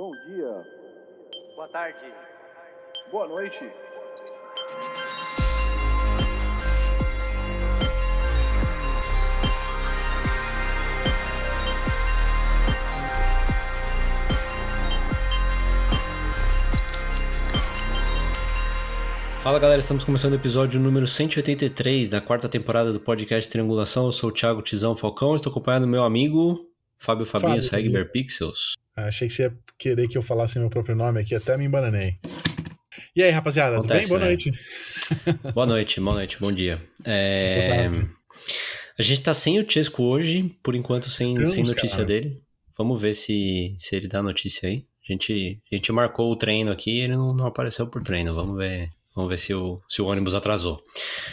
Bom dia. Boa tarde. Boa noite. Fala galera, estamos começando o episódio número 183 da quarta temporada do podcast Triangulação. Eu sou o Thiago Tizão Falcão, estou acompanhado do meu amigo Fábio Fabinho, segue Bear Pixels. Ah, achei que você ia querer que eu falasse meu próprio nome aqui, até me embananei. E aí, rapaziada, Acontece, tudo bem? Boa né? noite. Boa noite, boa noite, bom dia. É. A gente tá sem o Chesco hoje, por enquanto sem, Estamos, sem notícia cara. dele. Vamos ver se, se ele dá notícia aí. A gente, a gente marcou o treino aqui e ele não, não apareceu por treino. Vamos ver, vamos ver se, o, se o ônibus atrasou.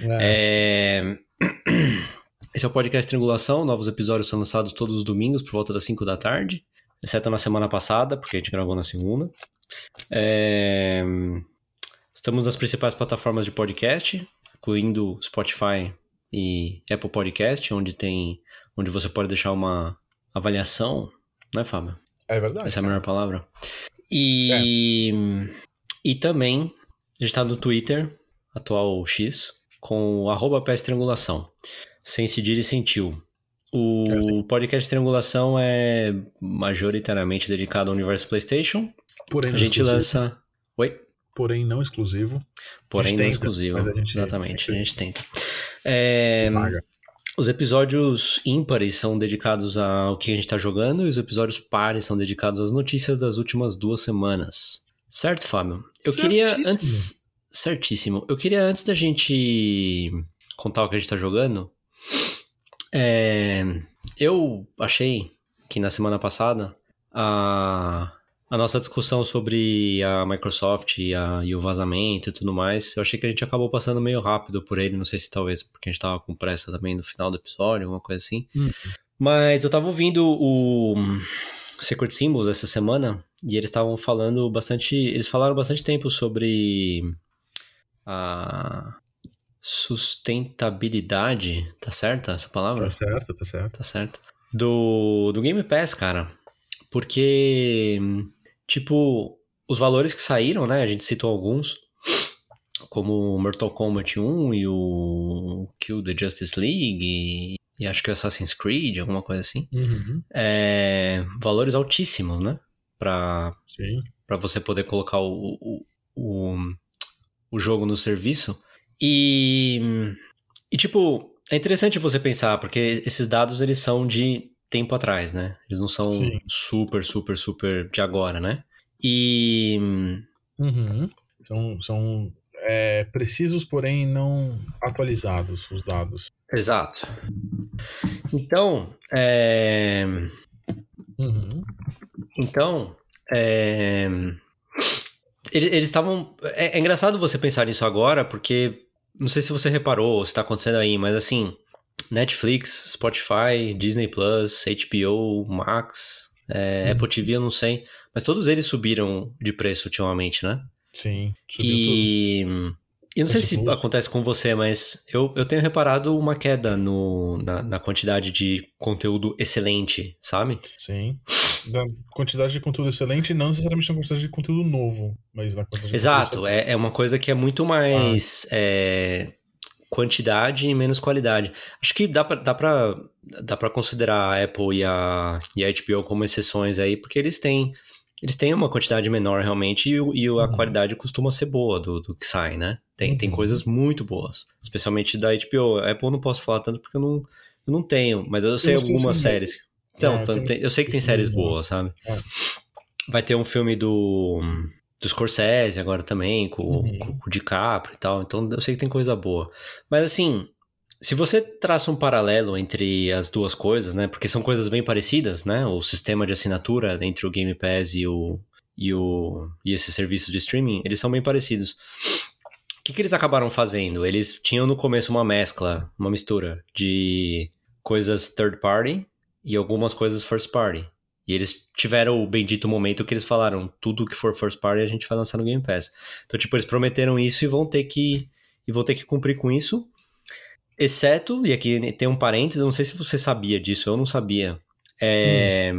É, É, Esse é o podcast Triangulação. Novos episódios são lançados todos os domingos por volta das 5 da tarde, exceto na semana passada, porque a gente gravou na segunda. É, Estamos nas principais plataformas de podcast, incluindo Spotify e Apple Podcast, onde tem, onde você pode deixar uma avaliação, né, Fábio? é verdade. Essa é a melhor palavra. E, e também a gente tá no Twitter, atual X, com o arroba PS Triangulação, sem cedilha e sem tio. O É assim. podcast Triangulação é majoritariamente dedicado ao universo PlayStation. Porém, A não gente exclusivo. lança. Oi? Porém, não exclusivo. Porém, não tenta, exclusivo. mas a gente Exatamente, sempre- a gente tenta. É, os episódios ímpares são dedicados ao que a gente tá jogando e os episódios pares são dedicados às notícias das últimas duas semanas. Certo, Fábio? Eu queria Certíssimo. antes. Certíssimo. Eu queria antes da gente contar o que a gente tá jogando. É, eu achei que na semana passada a, a nossa discussão sobre a Microsoft e, a- e o vazamento e tudo mais, eu achei que a gente acabou passando meio rápido por ele. Não sei se talvez porque a gente tava com pressa também no final do episódio, alguma coisa assim. Hum. Mas eu tava ouvindo o Secret Symbols essa semana e eles estavam falando bastante. Eles falaram bastante tempo sobre a sustentabilidade. Tá certa essa palavra? Tá certo, tá certo. Tá certo. Do, do Game Pass, cara. Porque, tipo, os valores que saíram, né? A gente citou alguns. Como o Mortal Kombat 1 e o Kill the Justice League. E, e acho que o Assassin's Creed, alguma coisa assim. Uhum. É, valores altíssimos, né? Pra, Sim. para você poder colocar o, o, o, o jogo no serviço. E, e, tipo, é interessante você pensar, porque esses dados eles são de tempo atrás, né? Eles não são Sim. super, super, super de agora, né? E. Uhum. São, são é, precisos, porém não atualizados os dados. Exato. Então, é. Uhum. Então, é... ele- eles estavam. É, é engraçado você pensar nisso agora, porque não sei se você reparou, se tá acontecendo aí, mas assim, Netflix, Spotify, Disney Plus, HBO, Max, é, Uhum. Apple TV, eu não sei, mas todos eles subiram de preço ultimamente, né? Sim. Subiu tudo. E. Eu não sei se acontece com você, mas eu, eu tenho reparado uma queda no, na, na quantidade de conteúdo excelente, sabe? Sim. Da quantidade de conteúdo excelente, não necessariamente na quantidade de conteúdo novo, mas na quantidade de Exato, conteúdo é, é uma coisa que é muito mais é, quantidade e menos qualidade. Acho que dá pra, dá pra, dá pra considerar a Apple e a, e a HBO como exceções aí, porque eles têm, eles têm uma quantidade menor realmente e, o- e a Uhum. qualidade costuma ser boa do, do que sai, né? Tem, tem Uhum. coisas muito boas, especialmente da HBO. A Apple eu não posso falar tanto porque eu não, eu não tenho, mas eu sei que algumas séries. Então, É, tem- tem- eu sei que tem séries filmes boas, sabe? É. Vai ter um filme do do Scorsese agora também, com, Uhum. com, com o DiCaprio e tal. Então eu sei que tem coisa boa. Mas assim, se você traça um paralelo entre as duas coisas, né? Porque são coisas bem parecidas, né? O sistema de assinatura entre o Game Pass e o. E, o, e esse serviço de streaming, eles são bem parecidos. O que, que eles acabaram fazendo? Eles tinham no começo uma mescla, uma mistura de coisas third party e algumas coisas first party. E eles tiveram o bendito momento que eles falaram: tudo que for first party a gente vai lançar no Game Pass. Então, tipo, eles prometeram isso e vão ter que, e vão ter que cumprir com isso. Exceto, e aqui tem um parênteses, não sei se você sabia disso, eu não sabia. É,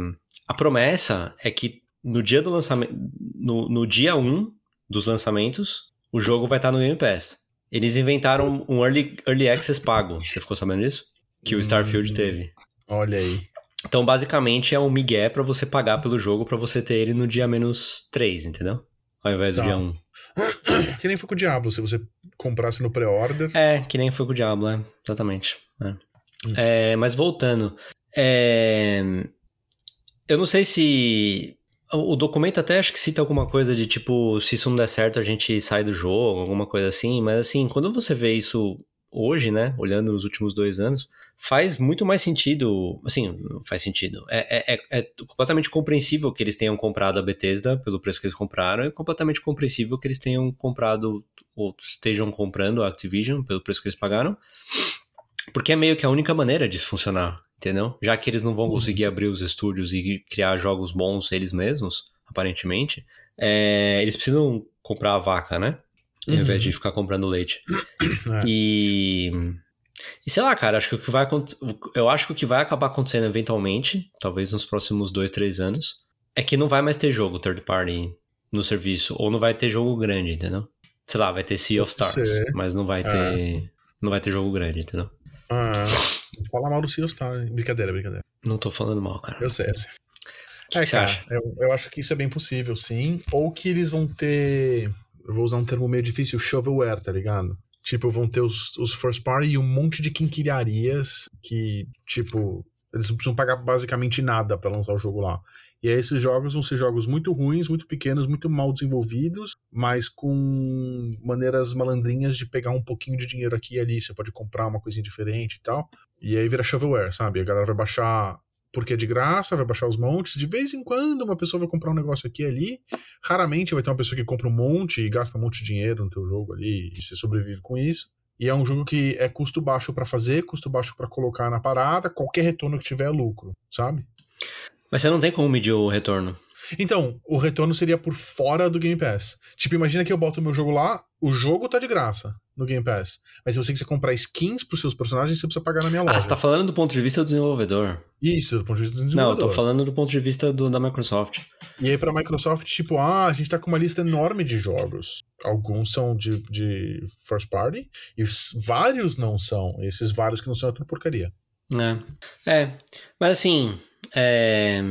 A promessa é que no dia do lançamento, no, no dia 1 dos lançamentos, o jogo vai estar no Game Pass. Eles inventaram um early, early access pago. Você ficou sabendo disso? Que o Starfield Hum. teve. Olha aí. Então, basicamente, é um migué pra você pagar pelo jogo pra você ter ele no dia menos 3, entendeu? Ao invés do Tá. dia 1. Que nem foi com o Diablo, se você comprasse no pré-order. É, que nem foi com o Diablo, é. Exatamente. É. Hum. É, mas voltando. é, Eu não sei se. O o documento até acho que cita alguma coisa de tipo, se isso não der certo, a gente sai do jogo, alguma coisa assim, mas assim, quando você vê isso hoje, né, olhando nos últimos dois anos, faz muito mais sentido, assim, não faz sentido, é, é, é- é completamente compreensível que eles tenham comprado a Bethesda pelo preço que eles compraram, é completamente compreensível que eles tenham comprado, ou estejam comprando a Activision pelo preço que eles pagaram, porque é meio que a única maneira disso funcionar, entendeu? Já que eles não vão conseguir abrir os estúdios e criar jogos bons eles mesmos, aparentemente, é, eles precisam comprar a vaca, né? Ao Uhum. invés de ficar comprando leite. É. E. E sei lá, cara, acho que o que vai eu acho que o que vai acabar acontecendo eventualmente, talvez nos próximos dois, três anos, é que não vai mais ter jogo third party no serviço, ou não vai ter jogo grande, entendeu? Sei lá, vai ter Sea of Stars, ser. mas não vai É. ter. Não vai ter jogo grande, entendeu? Ah, fala mal do Sea of Stars. Brincadeira, brincadeira. Não tô falando mal, cara. Eu sei, eu sei. que é, você cara, acha? Eu, eu acho que isso é bem possível, sim. Ou que eles vão ter. Eu vou usar um termo meio difícil, shovelware, tá ligado? Tipo, vão ter os, os first party e um monte de quinquilharias que, tipo, eles não precisam pagar basicamente nada pra lançar o jogo lá. E aí esses jogos vão ser jogos muito ruins, muito pequenos, muito mal desenvolvidos, mas com maneiras malandrinhas de pegar um pouquinho de dinheiro aqui e ali. Você pode comprar uma coisinha diferente e tal. E aí vira shovelware, sabe? A galera vai baixar porque é de graça, vai baixar os montes. De vez em quando uma pessoa vai comprar um negócio aqui e ali. Raramente vai ter uma pessoa que compra um monte e gasta um monte de dinheiro no teu jogo ali e você sobrevive com isso. E é um jogo que é custo baixo pra fazer, custo baixo pra colocar na parada, qualquer retorno que tiver é lucro, sabe? Mas você não tem como medir o retorno. Então, o retorno seria por fora do Game Pass. Tipo, imagina que eu boto o meu jogo lá, o jogo tá de graça no Game Pass. Mas se você quiser comprar skins pros seus personagens, você precisa pagar na minha loja. Ah, você tá falando do ponto de vista do desenvolvedor. Isso, do ponto de vista do Não, eu desenvolvedor. tô falando do ponto de vista do, da Microsoft. E aí pra Microsoft, tipo, ah, a gente tá com uma lista enorme de jogos. Alguns são de, de first party e vários não são. E esses vários que não são é tudo porcaria. É. É. Mas assim, é,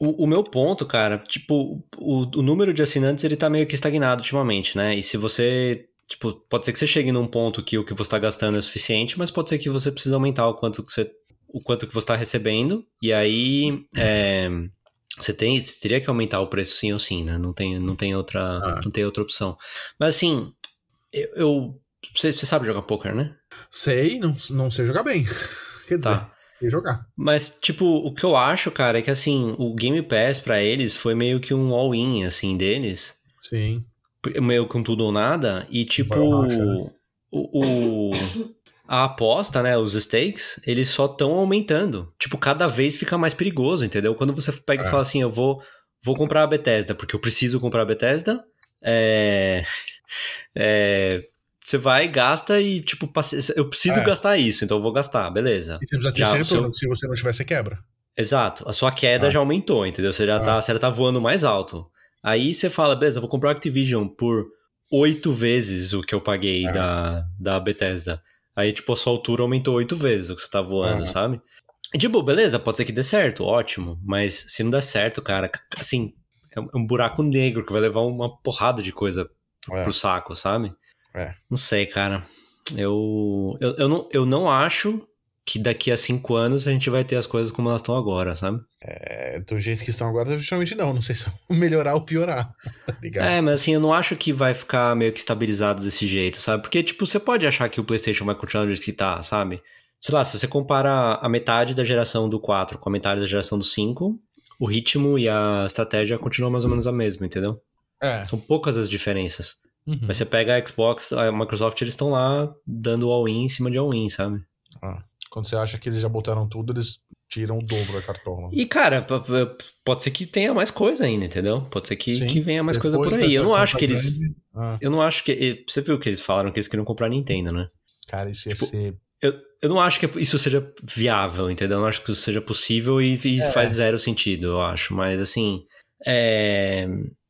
O, o meu ponto, cara, tipo, o, o número de assinantes ele tá meio que estagnado ultimamente, né? E se você. Tipo, pode ser que você chegue num ponto que o que você tá gastando é suficiente, mas pode ser que você precise aumentar o quanto que você. O quanto que você tá recebendo. E aí. é, você, tem, você teria que aumentar o preço sim ou sim, né? Não tem, não tem, outra, Ah. não tem outra opção. Mas assim, eu. eu- você, você sabe jogar poker, né? Sei, não, não sei jogar bem. Quer dizer, Tá. Sei jogar. Mas, tipo, o que eu acho, cara, é que, assim, o Game Pass pra eles foi meio que um all-in, assim, deles. Sim. Meio com tudo ou nada. E, tipo, né? o, o- a aposta, né, os stakes, eles só estão aumentando. Tipo, cada vez fica mais perigoso, entendeu? Quando você pega É. e fala assim, eu vou, vou comprar a Bethesda, porque eu preciso comprar a Bethesda, é... é, Você vai, gasta e, tipo, eu preciso É. gastar isso, então eu vou gastar, beleza. E você precisa ter Já, esse o retorno, que se você não tiver, você quebra. Exato. A sua queda Ah. já aumentou, entendeu? Você já, Ah. tá, você já tá voando mais alto. Aí você fala, beleza, eu vou comprar a Activision por oito vezes o que eu paguei Ah. da, da Bethesda. Aí, tipo, a sua altura aumentou oito vezes o que você tá voando, Ah. sabe? E, tipo, beleza, pode ser que dê certo, ótimo. Mas se não der certo, cara, assim, é um- é um buraco negro que vai levar uma porrada de coisa É. pro saco, sabe? É. Não sei, cara. Eu, eu, eu, não, eu não acho que daqui a cinco anos a gente vai ter as coisas como elas estão agora, sabe? É, do jeito que estão agora, definitivamente não. Não sei se melhorar ou piorar. Tá? É, mas assim, eu não acho que vai ficar meio que estabilizado desse jeito, sabe? Porque, tipo, você pode achar que o PlayStation vai continuar do jeito que tá, sabe? Sei lá, se você compara a metade da geração do 4 com a metade da geração do 5, o ritmo e a estratégia continuam mais ou menos a mesma, entendeu? É. São poucas as diferenças. Uhum. Mas você pega a Xbox, a Microsoft, eles estão lá dando all-in em cima de all-in, sabe? Quando você acha que eles já botaram tudo, eles tiram o dobro da cartola. E, cara, pode ser que tenha mais coisa ainda, entendeu? Pode ser que, Sim, que venha mais coisa Depois por aí. Eu não acho que eles. grande- Ah, Eu não acho que. Você viu que eles falaram que eles queriam comprar a Nintendo, né? cara, isso ia Tipo, ser. Eu, eu não acho que isso seja viável, entendeu? Eu não acho que isso seja possível e, e É. faz zero sentido, eu acho. Mas, assim, É,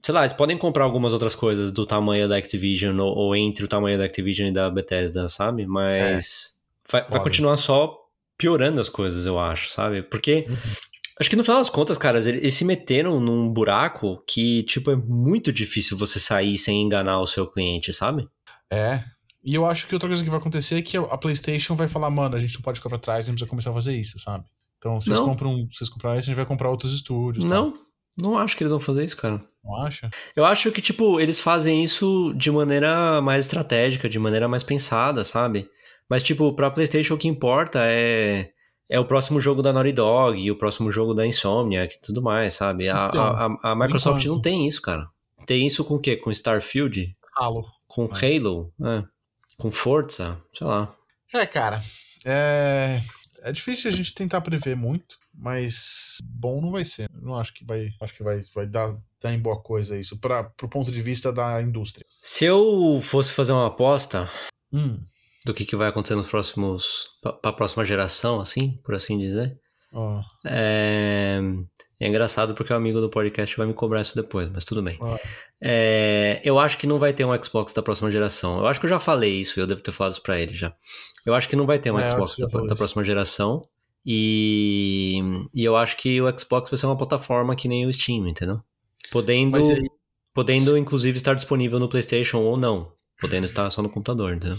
sei lá, eles podem comprar algumas outras coisas do tamanho da Activision ou, ou entre o tamanho da Activision e da Bethesda, sabe? Mas vai, vai Podem. continuar só piorando as coisas, eu acho, sabe? Porque Uhum. acho que no final das contas, caras, eles, eles se meteram num buraco que, tipo, é muito difícil você sair sem enganar o seu cliente, sabe? É. E eu acho que outra coisa que vai acontecer é que a PlayStation vai falar, mano, a gente não pode ficar pra trás, a gente precisa começar a fazer isso, sabe? Então, vocês Não. compram, vocês compraram isso, a gente vai comprar outros estúdios. tá? Não, acho que eles vão fazer isso, cara. Não acha? Eu acho que, tipo, eles fazem isso de maneira mais estratégica, de maneira mais pensada, sabe? Mas, tipo, pra PlayStation o que importa é, é o próximo jogo da Naughty Dog e o próximo jogo da Insomniac e tudo mais, sabe? A, Então, a, a- Microsoft não tem isso, cara. Tem isso com o quê? Com Starfield? Halo. Com Halo? É. Com Forza? Sei lá. É, cara. É... é difícil a gente tentar prever muito, mas bom não vai ser. Não acho que vai, acho que vai, vai dar, dar em boa coisa isso, para pro ponto de vista da indústria. Se eu fosse fazer uma aposta Hum, do que, que vai acontecer nos próximos. pra, pra próxima geração, assim, por assim dizer. ó, É... é engraçado porque o amigo do podcast vai me cobrar isso depois, mas tudo bem. ó. É, Eu acho que não vai ter um Xbox da próxima geração. Eu acho que eu já falei isso, eu devo ter falado isso pra ele já. Eu acho que não vai ter um É, Xbox da, da próxima geração. E... e eu acho que o Xbox vai ser uma plataforma que nem o Steam, entendeu? Podendo, Mas podendo inclusive estar disponível no PlayStation ou não. Podendo estar só no computador, entendeu?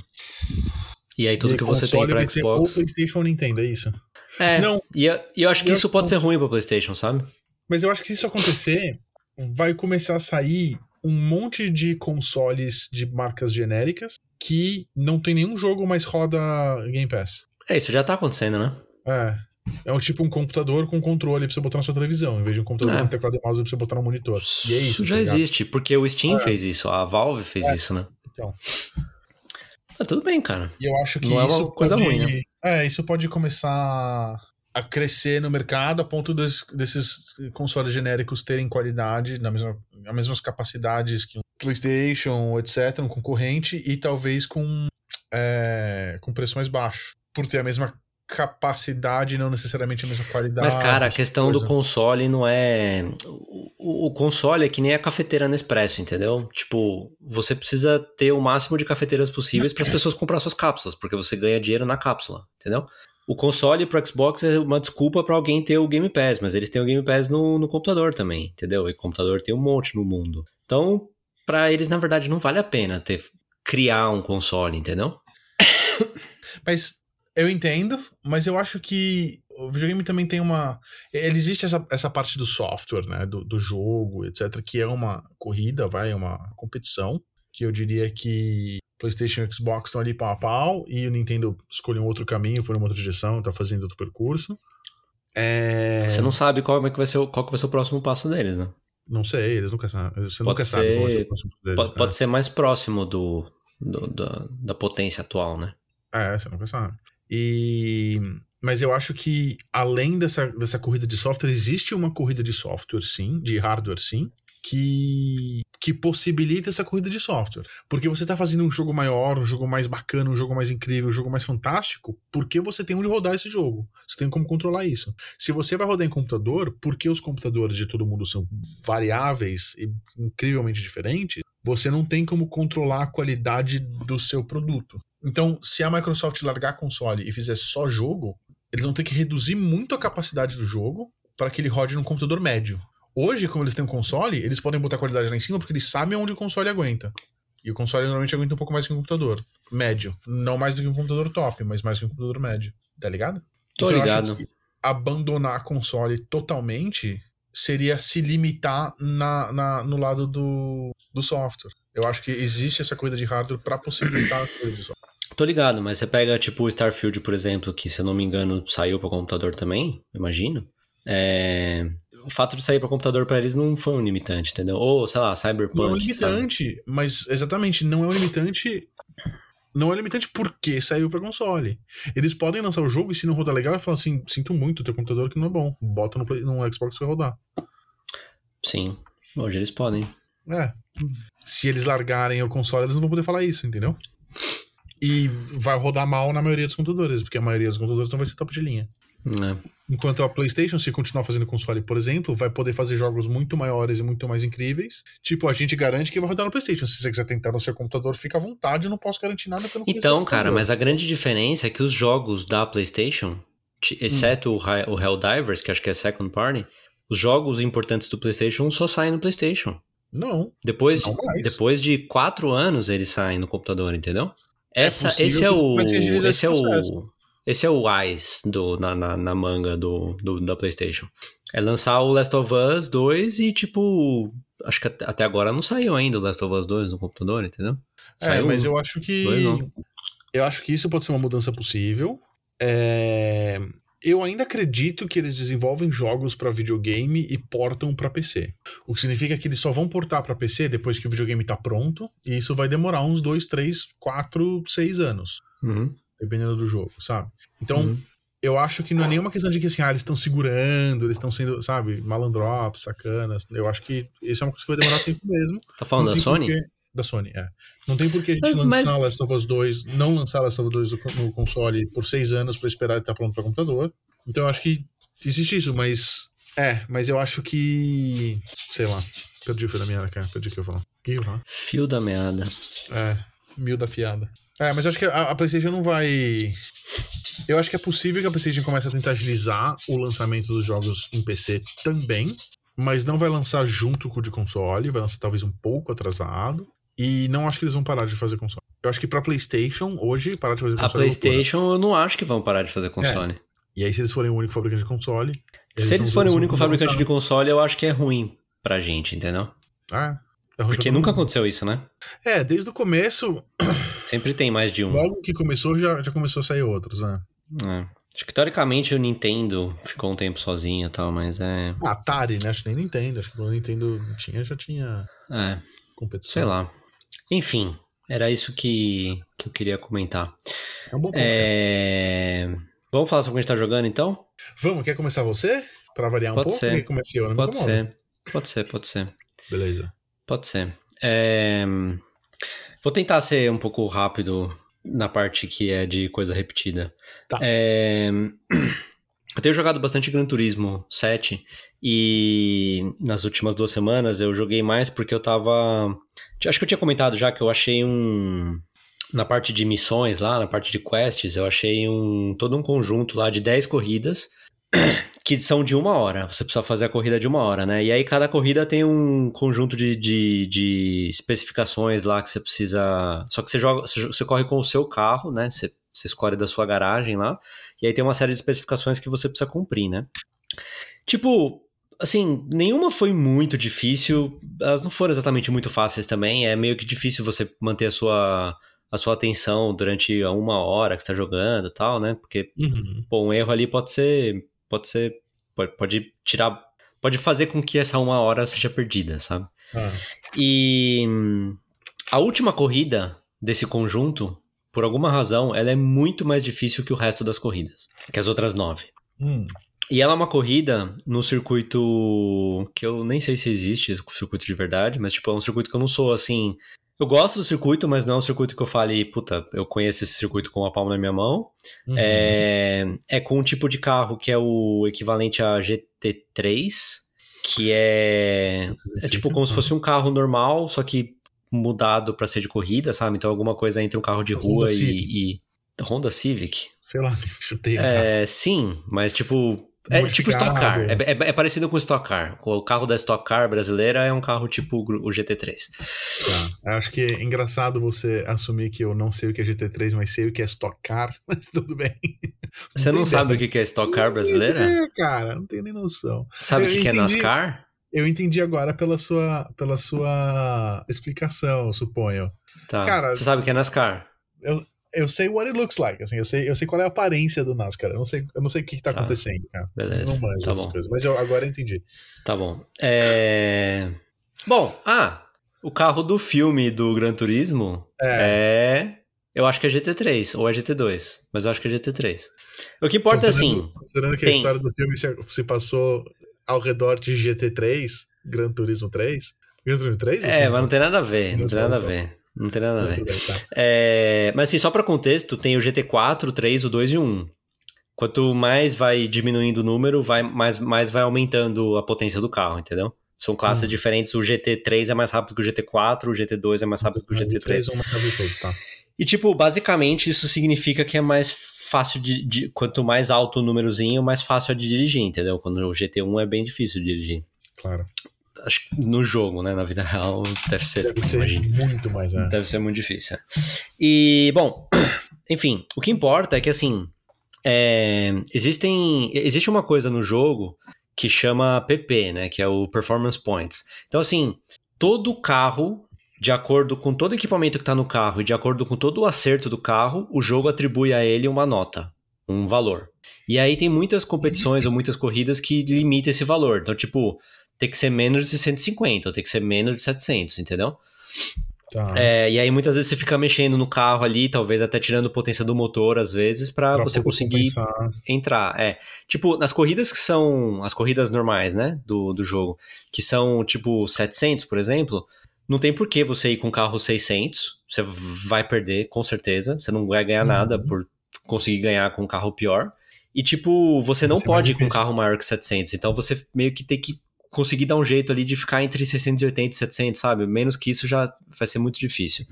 E aí tudo E que você tem vai ser Ou Xbox. PlayStation ou Nintendo, é isso? É, Não, e eu, e eu acho que eu- isso pode ser ruim pra PlayStation, sabe? Mas eu acho que se isso acontecer, vai começar a sair um monte de consoles de marcas genéricas que não tem nenhum jogo mais roda Game Pass. É, isso já tá acontecendo, né? É. É um tipo um computador com controle pra você botar na sua televisão, em vez de um computador É. com teclado e mouse pra você botar no monitor. E é isso. já tá ligado? existe, porque o Steam É. fez isso, a Valve fez isso, né? Então. Tá tudo bem, cara. E eu acho que Não é uma isso coisa pode, ruim, né? É, isso pode começar a crescer no mercado a ponto des- desses consoles genéricos terem qualidade, na mesma, as mesmas capacidades que um PlayStation, etc., um concorrente, e talvez com, é, com preço mais baixo. Por ter a mesma capacidade não necessariamente a mesma qualidade. Mas, cara, a questão do coisa. console não é. O, o console é que nem a cafeteira Nespresso, entendeu? Tipo, você precisa ter o máximo de cafeteiras possíveis para as pessoas comprar suas cápsulas, porque você ganha dinheiro na cápsula, entendeu? O console pro Xbox é uma desculpa para alguém ter o Game Pass, mas eles têm o Game Pass no, no computador também, entendeu? E computador tem um monte no mundo. Então, para eles, na verdade, não vale a pena ter criar um console, entendeu? Mas eu entendo, mas eu acho que o videogame também tem uma. Ele existe essa, essa parte do software, né? Do, do jogo, etc., que é uma corrida, vai, é uma competição. Que eu diria que PlayStation e Xbox estão ali pau a pau, e o Nintendo escolheu um outro caminho, foi numa outra direção, tá fazendo outro percurso. É... Você não sabe qual, é que vai ser, o- qual que vai ser o próximo passo deles, né? Não sei, eles nunca sabem. Você Pode nunca sabe qual vai ser ser- o próximo deles. Pode, né? pode ser mais próximo do, do- da, da potência atual, né? É, você nunca sabe. E... Mas eu acho que, além dessa, dessa corrida de software, existe uma corrida de software, sim, de hardware, sim, que, que possibilita essa corrida de software. Porque você tá fazendo um jogo maior, um jogo mais bacana, um jogo mais incrível, um jogo mais fantástico, porque você tem onde rodar esse jogo. Você tem como controlar isso. Se você vai rodar em computador, porque os computadores de todo mundo são variáveis e incrivelmente diferentes, você não tem como controlar a qualidade do seu produto. Então, se a Microsoft largar console e fizer só jogo, eles vão ter que reduzir muito a capacidade do jogo para que ele rode num computador médio. Hoje, como eles têm um console, eles podem botar a qualidade lá em cima porque eles sabem onde o console aguenta. E o console normalmente aguenta um pouco mais que um computador médio. Não mais do que um computador top, mas mais que um computador médio. Tá ligado? Tô Então, ligado. abandonar console totalmente seria se limitar na, na- no lado do, do software. Eu acho que existe essa coisa de hardware para possibilitar a coisa de software. Tô ligado, mas você pega tipo o Starfield, por exemplo, que se eu não me engano saiu para computador também, imagino. É, O fato de sair para computador para eles não foi um limitante, entendeu? Ou, sei lá, Cyberpunk. Não é um sabe? limitante, mas exatamente, não é um limitante. Não é limitante porque saiu pra console. Eles podem lançar o jogo e se não rodar legal, falar assim: sinto muito, teu computador que não é bom. Bota no, Play- no Xbox que vai rodar. Sim, hoje eles podem. É. Se eles largarem o console, eles não vão poder falar isso, entendeu? E vai rodar mal na maioria dos computadores, porque a maioria dos computadores não vai ser top de linha. É. Enquanto a PlayStation, se continuar fazendo console, por exemplo, vai poder fazer jogos muito maiores e muito mais incríveis. Tipo, a gente garante que vai rodar no PlayStation. Se você quiser tentar no seu computador, fica à vontade. Eu não posso garantir nada pelo Então, cara, mas a grande diferença é que os jogos da PlayStation, t- exceto o Hi- o Helldivers, que acho que é second party, os jogos importantes do PlayStation só saem no PlayStation. Não. Depois, Não de, depois de quatro anos eles saem no computador, entendeu? Essa, possível esse é o. Esse é o. Esse é o AIS do, na, na, na manga do, do- da PlayStation. É lançar o Last of Us 2 e, tipo. Acho que até agora não saiu ainda o Last of Us 2 no computador, entendeu? É, Saiu mas um. eu acho que. Eu acho que isso pode ser uma mudança possível. É, Eu ainda acredito que eles desenvolvem jogos pra videogame e portam pra PC. O que significa que eles só vão portar pra PC depois que o videogame tá pronto. E isso vai demorar uns 2, 3, 4, 6 anos. Uhum. Dependendo do jogo, sabe? Então, Uhum. eu acho que não é nenhuma questão de que assim, ah, eles estão segurando, eles estão sendo, sabe, malandrops, sacanas. Eu acho que isso é uma coisa que vai demorar tempo mesmo. Tá falando da Sony? porquê- Da Sony, é. Não tem por que a gente Mas- lançar Last of Us 2, não lançar Last of Us 2 no co- no console por seis anos pra esperar ele estar pronto pra computador. Então eu acho que existe isso, mas. É, mas eu acho que. Sei lá. Perdi o fio da meada, cara. Perdi o que eu ia falar. O que eu? Fio da meada. É, mil da fiada. É, mas eu acho que a, a PlayStation não vai. Eu acho que é possível que a PlayStation comece a tentar agilizar o lançamento dos jogos em PC também, mas não vai lançar junto com o de console, vai lançar talvez um pouco atrasado. E não acho que eles vão parar de fazer console. Eu acho que pra PlayStation, hoje, parar de fazer A console. é loucura. PlayStation eu não acho que vão parar de fazer console. E aí, se eles forem o único fabricante de console. Se eles forem o único fabricante de console, eu acho que é ruim pra gente, entendeu? Ah, é ruim Porque nunca aconteceu isso, né? É, desde o começo, Sempre tem mais de um. logo que começou, já, já começou a sair outros, né? É. Acho que teoricamente o Nintendo ficou um tempo sozinho e tal, mas é. A Atari, né? Acho que nem Nintendo. Acho que quando o Nintendo tinha, já tinha É, competição. sei lá. Enfim, era isso que, que eu queria comentar. É um bom ponto. É... Vamos falar sobre o que a gente tá jogando então? Vamos, quer começar você? Pra variar um Pode pouco? ser. Quer comece eu? Não Pode ser. Pode ser, pode ser. Beleza. Pode ser. É, Vou tentar ser um pouco rápido na parte que é de coisa repetida. Tá. É, Eu tenho jogado bastante Gran Turismo 7 e nas últimas duas semanas eu joguei mais porque eu tava. Acho que eu tinha comentado já que eu achei um. Na parte de missões lá, na parte de quests, eu achei um todo um conjunto lá de 10 corridas que são de uma hora. Você precisa fazer a corrida de uma hora, né? E aí cada corrida tem um conjunto de, de, de especificações lá que você precisa. Só que você joga, você, corre com o seu carro, né? Você, você escolhe da sua garagem lá. E aí tem uma série de especificações que você precisa cumprir, né? Tipo, assim, nenhuma foi muito difícil. Elas não foram exatamente muito fáceis também. É meio que difícil você manter a sua, a sua atenção durante uma hora que você tá jogando e tal, né? Porque Uhum. Pô, um erro ali pode ser. Pode ser. Pode, pode tirar. Pode fazer com que essa uma hora seja perdida, sabe? Ah, E a última corrida desse conjunto, por alguma razão, ela é muito mais difícil que o resto das corridas, que as outras nove. hum. E ela é uma corrida no circuito que eu nem sei se existe esse circuito de verdade, mas tipo, é um circuito que eu não sou assim. Eu gosto do circuito, mas não é um circuito que eu fale, puta, eu conheço esse circuito com a palma na minha mão. Uhum. É, é com um tipo de carro que é o equivalente a GT3, que é, é tipo como se fosse um carro normal, só que mudado pra ser de corrida, sabe? Então alguma coisa entre um carro de Honda rua Civic. e, e Honda Civic. Sei lá, chutei. É, sim, mas tipo é tipo. Stock Car. É, é- é parecido com Stock Car. O carro da Stock Car brasileira é um carro tipo o GT3. Tá. Eu Acho que é engraçado você assumir que eu não sei o que é GT3, mas sei o que é Stock Car, mas tudo bem. Você não tem sabe ideia. o que é Stock Car brasileira? É, cara, não tenho nem noção. Sabe o que que é. NASCAR? Eu entendi agora pela sua, pela sua explicação, eu suponho. Tá. Cara- Você sabe o que é NASCAR? Eu sei what it looks like, assim, eu sei, eu sei qual é a aparência do NASCAR. Eu não sei, eu não sei o que, que tá, acontecendo, cara. Beleza, Eu não manjo tá essas bom. coisas, mas eu agora eu entendi. Tá bom. É... Bom, ah, o carro do filme do Gran Turismo É. é... Eu acho que é GT3 ou é GT2, mas eu acho que é GT3. O que importa é assim, Considerando- que a tem- história do filme se, se passou ao redor de GT3, Gran Turismo 3. Gran Turismo 3? é, mas não tem nada a ver, não Não tem nada a ver. Não tem nada a ver. Bem, tá. É, mas assim, só pra contexto, tem o GT4, o 3, o 2 e o 1. quanto mais vai diminuindo o número, vai, mais, mais vai aumentando a potência do carro, entendeu? São classes Sim. diferentes. O GT3 é mais rápido que o GT4, o GT2 é mais rápido que o GT3. Três ou uma casa de todos, tá? E, tipo, basicamente isso significa que é mais fácil de, de- Quanto mais alto o númerozinho, mais fácil é de dirigir, entendeu? Quando o GT1 é bem difícil de dirigir. Claro. Acho que no jogo, né? Na vida real, deve ser, Deve ser imagino. muito mais, né? Deve ser muito difícil. é. E, bom, enfim, o que importa é que, assim, é, existem, existe uma coisa no jogo que chama PP, né? Que é o Performance Points. Então, assim, todo carro, de acordo com todo o equipamento que está no carro e de acordo com todo o acerto do carro, o jogo atribui a ele uma nota, um valor. E aí tem muitas competições ou muitas corridas que limitam esse valor. Então, tipo, tem que ser menos de 150 ou tem que ser menos de 700, entendeu? Tá. É, e aí muitas vezes você fica mexendo no carro ali, talvez até tirando potência do motor às vezes, pra Pra você conseguir compensar. entrar. É, tipo, nas corridas que são as corridas normais, né, do, do jogo, que são tipo 700, por exemplo, não tem por que você ir com um carro 600, você vai perder com certeza, você não vai ganhar Uhum. nada por conseguir ganhar com um carro pior. E tipo, você não pode ir com um carro maior que 700, então você meio que tem que conseguir dar um jeito ali de ficar entre 680 e 700, sabe? Menos que isso já vai ser muito difícil.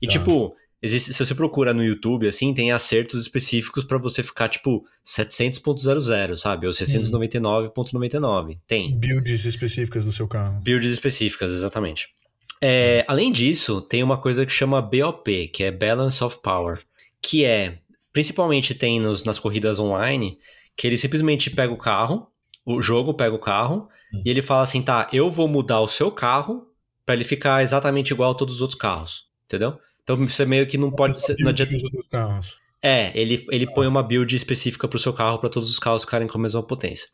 E Tá. tipo, existe, se você procura no YouTube, assim, tem acertos específicos pra você ficar, tipo, 700.00, sabe? Ou 699.99. Tem. Builds específicas do seu carro. Builds específicas, exatamente. É, além disso, tem uma coisa que chama BOP, que é Balance of Power, que é, principalmente tem nos, nas corridas online, que ele simplesmente pega o carro, o jogo pega o carro, Hum. e ele fala assim, tá, eu vou mudar o seu carro pra ele ficar exatamente igual a todos os outros carros, entendeu? Então você meio que não pode... Só Não adianta, carros. é, ele, ele põe uma build específica pro seu carro pra todos os carros ficarem com a mesma potência.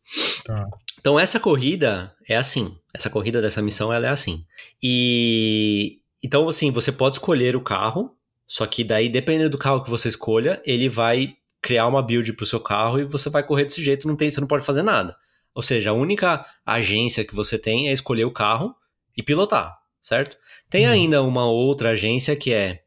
Tá. Então essa corrida é assim. Essa corrida dessa missão ela é assim. E então assim, você pode escolher o carro, só que daí dependendo do carro que você escolha, ele vai criar uma build pro seu carro e você vai correr desse jeito, não tem, você não pode fazer nada. Ou seja, a única agência que você tem é escolher o carro e pilotar, certo? Tem Uhum. ainda uma outra agência que é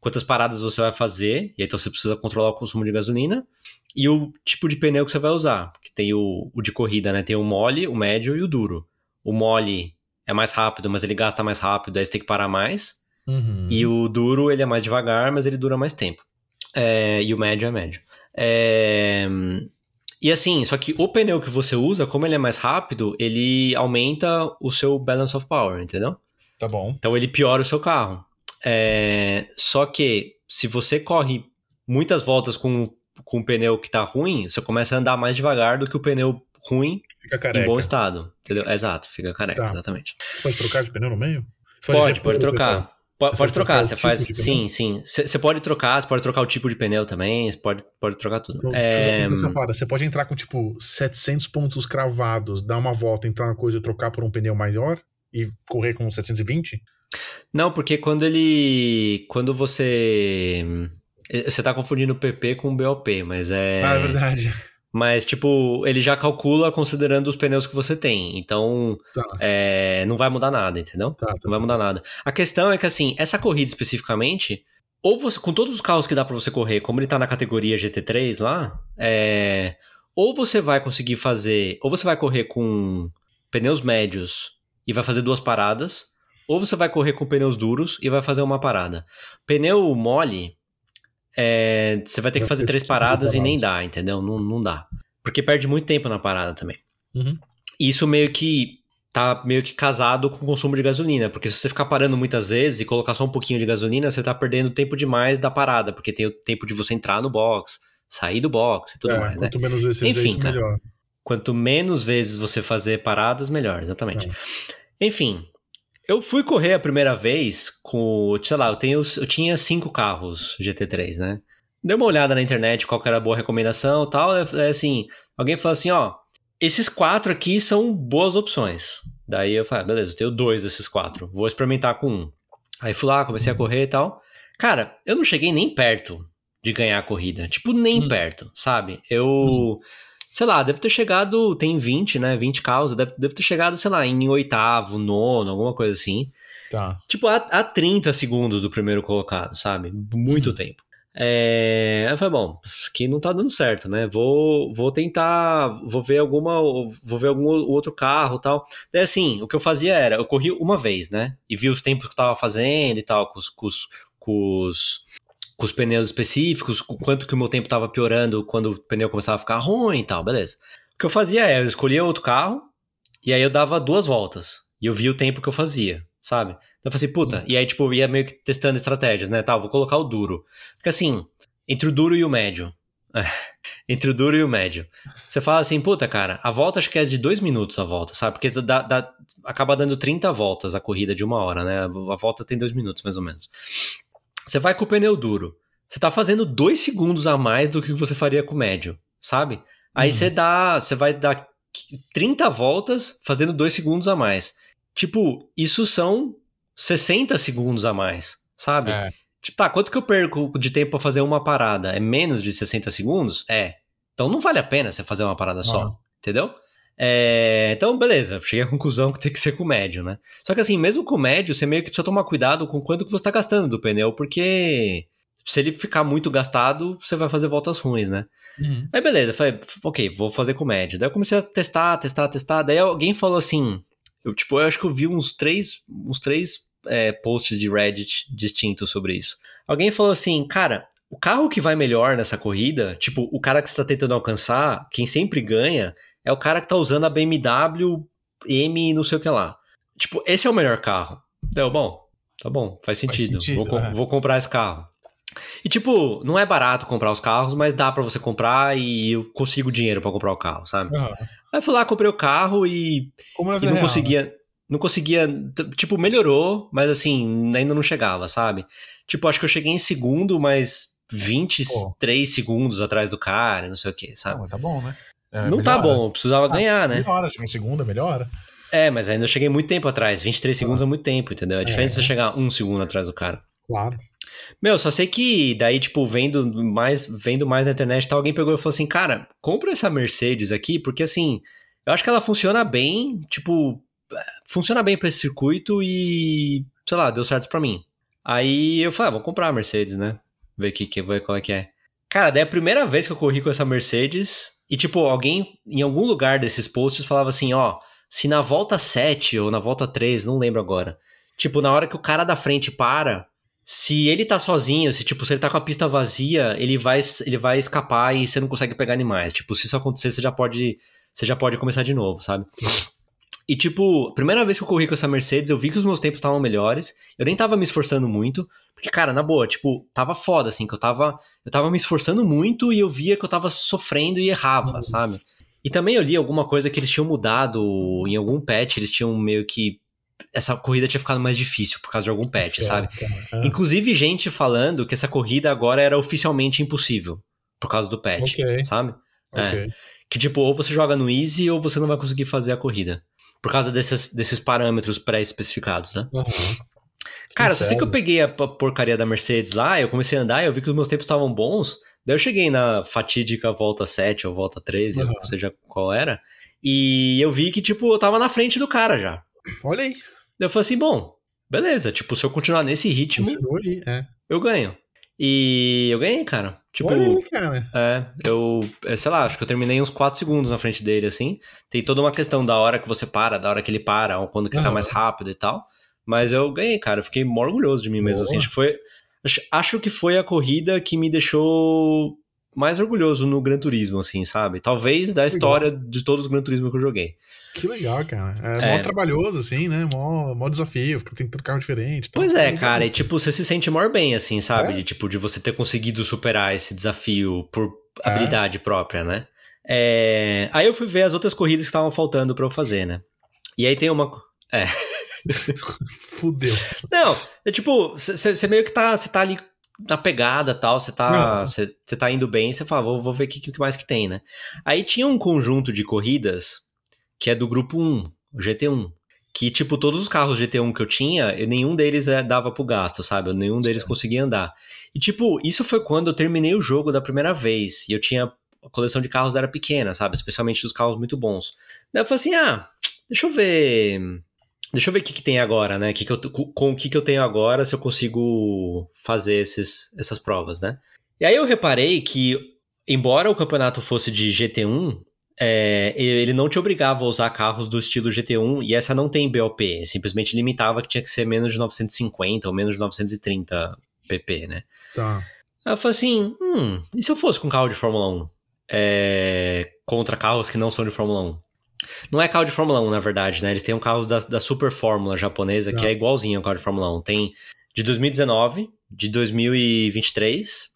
quantas paradas você vai fazer, e aí então você precisa controlar o consumo de gasolina, e o tipo de pneu que você vai usar. Porque tem o, o de corrida, né? Tem o mole, o médio e o duro. O mole é mais rápido, mas ele gasta mais rápido, aí você tem que parar mais. Uhum. E o duro, ele é mais devagar, mas ele dura mais tempo. É, e o médio é médio. É, e assim, só que o pneu que você usa, como ele é mais rápido, ele aumenta o seu balance of power, entendeu? Tá bom. Então ele piora o seu carro. É, só que se você corre muitas voltas com, com um pneu que tá ruim, você começa a andar mais devagar do que o pneu ruim em bom estado. Entendeu? Exato, fica careca, Tá. exatamente. Pode trocar de pneu no meio? Você Pode, pode trocar. Pode, pode trocar, trocar você tipo faz. Sim, sim. Você pode trocar, você pode trocar o tipo de pneu também, você pode, pode trocar tudo. Então, É, safada. Você pode entrar com, tipo, 700 pontos cravados, dar uma volta, entrar na coisa e trocar por um pneu maior e correr com 720? Não, porque quando ele. Quando você. Você tá confundindo o PP com o BOP, mas é. Ah, é verdade. Mas, tipo, ele já calcula considerando os pneus que você tem. Então, Tá. é, não vai mudar nada, entendeu? Tá, tá, Não vai mudar nada. A questão é que, assim, essa corrida especificamente, ou você, com todos os carros que dá pra você correr, como ele tá na categoria GT3 lá, é, ou você vai conseguir fazer, ou você vai correr com pneus médios e vai fazer duas paradas, ou você vai correr com pneus duros e vai fazer uma parada. Pneu mole, é, você vai ter que fazer três paradas e nem dá, entendeu? Não, não dá. Porque perde muito tempo na parada também. Uhum. Isso meio que tá meio que casado com o consumo de gasolina, porque se você ficar parando muitas vezes e colocar só um pouquinho de gasolina, você tá perdendo tempo demais da parada, porque tem o tempo de você entrar no box, sair do box e tudo É, mais, né? quanto menos vezes você Enfim, isso, cara. melhor. Quanto menos vezes você fazer paradas, melhor, exatamente. É. Enfim, eu fui correr a primeira vez com, sei lá, eu, tenho, eu tinha cinco carros GT3, né? Dei uma olhada na internet qual era a boa recomendação e tal. É assim, alguém falou assim, ó, esses quatro aqui são boas opções. Daí eu falei, ah, beleza, eu tenho dois desses quatro, vou experimentar com um. Aí fui lá, comecei a correr e tal. Cara, eu não cheguei nem perto de ganhar a corrida. Tipo, nem Hum. perto, sabe? Eu, sei lá, deve ter chegado, tem 20, né? 20 carros, deve, deve ter chegado, sei lá, em oitavo, nono, alguma coisa assim. Tá. Tipo, a, a 30 segundos do primeiro colocado, sabe? Muito Uhum. tempo. É, eu falei, bom, aqui não tá dando certo, né? Vou, vou tentar, vou ver alguma, vou ver algum outro carro tal. Daí assim, o que eu fazia era, eu corri uma vez, né? E vi os tempos que eu tava fazendo e tal, com os, com os, com os, com os pneus específicos, o quanto que o meu tempo tava piorando quando o pneu começava a ficar ruim e tal, beleza. O que eu fazia é, eu escolhia outro carro e aí eu dava duas voltas. E eu via o tempo que eu fazia, sabe? Então eu falei assim, puta, e aí, tipo, eu ia meio que testando estratégias, né? Tal, vou colocar o duro. Porque assim, entre o duro e o médio. entre o duro e o médio. Você fala assim, puta, cara, a volta acho que é de dois minutos a volta, sabe? Porque dá, dá, acaba dando 30 voltas a corrida de uma hora, né? A volta tem dois minutos, mais ou menos. Você vai com o pneu duro. Você tá fazendo dois segundos a mais do que você faria com o médio, sabe? Aí uhum. você dá. Você vai dar 30 voltas fazendo dois segundos a mais. Tipo, isso são 60 segundos a mais, sabe? É. Tipo, tá, quanto que eu perco de tempo pra fazer uma parada? É menos de 60 segundos? É. Então não vale a pena você fazer uma parada só, uhum. entendeu? É, então, beleza, cheguei à conclusão que tem que ser com médio, né? Só que assim, mesmo com médio, você meio que precisa tomar cuidado com quanto que você tá gastando do pneu, porque se ele ficar muito gastado, você vai fazer voltas ruins, né? Uhum. Aí beleza, falei, ok, vou fazer com médio. Daí eu comecei a testar, testar, testar. Daí alguém falou assim, eu, tipo, eu acho que eu vi uns três, uns três é, posts de Reddit distintos sobre isso. Alguém falou assim, cara, o carro que vai melhor nessa corrida, tipo, o cara que você tá tentando alcançar, quem sempre ganha, é o cara que tá usando a BMW M não sei o que lá. Tipo, esse é o melhor carro. Deu, bom, tá bom, faz sentido. Faz sentido vou, é. vou comprar esse carro. E tipo, não é barato comprar os carros, mas dá para você comprar e eu consigo dinheiro para comprar o carro, sabe? Uhum. Aí fui lá, comprei o carro e, e não real, conseguia. Né? Não conseguia. Tipo, melhorou, mas assim, ainda não chegava, sabe? Tipo, acho que eu cheguei em segundo, mas 23 Pô. segundos atrás do cara, não sei o que, sabe? Não, tá bom, né? É, não tá melhora. tá bom, precisava ah, ganhar, né? Melhora, cheguei em segunda, melhora. É, mas ainda eu cheguei muito tempo atrás. 23 ah. segundos é muito tempo, entendeu? A diferença é, é chegar um segundo atrás do cara. Claro. Meu, só sei que daí, tipo, vendo mais, vendo mais na internet, tal, alguém pegou e falou assim, cara, compra essa Mercedes aqui, porque assim, eu acho que ela funciona bem, tipo, funciona bem para esse circuito e, sei lá, deu certo para mim. Aí eu falei, ah, vou comprar a Mercedes, né? Ver que, que ver qual é que é. Cara, daí é a primeira vez que eu corri com essa Mercedes e, tipo, alguém em algum lugar desses posts falava assim, ó, se na volta 7 ou na volta 3, não lembro agora, tipo, na hora que o cara da frente para, se ele tá sozinho, se tipo, se ele tá com a pista vazia, ele vai, ele vai escapar e você não consegue pegar animais. Tipo, se isso acontecer, você já pode, você já pode começar de novo, sabe? E tipo, primeira vez que eu corri com essa Mercedes, eu vi que os meus tempos estavam melhores. Eu nem tava me esforçando muito, porque cara, na boa, tipo, tava foda assim, que eu tava, eu tava me esforçando muito e eu via que eu tava sofrendo e errava, uhum. sabe? E também eu li alguma coisa que eles tinham mudado em algum patch, eles tinham meio que essa corrida tinha ficado mais difícil por causa de algum patch, sabe? É. Inclusive, gente falando que essa corrida agora era oficialmente impossível por causa do patch, okay. sabe? É. Okay. É. Que tipo, ou você joga no easy ou você não vai conseguir fazer a corrida. Por causa desses, desses parâmetros pré-especificados, né? Uhum. Cara, só sei que eu peguei a porcaria da Mercedes lá, eu comecei a andar e eu vi que os meus tempos estavam bons. Daí eu cheguei na fatídica volta 7 ou volta 13, uhum. ou seja qual era. E eu vi que, tipo, eu tava na frente do cara já. Olha aí. Eu falei assim, bom, beleza, tipo, se eu continuar nesse ritmo, aí, é. eu ganho. E eu ganhei, cara. Tipo, Olha aí, cara. É, eu, é, sei lá, acho que eu terminei uns 4 segundos na frente dele, assim. Tem toda uma questão da hora que você para, da hora que ele para, ou quando que ele tá mais rápido e tal. Mas eu ganhei, cara. Eu fiquei mó orgulhoso de mim mesmo, assim. Acho que foi. Acho, acho que foi a corrida que me deixou mais orgulhoso no Gran Turismo, assim, sabe? Talvez da história de todos os Gran Turismo que eu joguei. Que legal, cara. É, é. mó trabalhoso, assim, né? Mó, mó desafio, fica tentando carro diferente. Pois é, cara, e tipo, você se sente maior bem, assim, sabe? É? De, tipo, de você ter conseguido superar esse desafio por é. habilidade própria, né? É... Aí eu fui ver as outras corridas que estavam faltando para eu fazer, né? E aí tem uma. É. Fudeu. Não, é tipo, você meio que tá. Você tá ali na pegada tal, você tá, você tá indo bem, você fala, vou, vou ver o que, que mais que tem, né? Aí tinha um conjunto de corridas que é do grupo 1, o GT1. Que, tipo, todos os carros GT1 que eu tinha, nenhum deles é, dava pro gasto, sabe? Nenhum deles conseguia andar. E, tipo, isso foi quando eu terminei o jogo da primeira vez. E eu tinha. A coleção de carros era pequena, sabe? Especialmente dos carros muito bons. Daí eu falei assim: ah, deixa eu ver Deixa eu ver o que, que tem agora, né? Que que eu, com o que, que eu tenho agora, se eu consigo fazer esses, essas provas, né? E aí eu reparei que, embora o campeonato fosse de GT1, é, ele não te obrigava a usar carros do estilo GT1 e essa não tem BOP, simplesmente limitava que tinha que ser menos de 950 ou menos de 930 pp, né? Tá. Aí eu falei assim, hum, e se eu fosse com carro de Fórmula 1? É, contra carros que não são de Fórmula 1? Não é carro de Fórmula 1, na verdade, né? Eles têm um carro da, da Super Fórmula japonesa, que Tá. é igualzinho ao carro de Fórmula 1. Tem de 2019, de 2023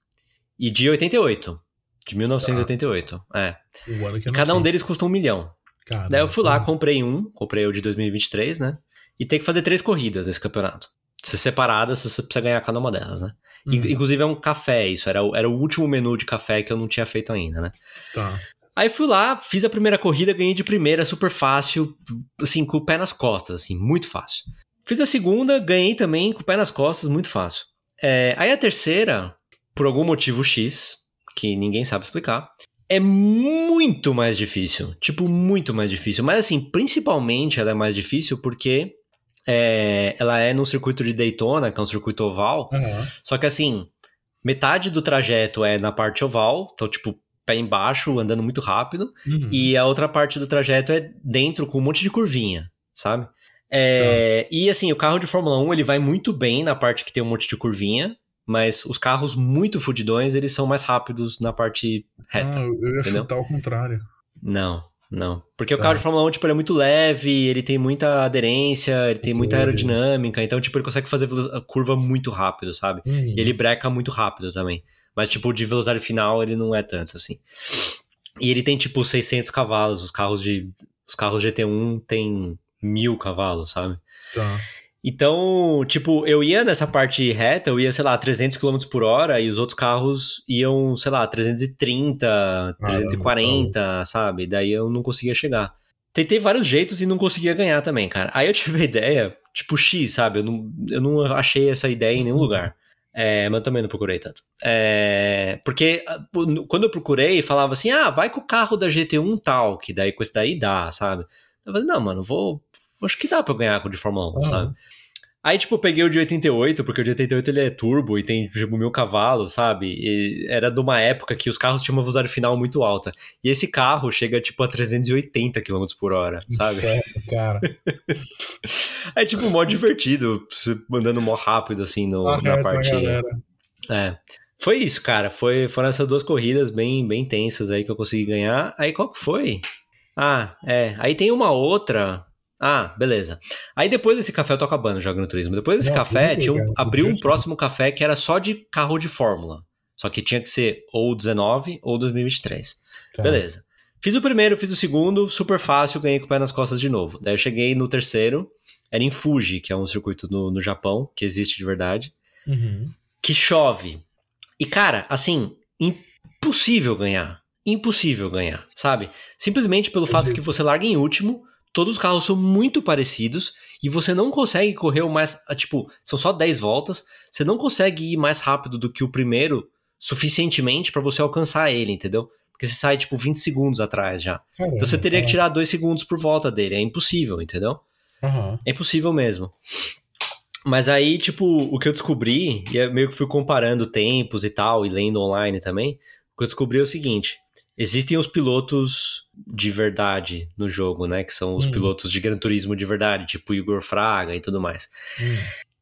e de 88. De 1988. É. O ano que eu E cada um deles custa um milhão. Cara, Daí eu fui lá, comprei um, comprei o de 2023, né? E tem que fazer três corridas nesse campeonato. Se separadas, você precisa ganhar cada uma delas, né? Uhum. In- Inclusive é um café, isso. Era, era o último menu de café que eu não tinha feito ainda, né? Tá. Aí fui lá, fiz a primeira corrida, ganhei de primeira, super fácil, assim, com o pé nas costas, assim, muito fácil. Fiz a segunda, ganhei também com o pé nas costas, muito fácil. É, aí a terceira, por algum motivo X, que ninguém sabe explicar, é muito mais difícil. Tipo, muito mais difícil. Mas assim, principalmente ela é mais difícil porque é, ela é num circuito de Daytona, que é um circuito oval, Aham. só que assim, metade do trajeto é na parte oval, então, tipo, pé embaixo, andando muito rápido, Uhum. e a outra parte do trajeto é dentro, com um monte de curvinha, sabe? É, E assim, o carro de Fórmula 1 ele vai muito bem na parte que tem um monte de curvinha, mas os carros muito fudidões, eles são mais rápidos na parte reta. Ah, eu ia entendeu? chutar ao contrário. Não, não. Porque o Tá. carro de Fórmula 1, tipo, ele é muito leve, ele tem muita aderência, ele tem muita aerodinâmica, então, tipo, ele consegue fazer a curva muito rápido, sabe? Uhum. E ele breca muito rápido também. Mas, tipo, de velocidade final, ele não é tanto, assim. E ele tem, tipo, 600 cavalos. Os carros de... Os carros GT1 tem mil cavalos, sabe? Tá. Então, tipo, eu ia nessa parte reta, eu ia, sei lá, 300 km por hora e os outros carros iam, sei lá, 330, 340, sabe? Daí eu não conseguia chegar. Tentei vários jeitos e não conseguia ganhar também, cara. Aí eu tive a ideia, tipo, X, sabe? Eu não, eu não achei essa ideia em nenhum lugar. É, mas eu também não procurei tanto. É, porque ah, quando eu procurei, falava assim: ah, vai com o carro da GT1 tal, que daí com esse daí dá, sabe? Eu falei, não, mano, vou. Acho que dá pra eu ganhar com o de Fórmula 1, Aham. sabe? Aí, tipo, eu peguei o de 88, porque o de 88 ele é turbo e tem, tipo, mil cavalos, sabe? E era de uma época que os carros tinham uma velocidade final muito alta. E esse carro chega, tipo, a 380 km por hora, sabe? Inferno, cara. É, tipo, mó divertido, andando mó rápido, assim, no, na parte... É. Foi isso, cara. Foi, foram essas duas corridas bem, bem tensas aí que eu consegui ganhar. Aí qual que foi? Ah, é. Aí tem uma outra. Ah, beleza. Aí depois desse café, eu tô acabando já no turismo. Depois desse Não, café, tinha um- abriu um próximo café que era só de carro de Fórmula. Só que tinha que ser ou 19 ou 2023. Tá. Beleza. Fiz o primeiro, fiz o segundo, super fácil, ganhei com o pé nas costas de novo. Daí eu cheguei no terceiro, era em Fuji, que é um circuito no, no Japão, que existe de verdade Uhum. que chove. E, cara, assim, impossível ganhar. Impossível ganhar, sabe? Simplesmente pelo fato que você larga em último, todos os carros são muito parecidos e você não consegue correr o mais. ah, Tipo, são só 10 voltas, você não consegue ir mais rápido do que o primeiro suficientemente pra você alcançar ele, entendeu? Porque você sai, tipo, 20 segundos atrás já. Caramba, Então você teria que tá. tirar 2 segundos por volta dele. É impossível, entendeu? Aham. É impossível mesmo. Mas aí, tipo, o que eu descobri, e eu meio que fui comparando tempos e tal, e lendo online também, o que eu descobri é o seguinte: existem os pilotos de verdade no jogo, né? Que são os Hum. pilotos de Gran Turismo de verdade, tipo Igor Fraga e tudo mais. Hum.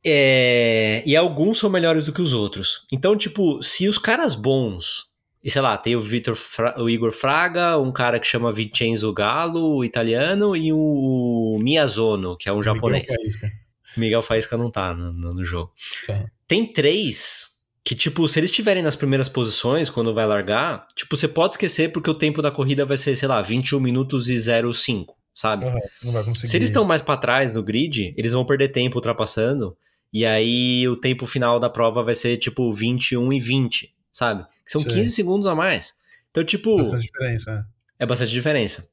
É, e alguns são melhores do que os outros. Então, tipo, se os caras bons. E sei lá, tem o, Vitor Fra- o Igor Fraga, um cara que chama Vincenzo Gallo, o italiano, e o Miyazono, que é um japonês. Miguel Faísca. Miguel Faísca não tá no, no- no jogo. Tá. Tem três que, tipo, se eles estiverem nas primeiras posições, quando vai largar, tipo, você pode esquecer porque o tempo da corrida vai ser, sei lá, 21 minutos e 05, sabe? Aham, Não vai conseguir. Se eles estão mais pra trás no grid, eles vão perder tempo ultrapassando. E aí o tempo final da prova vai ser tipo 21 e 20, sabe? Que são Sim. 15 segundos a mais. Então, tipo, Bastante diferença. é bastante diferença.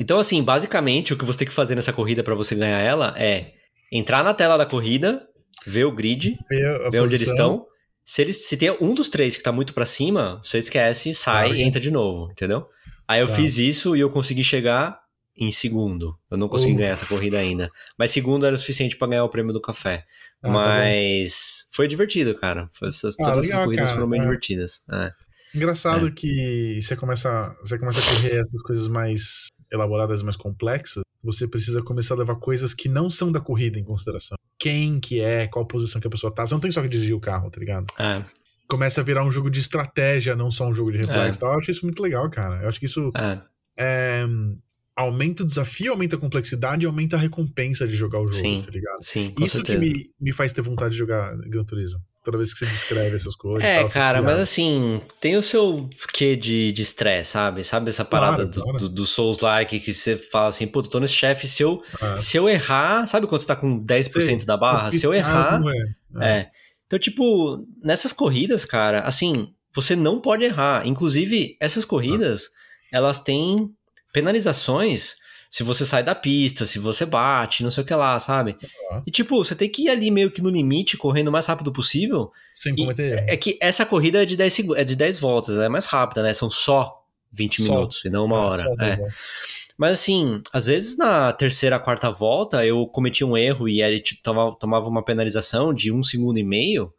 Então, assim, basicamente, o que você tem que fazer nessa corrida pra você ganhar ela é entrar na tela da corrida, ver o grid. Ver, ver onde eles estão. Se, eles, se tem um dos três que tá muito pra cima, você esquece, sai e entra de novo, entendeu? Aí eu Tá. fiz isso e eu consegui chegar em segundo. Eu não consegui Uh. ganhar essa corrida ainda. Mas segundo era o suficiente pra ganhar o prêmio do café. Ah, tá bom. Foi foi divertido, cara. Foi essas, Ah, todas legal, essas corridas cara, foram bem é. divertidas. É. Engraçado que você começa, você começa a correr essas coisas mais elaboradas, mais complexas. Você precisa começar a levar coisas que não são da corrida em consideração. Quem que é, qual posição que a pessoa tá. Você não tem só que dirigir o carro, tá ligado? É, Começa a virar um jogo de estratégia, não só um jogo de reflexo. É. Tal. Eu acho isso muito legal, cara. Eu acho que isso é, é, aumenta o desafio, aumenta a complexidade e aumenta a recompensa de jogar o jogo, Sim. tá ligado? sim, Isso que certeza. me, me faz ter vontade de jogar Gran Turismo. Toda vez que você descreve essas coisas. É, tal, cara, mas assim, tem o seu quê de de estresse, sabe? Sabe essa Claro, parada do, claro. do, do Souls-like que você fala assim, pô, tô nesse chefe, se eu, É. se eu errar, sabe quando você tá com 10% Sei, da barra? Se eu errar, é. É. é. Então, tipo, nessas corridas, cara, assim, você não pode errar. Inclusive, essas corridas, elas têm penalizações se você sai da pista, se você bate, não sei o que lá, sabe? Uhum. E, tipo, você tem que ir ali meio que no limite, correndo o mais rápido possível. Sem cometer erro. É que essa corrida é de 10, segu- é de 10 voltas, ela é mais rápida, né? São só 20 Só. minutos e não uma É, hora. É. Mas assim, às vezes na terceira, quarta volta eu cometi um erro e ele tipo, tomava, tomava uma penalização de um segundo e meio,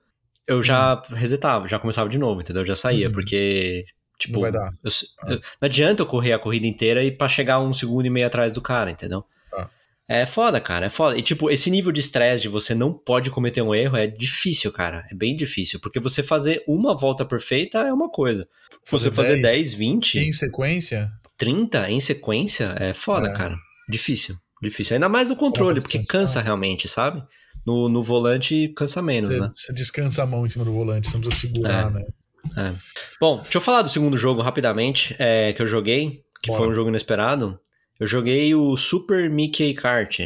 eu já resetava, já começava de novo, entendeu? Eu já saía, Uhum. porque, tipo, Não vai dar. eu- eu- não adianta eu correr a corrida inteira e pra chegar um segundo e meio atrás do cara, entendeu? Tá. É foda, cara, é foda. E tipo, esse nível de estresse de você não pode cometer um erro é difícil, cara. É bem difícil. Porque você fazer uma volta perfeita é uma coisa. Você fazer 10, 20, Em sequência, 30 em sequência é foda, É. cara. Difícil. Difícil. Ainda mais no controle, porque cansa realmente, sabe? No, no volante cansa menos, você, né? você descansa a mão em cima do volante, você não precisa segurar, É. né? É. Bom, deixa eu falar do segundo jogo rapidamente, é, que eu joguei, que foi um jogo inesperado. Eu joguei o Super Mickey Kart.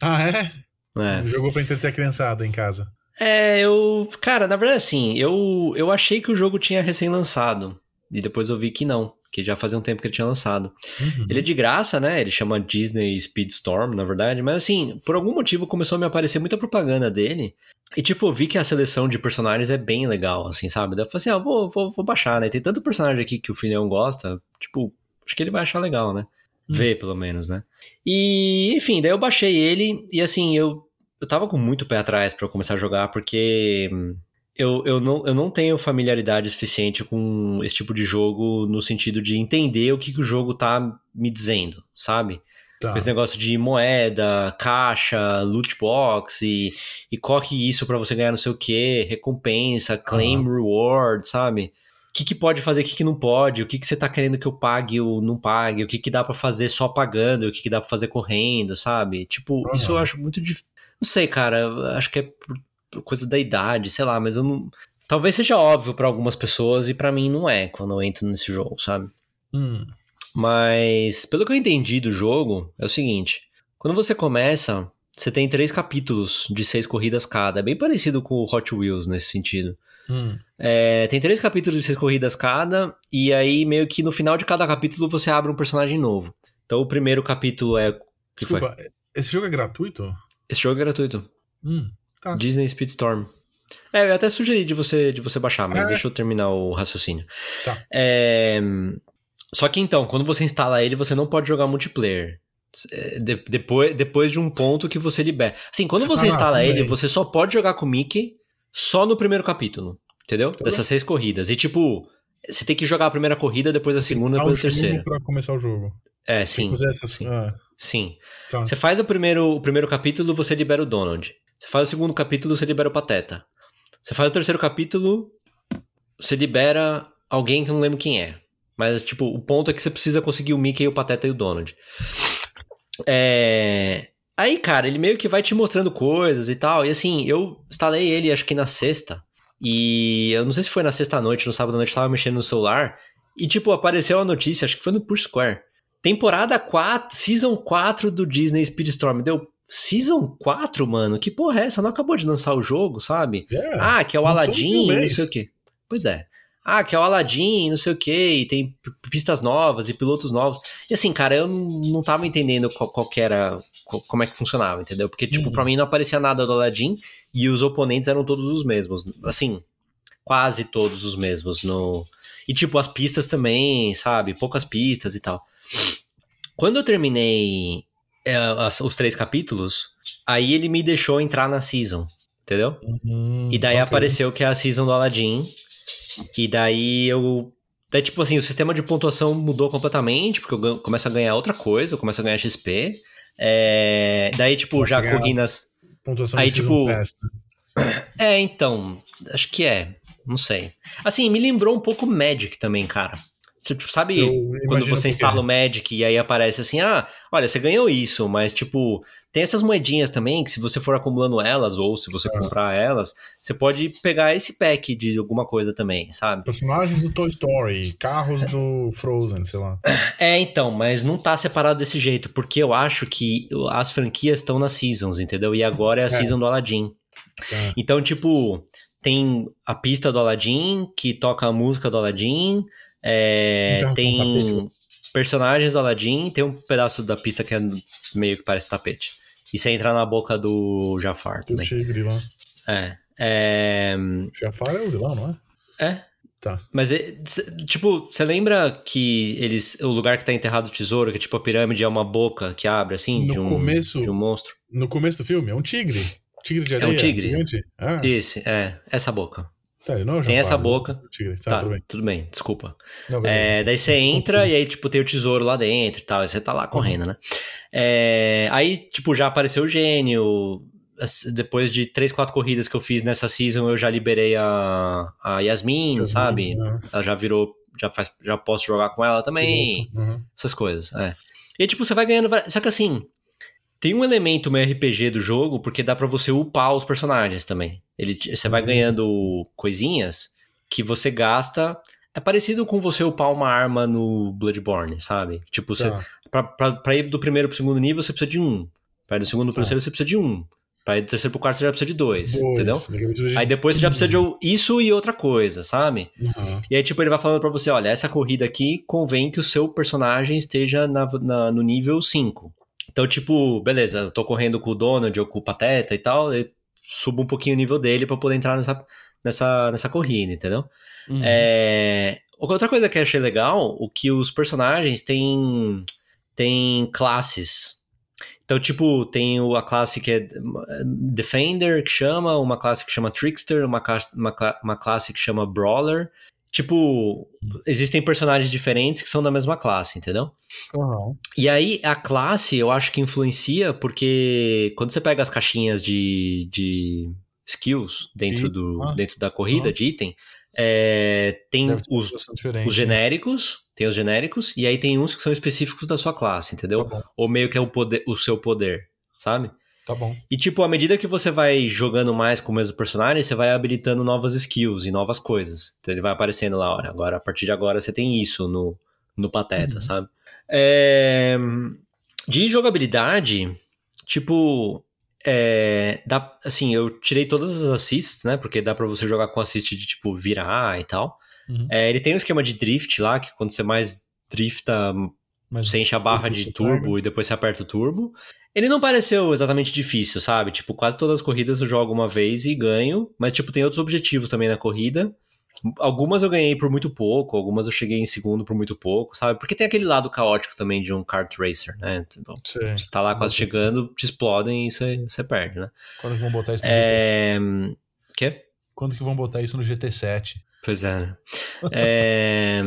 Ah, é? É. Jogou pra entreter a criançada em casa. É, eu. Cara, na verdade, assim, eu, eu achei que o jogo tinha recém-lançado. E depois eu vi que não, que já fazia um tempo que ele tinha lançado. Uhum. Ele é de graça, né? Ele chama Disney Speedstorm, na verdade. Mas assim, por algum motivo começou a me aparecer muita propaganda dele. E tipo, eu vi que a seleção de personagens é bem legal, assim, sabe? Daí eu falei assim, ah, vou, vou, vou baixar, né? Tem tanto personagem aqui que o filhão gosta. Tipo, acho que ele vai achar legal, né? Hum. Ver, pelo menos, né? E, enfim, daí eu baixei ele. E assim, eu, eu tava com muito pé atrás pra eu começar a jogar, porque hum, eu, eu, não, eu não tenho familiaridade suficiente com esse tipo de jogo no sentido de entender o que, que o jogo tá me dizendo, sabe? Tá. Com esse negócio de moeda, caixa, loot box e, e coque isso pra você ganhar não sei o que, recompensa, claim reward, sabe? O que, que pode fazer, o que, que não pode, o que, que você tá querendo que eu pague ou não pague, o que, que dá pra fazer só pagando, o que, que dá pra fazer correndo, sabe? Tipo, Aham. isso eu acho muito difícil. Não sei, cara, acho que é coisa da idade, sei lá, mas eu não. Talvez seja óbvio pra algumas pessoas e pra mim não é quando eu entro nesse jogo, sabe? Hum. Mas, pelo que eu entendi do jogo, é o seguinte: quando você começa, você tem três capítulos de seis corridas cada. É bem parecido com o Hot Wheels nesse sentido. Hum. É, tem três capítulos de seis corridas cada, e aí meio que no final de cada capítulo você abre um personagem novo. Então o primeiro capítulo é. Que foi? Desculpa, esse jogo é gratuito? Esse jogo é gratuito. Hum. Tá. Disney Speedstorm. É, eu até sugeri de você, de você baixar, mas É. deixa eu terminar o raciocínio. Tá. É, Só que então, quando você instala ele, você não pode jogar multiplayer. É, de- depois, depois de um ponto que você libera. Assim, quando você Ah, instala ele, bem. você só pode jogar com o Mickey só no primeiro capítulo. Entendeu? Tudo Dessas seis corridas. E tipo, você tem que jogar a primeira corrida, depois a segunda, depois a terceira. pra começar o jogo. É, sim. essas... sim. Ah, Sim. tá. Você faz o primeiro, o primeiro capítulo, você libera o Donald. Você faz o segundo capítulo, você libera o Pateta. Você faz o terceiro capítulo, você libera alguém que eu não lembro quem é. Mas, tipo, o ponto é que você precisa conseguir o Mickey, o Pateta e o Donald. É... Aí, cara, ele meio que vai te mostrando coisas e tal. E assim, eu instalei ele acho que na sexta. E eu não sei se foi na sexta noite, no sábado à noite, eu tava mexendo no celular. E, tipo, apareceu a notícia, acho que foi no Push Square. Temporada 4, Season 4 do Disney Speedstorm. Deu Season 4, mano? Que porra é essa? Não acabou de lançar o jogo, sabe? É, Ah, que é o Aladdin, não sei o quê. Pois é. Ah, que é o Aladdin, não sei o quê, e tem pistas novas e pilotos novos. E assim, cara, eu não, tava entendendo qual, qual que era, qual- como é que funcionava, entendeu? Porque, tipo, Uhum. pra mim não aparecia nada do Aladdin e os oponentes eram todos os mesmos. Assim, quase todos os mesmos. no E, tipo, as pistas também, sabe? Poucas pistas e tal. Quando eu terminei é, as- os três capítulos, aí ele me deixou entrar na season, entendeu? Hum, E daí ok. apareceu que é a season do Aladdin. E daí eu. Daí, tipo assim, o sistema de pontuação mudou completamente, porque eu gan- começo a ganhar outra coisa, eu começo a ganhar XP. É, Daí, tipo, já corri nas. Pontuação Aí, tipo, Pass, né? É, então. Acho que é. Não sei. Assim, me lembrou um pouco Magic também, cara. Tipo, sabe Eu quando você instala o Magic e aí aparece assim, ah, olha, você ganhou isso, mas tipo, tem essas moedinhas também que se você for acumulando elas ou se você comprar elas, você pode pegar esse pack de alguma coisa também, sabe? Personagens do Toy Story, carros do Frozen, sei lá. É, então, mas não tá separado desse jeito, porque eu acho que as franquias estão nas seasons, entendeu? E agora é a É. season do Aladdin. Tá. Então, tipo, tem a pista do Aladdin, que toca a música do Aladdin, é, Então, tem tapete. personagens do Aladdin, tem um pedaço da pista que é meio que parece tapete. E você entra na boca do Jafar Do também. tigre lá. É. É. Jafar é o vilão, não é? É. Tá. Mas, é, tipo, você lembra que eles. O lugar que tá enterrado o tesouro, que tipo a pirâmide é uma boca que abre assim, No de um, começo- de um monstro? No começo do filme, é um tigre. Tigre de É um areia. tigre. gigante. Ah, Esse, é, essa boca. Tá, não é Tem essa é o boca. Tigre. Tá, Tá, tudo bem. tudo bem, desculpa. Não. É, daí você entra e aí, tipo, tem o tesouro lá dentro e tal, e você tá lá correndo, né? É, aí, tipo, já apareceu o gênio. Depois de três, quatro corridas que eu fiz nessa season, eu já liberei a, a Yasmin, sabe? né? Ela já virou. Já, faz, já posso jogar com ela também. Uhum. Essas coisas, é. E tipo, você vai ganhando. Só que assim, tem um elemento meio RPG do jogo, porque dá pra você upar os personagens também. Ele, você vai Uhum. ganhando coisinhas que você gasta. É parecido com você upar uma arma no Bloodborne, sabe? Tipo, você, Tá. pra, pra, pra ir do primeiro pro segundo nível, você precisa de um. Pra ir do segundo pro Tá. terceiro, você precisa de um. Pra ir do terceiro pro quarto, você já precisa de dois, Dois. entendeu? Você Aí depois você já precisa de 15. isso e outra coisa, sabe? Uhum. E aí, tipo, ele vai falando pra você, olha, essa corrida aqui convém que o seu personagem esteja na- na- no nível 5. Então, tipo, beleza, eu tô correndo com o Donald ou com o Pateta e tal, eu subo um pouquinho o nível dele pra poder entrar nessa, nessa, nessa corrida, entendeu? Uhum. É, Outra coisa que eu achei legal, o que os personagens têm, têm classes. Então, tipo, tem a classe que é Defender, que chama, uma classe que chama Trickster, uma, classe- uma, uma classe que chama Brawler. Tipo, existem personagens diferentes que são da mesma classe, entendeu? Uhum. E aí, a classe eu acho que influencia, porque quando você pega as caixinhas de, de skills dentro, Sim. do, Ah. dentro da corrida Ah. de item, é, tem os, os né? genéricos, tem os genéricos, e aí tem uns que são específicos da sua classe, entendeu? Tá Ou meio que é o, poder, o seu poder, sabe? Tá bom. E, tipo, à medida que você vai jogando mais com o mesmo personagem, você vai habilitando novas skills e novas coisas. Então ele vai aparecendo lá, olha, agora, a partir de agora você tem isso no, no Pateta, Uhum. sabe? É, De jogabilidade, tipo, é, dá, assim, eu tirei todas as assists, né? Porque dá pra você jogar com assist de, tipo, virar e tal. Uhum. É, ele tem um esquema de drift lá, que quando você mais drifta, Mas você enche a barra de turbo pega. e depois você aperta o turbo. Ele não pareceu exatamente difícil, sabe? Tipo, quase todas as corridas eu jogo uma vez e ganho, mas tipo, tem outros objetivos também na corrida. Algumas eu ganhei por muito pouco, algumas eu cheguei em segundo por muito pouco, sabe? Porque tem aquele lado caótico também de um kart racer, né? Tipo, Sei. Você tá lá quase chegando, te explodem e você, você perde, né? Quando que vão botar isso no GT7? É... Quê? Quando que vão botar isso no GT7? Pois é. né? É,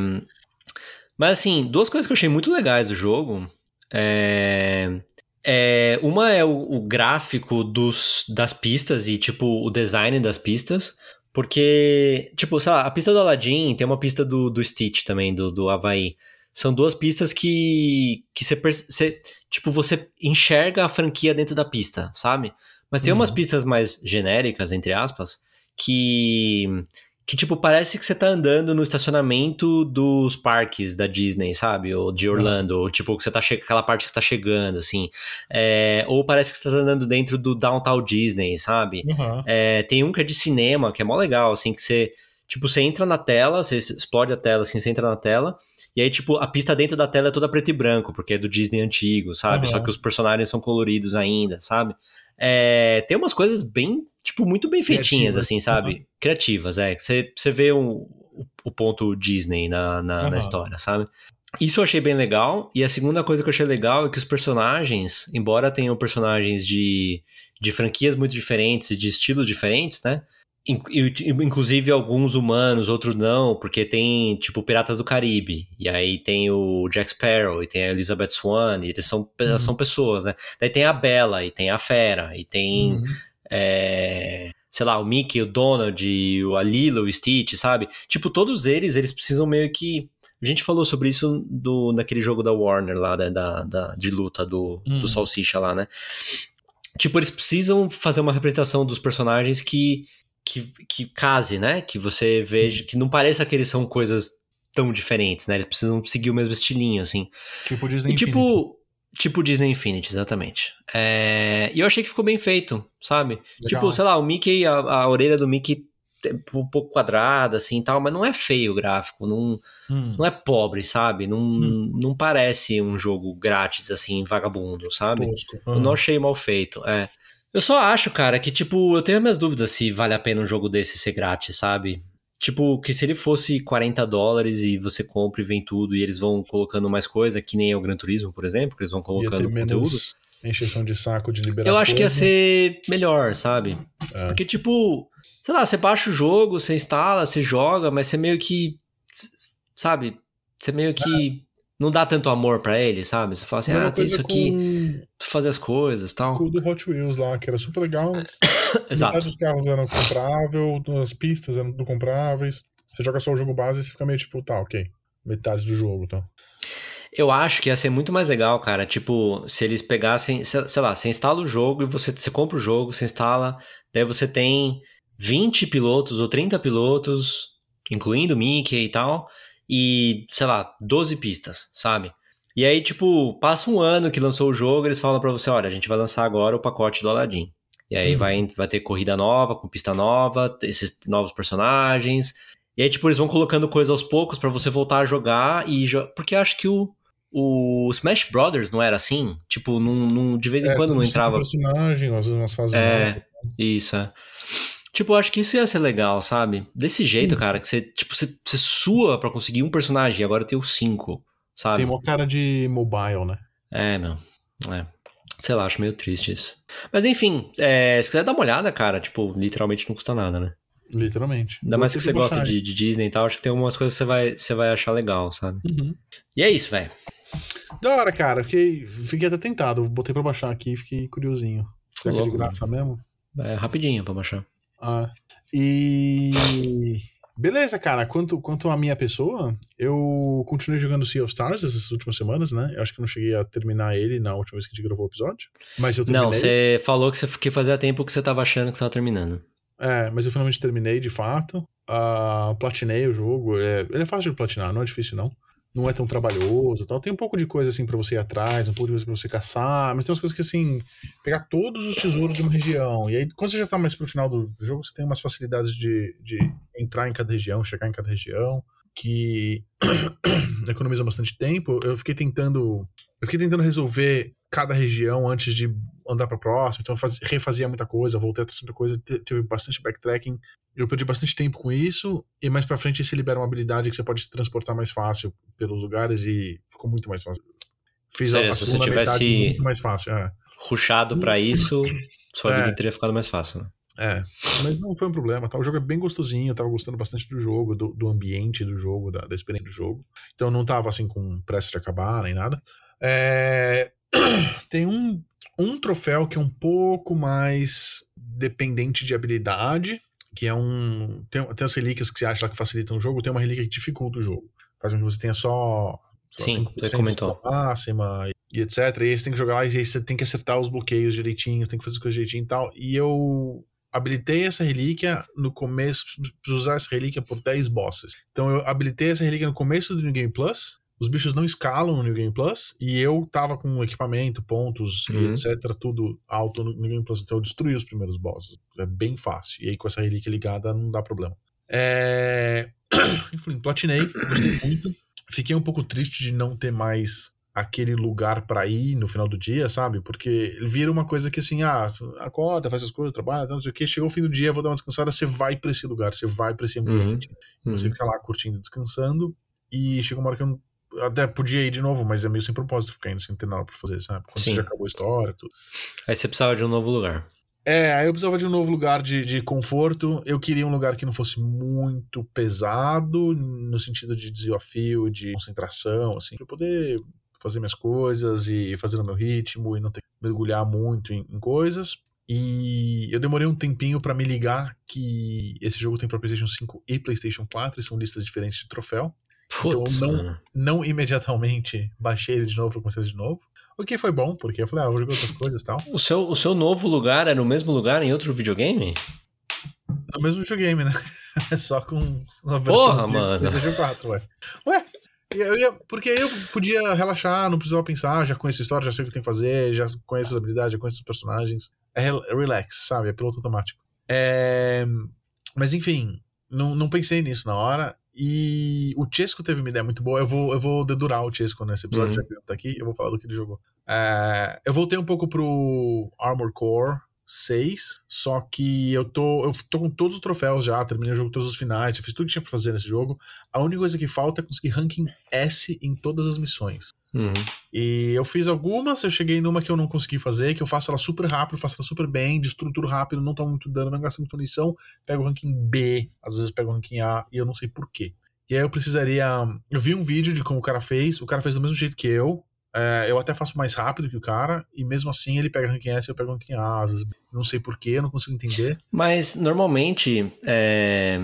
Mas assim, duas coisas que eu achei muito legais do jogo. É... é, Uma é o, o gráfico dos, das pistas e, tipo, o design das pistas. Porque, tipo, sei lá, a pista do Aladdin tem uma pista do, do Stitch também, do, do Havaí. São duas pistas que, que você, você, tipo, você enxerga a franquia dentro da pista, sabe? Mas tem Uhum. umas pistas mais genéricas, entre aspas, que que tipo parece que você tá andando no estacionamento dos parques da Disney, sabe? Ou de Orlando, ou tipo que você tá che- aquela parte que você tá chegando assim. É, ou parece que você tá andando dentro do Downtown Disney, sabe? Uhum. É, tem um que é de cinema, que é mó legal, assim, que você, tipo, você entra na tela, você explode a tela, assim, você entra na tela, e aí, tipo, a pista dentro da tela é toda preto e branco, porque é do Disney antigo, sabe? Uhum. Só que os personagens são coloridos ainda, sabe? É, tem umas coisas bem, tipo, muito bem feitinhas, Criativas. assim, sabe? Criativas, é. Você, vê um, o, ponto Disney na, na, na Uhum. história, sabe? Isso eu achei bem legal. E a segunda coisa que eu achei legal é que os personagens, embora tenham personagens de, de franquias muito diferentes e de estilos diferentes, né? Inclusive alguns humanos, outros não, porque tem, tipo, Piratas do Caribe, e aí tem o Jack Sparrow, e tem a Elizabeth Swan, e eles são, uhum. são pessoas, né? Daí tem a Bella, e tem a Fera, e tem, uhum. É, sei lá, o Mickey, o Donald, a Lilo, o Stitch, sabe? Tipo, todos eles, eles precisam meio que... A gente falou sobre isso do, naquele jogo da Warner lá, né, da, da, de luta do, uhum. do Salsicha lá, né? Tipo, eles precisam fazer uma representação dos personagens que que, que case, né? Que você veja, que não pareça que eles são coisas tão diferentes, né? Eles precisam seguir o mesmo estilinho, assim. Tipo Disney e, Tipo, tipo Disney Infinity, exatamente. É... E eu achei que ficou bem feito, sabe? Legal. Tipo, sei lá, o Mickey, a, a orelha do Mickey um pouco quadrada, assim, tal, mas não é feio o gráfico, não, hum. não é pobre, sabe? Não, hum. não parece um jogo grátis, assim, vagabundo, sabe? Uhum. Eu não achei mal feito, é. Eu só acho, cara, que, tipo, eu tenho minhas dúvidas se vale a pena um jogo desse ser grátis, sabe? Tipo, que se ele fosse 40 dólares e você compra e vem tudo e eles vão colocando mais coisa, que nem é o Gran Turismo, por exemplo, que eles vão colocando conteúdo. Encheção de saco de liberar. Eu acho coisa. que ia ser melhor, sabe? É. Porque, tipo, sei lá, você baixa o jogo, você instala, você joga, mas você meio que. Sabe? Você meio que. É não dá tanto amor para ele, sabe? Você fala assim, ah, tem isso aqui, com... fazer as coisas tal. Com o do Hot Wheels lá, que era super legal. Exato. Metade dos carros eram compráveis, as pistas eram tudo compráveis. Você joga só o jogo base e você fica meio tipo, tá, ok. Metade do jogo, tá. Eu acho que ia ser muito mais legal, cara. Tipo, se eles pegassem, sei lá, você instala o jogo e você, você compra o jogo, você instala, daí você tem 20 pilotos ou 30 pilotos, incluindo o Mickey e tal e, sei lá, 12 pistas, sabe? E aí, tipo, passa um ano que lançou o jogo, eles falam para você, olha, a gente vai lançar agora o pacote do Aladdin. E aí uhum. vai, vai ter corrida nova, com pista nova, esses novos personagens. E aí, tipo, eles vão colocando coisa aos poucos para você voltar a jogar e... Jo Porque acho que o, o Smash Brothers não era assim? Tipo, num, num de vez em é, quando não entrava... personagem, às vezes umas fases É, novas. isso, é. Tipo, eu acho que isso ia ser legal, sabe? Desse jeito, hum. cara, que você, tipo, você, você sua para conseguir um personagem e agora tem os cinco, sabe? Tem uma cara de mobile, né? É, não. É. Sei lá, acho meio triste isso. Mas enfim, é, se quiser dar uma olhada, cara, tipo, literalmente não custa nada, né? Literalmente. Ainda mais que você gosta de, de, Disney e tal, acho que tem algumas coisas que você vai, você vai achar legal, sabe? Uhum. E é isso, velho. Da hora, cara. Fiquei, fiquei até tentado. Botei pra baixar aqui fiquei curiosinho. Será que é de graça mesmo? É rapidinho pra baixar. Ah, e. Beleza, cara. Quanto, quanto à minha pessoa, eu continuei jogando Sea of Stars essas últimas semanas, né? Eu acho que eu não cheguei a terminar ele na última vez que a gente gravou o episódio. Mas eu terminei. Não, você falou que, você, que fazia tempo que você tava achando que você tava terminando. É, mas eu finalmente terminei de fato. Uh, platinei o jogo. É, ele é fácil de platinar, não é difícil não não é tão trabalhoso tal. Tem um pouco de coisa assim para você ir atrás, um pouco de coisa pra você caçar, mas tem umas coisas que assim, pegar todos os tesouros de uma região. E aí, quando você já tá mais pro final do jogo, você tem umas facilidades de, de entrar em cada região, chegar em cada região, que economiza bastante tempo. Eu fiquei tentando. Eu fiquei tentando resolver cada região antes de andar para próxima, então faz, refazia muita coisa, voltei a fazer muita coisa, teve bastante backtracking. Eu perdi bastante tempo com isso, e mais para frente você libera uma habilidade que você pode se transportar mais fácil pelos lugares e ficou muito mais fácil. Fiz Sério, a, a se você tivesse muito mais fácil, é. ruxado para isso, sua é. vida teria ficado mais fácil, né? É, mas não foi um problema, tá? O jogo é bem gostosinho, eu tava gostando bastante do jogo, do, do ambiente do jogo, da, da experiência do jogo. Então eu não tava assim com pressa de acabar nem nada. É, tem um, um troféu que é um pouco mais dependente de habilidade, que é um. Tem, tem as relíquias que você acha lá que facilitam o jogo, tem uma relíquia que dificulta o jogo. Faz com que você tenha só. só Sim, você comentou. Máxima e etc. E aí você tem que jogar e aí você tem que acertar os bloqueios direitinho, tem que fazer as coisas direitinho e tal. E eu habilitei essa relíquia no começo, preciso usar essa relíquia por 10 bosses. Então eu habilitei essa relíquia no começo do New Game Plus, os bichos não escalam no New Game Plus e eu tava com equipamento, pontos uhum. e etc, tudo alto no New Game Plus, então eu destruí os primeiros bosses. É bem fácil. E aí com essa relíquia ligada não dá problema. É... Enfim, platinei, gostei muito. Fiquei um pouco triste de não ter mais aquele lugar para ir no final do dia, sabe? Porque vira uma coisa que assim, ah, acorda, faz as coisas, trabalha, não sei o que, chegou o fim do dia, vou dar uma descansada, você vai para esse lugar, você vai para esse ambiente, uhum. você fica lá curtindo, descansando, e chega uma hora que eu até podia ir de novo, mas é meio sem propósito ficar indo sem ter nada pra fazer, sabe? Quando Sim. você já acabou a história, tudo. Aí você precisava de um novo lugar. É, aí eu precisava de um novo lugar de, de conforto. Eu queria um lugar que não fosse muito pesado, no sentido de desafio, de concentração, assim, pra eu poder fazer minhas coisas e fazer no meu ritmo e não ter que mergulhar muito em, em coisas. E eu demorei um tempinho pra me ligar que esse jogo tem pra PlayStation 5 e PlayStation 4, e são listas diferentes de troféu. Putz, não- mano. Não imediatamente baixei ele de novo pra começar de novo. O que foi bom, porque eu falei, ah, vou jogar outras coisas e tal. O seu, o seu novo lugar é no mesmo lugar em outro videogame? No mesmo videogame, né? Só com uma Porra, de mano. PlayStation 4, ué. Ué, eu ia, porque aí eu podia relaxar, não precisava pensar, já conheço a história, já sei o que tem que fazer, já conheço as habilidades, já conheço os personagens. É é relax, sabe? É piloto automático. É, Mas enfim, não, não pensei nisso na hora. E o Chesco teve uma ideia muito boa. Eu vou, eu vou dedurar o Chesco nesse episódio, Uhum. já que ele tá aqui. Eu vou falar do que ele jogou. É, eu voltei um pouco pro Armor Core 6, só que eu tô, eu tô com todos os troféus já, terminei o jogo todos os finais, já fiz tudo que tinha pra fazer nesse jogo. A única coisa que falta é conseguir ranking S em todas as missões. Uhum. E eu fiz algumas, eu cheguei numa que eu não consegui fazer, que eu faço ela super rápido, faço ela super bem, destruturo rápido, não tomo muito dano, não gasto muita munição, pego o ranking B, às vezes pego o ranking A, e eu não sei porquê. E aí eu precisaria. Eu vi um vídeo de como o cara fez, o cara fez do mesmo jeito que eu. é, eu até faço mais rápido que o cara, e mesmo assim ele pega ranking S e eu pego ranking A. Às vezes, não sei porquê, não consigo entender. Mas normalmente, é,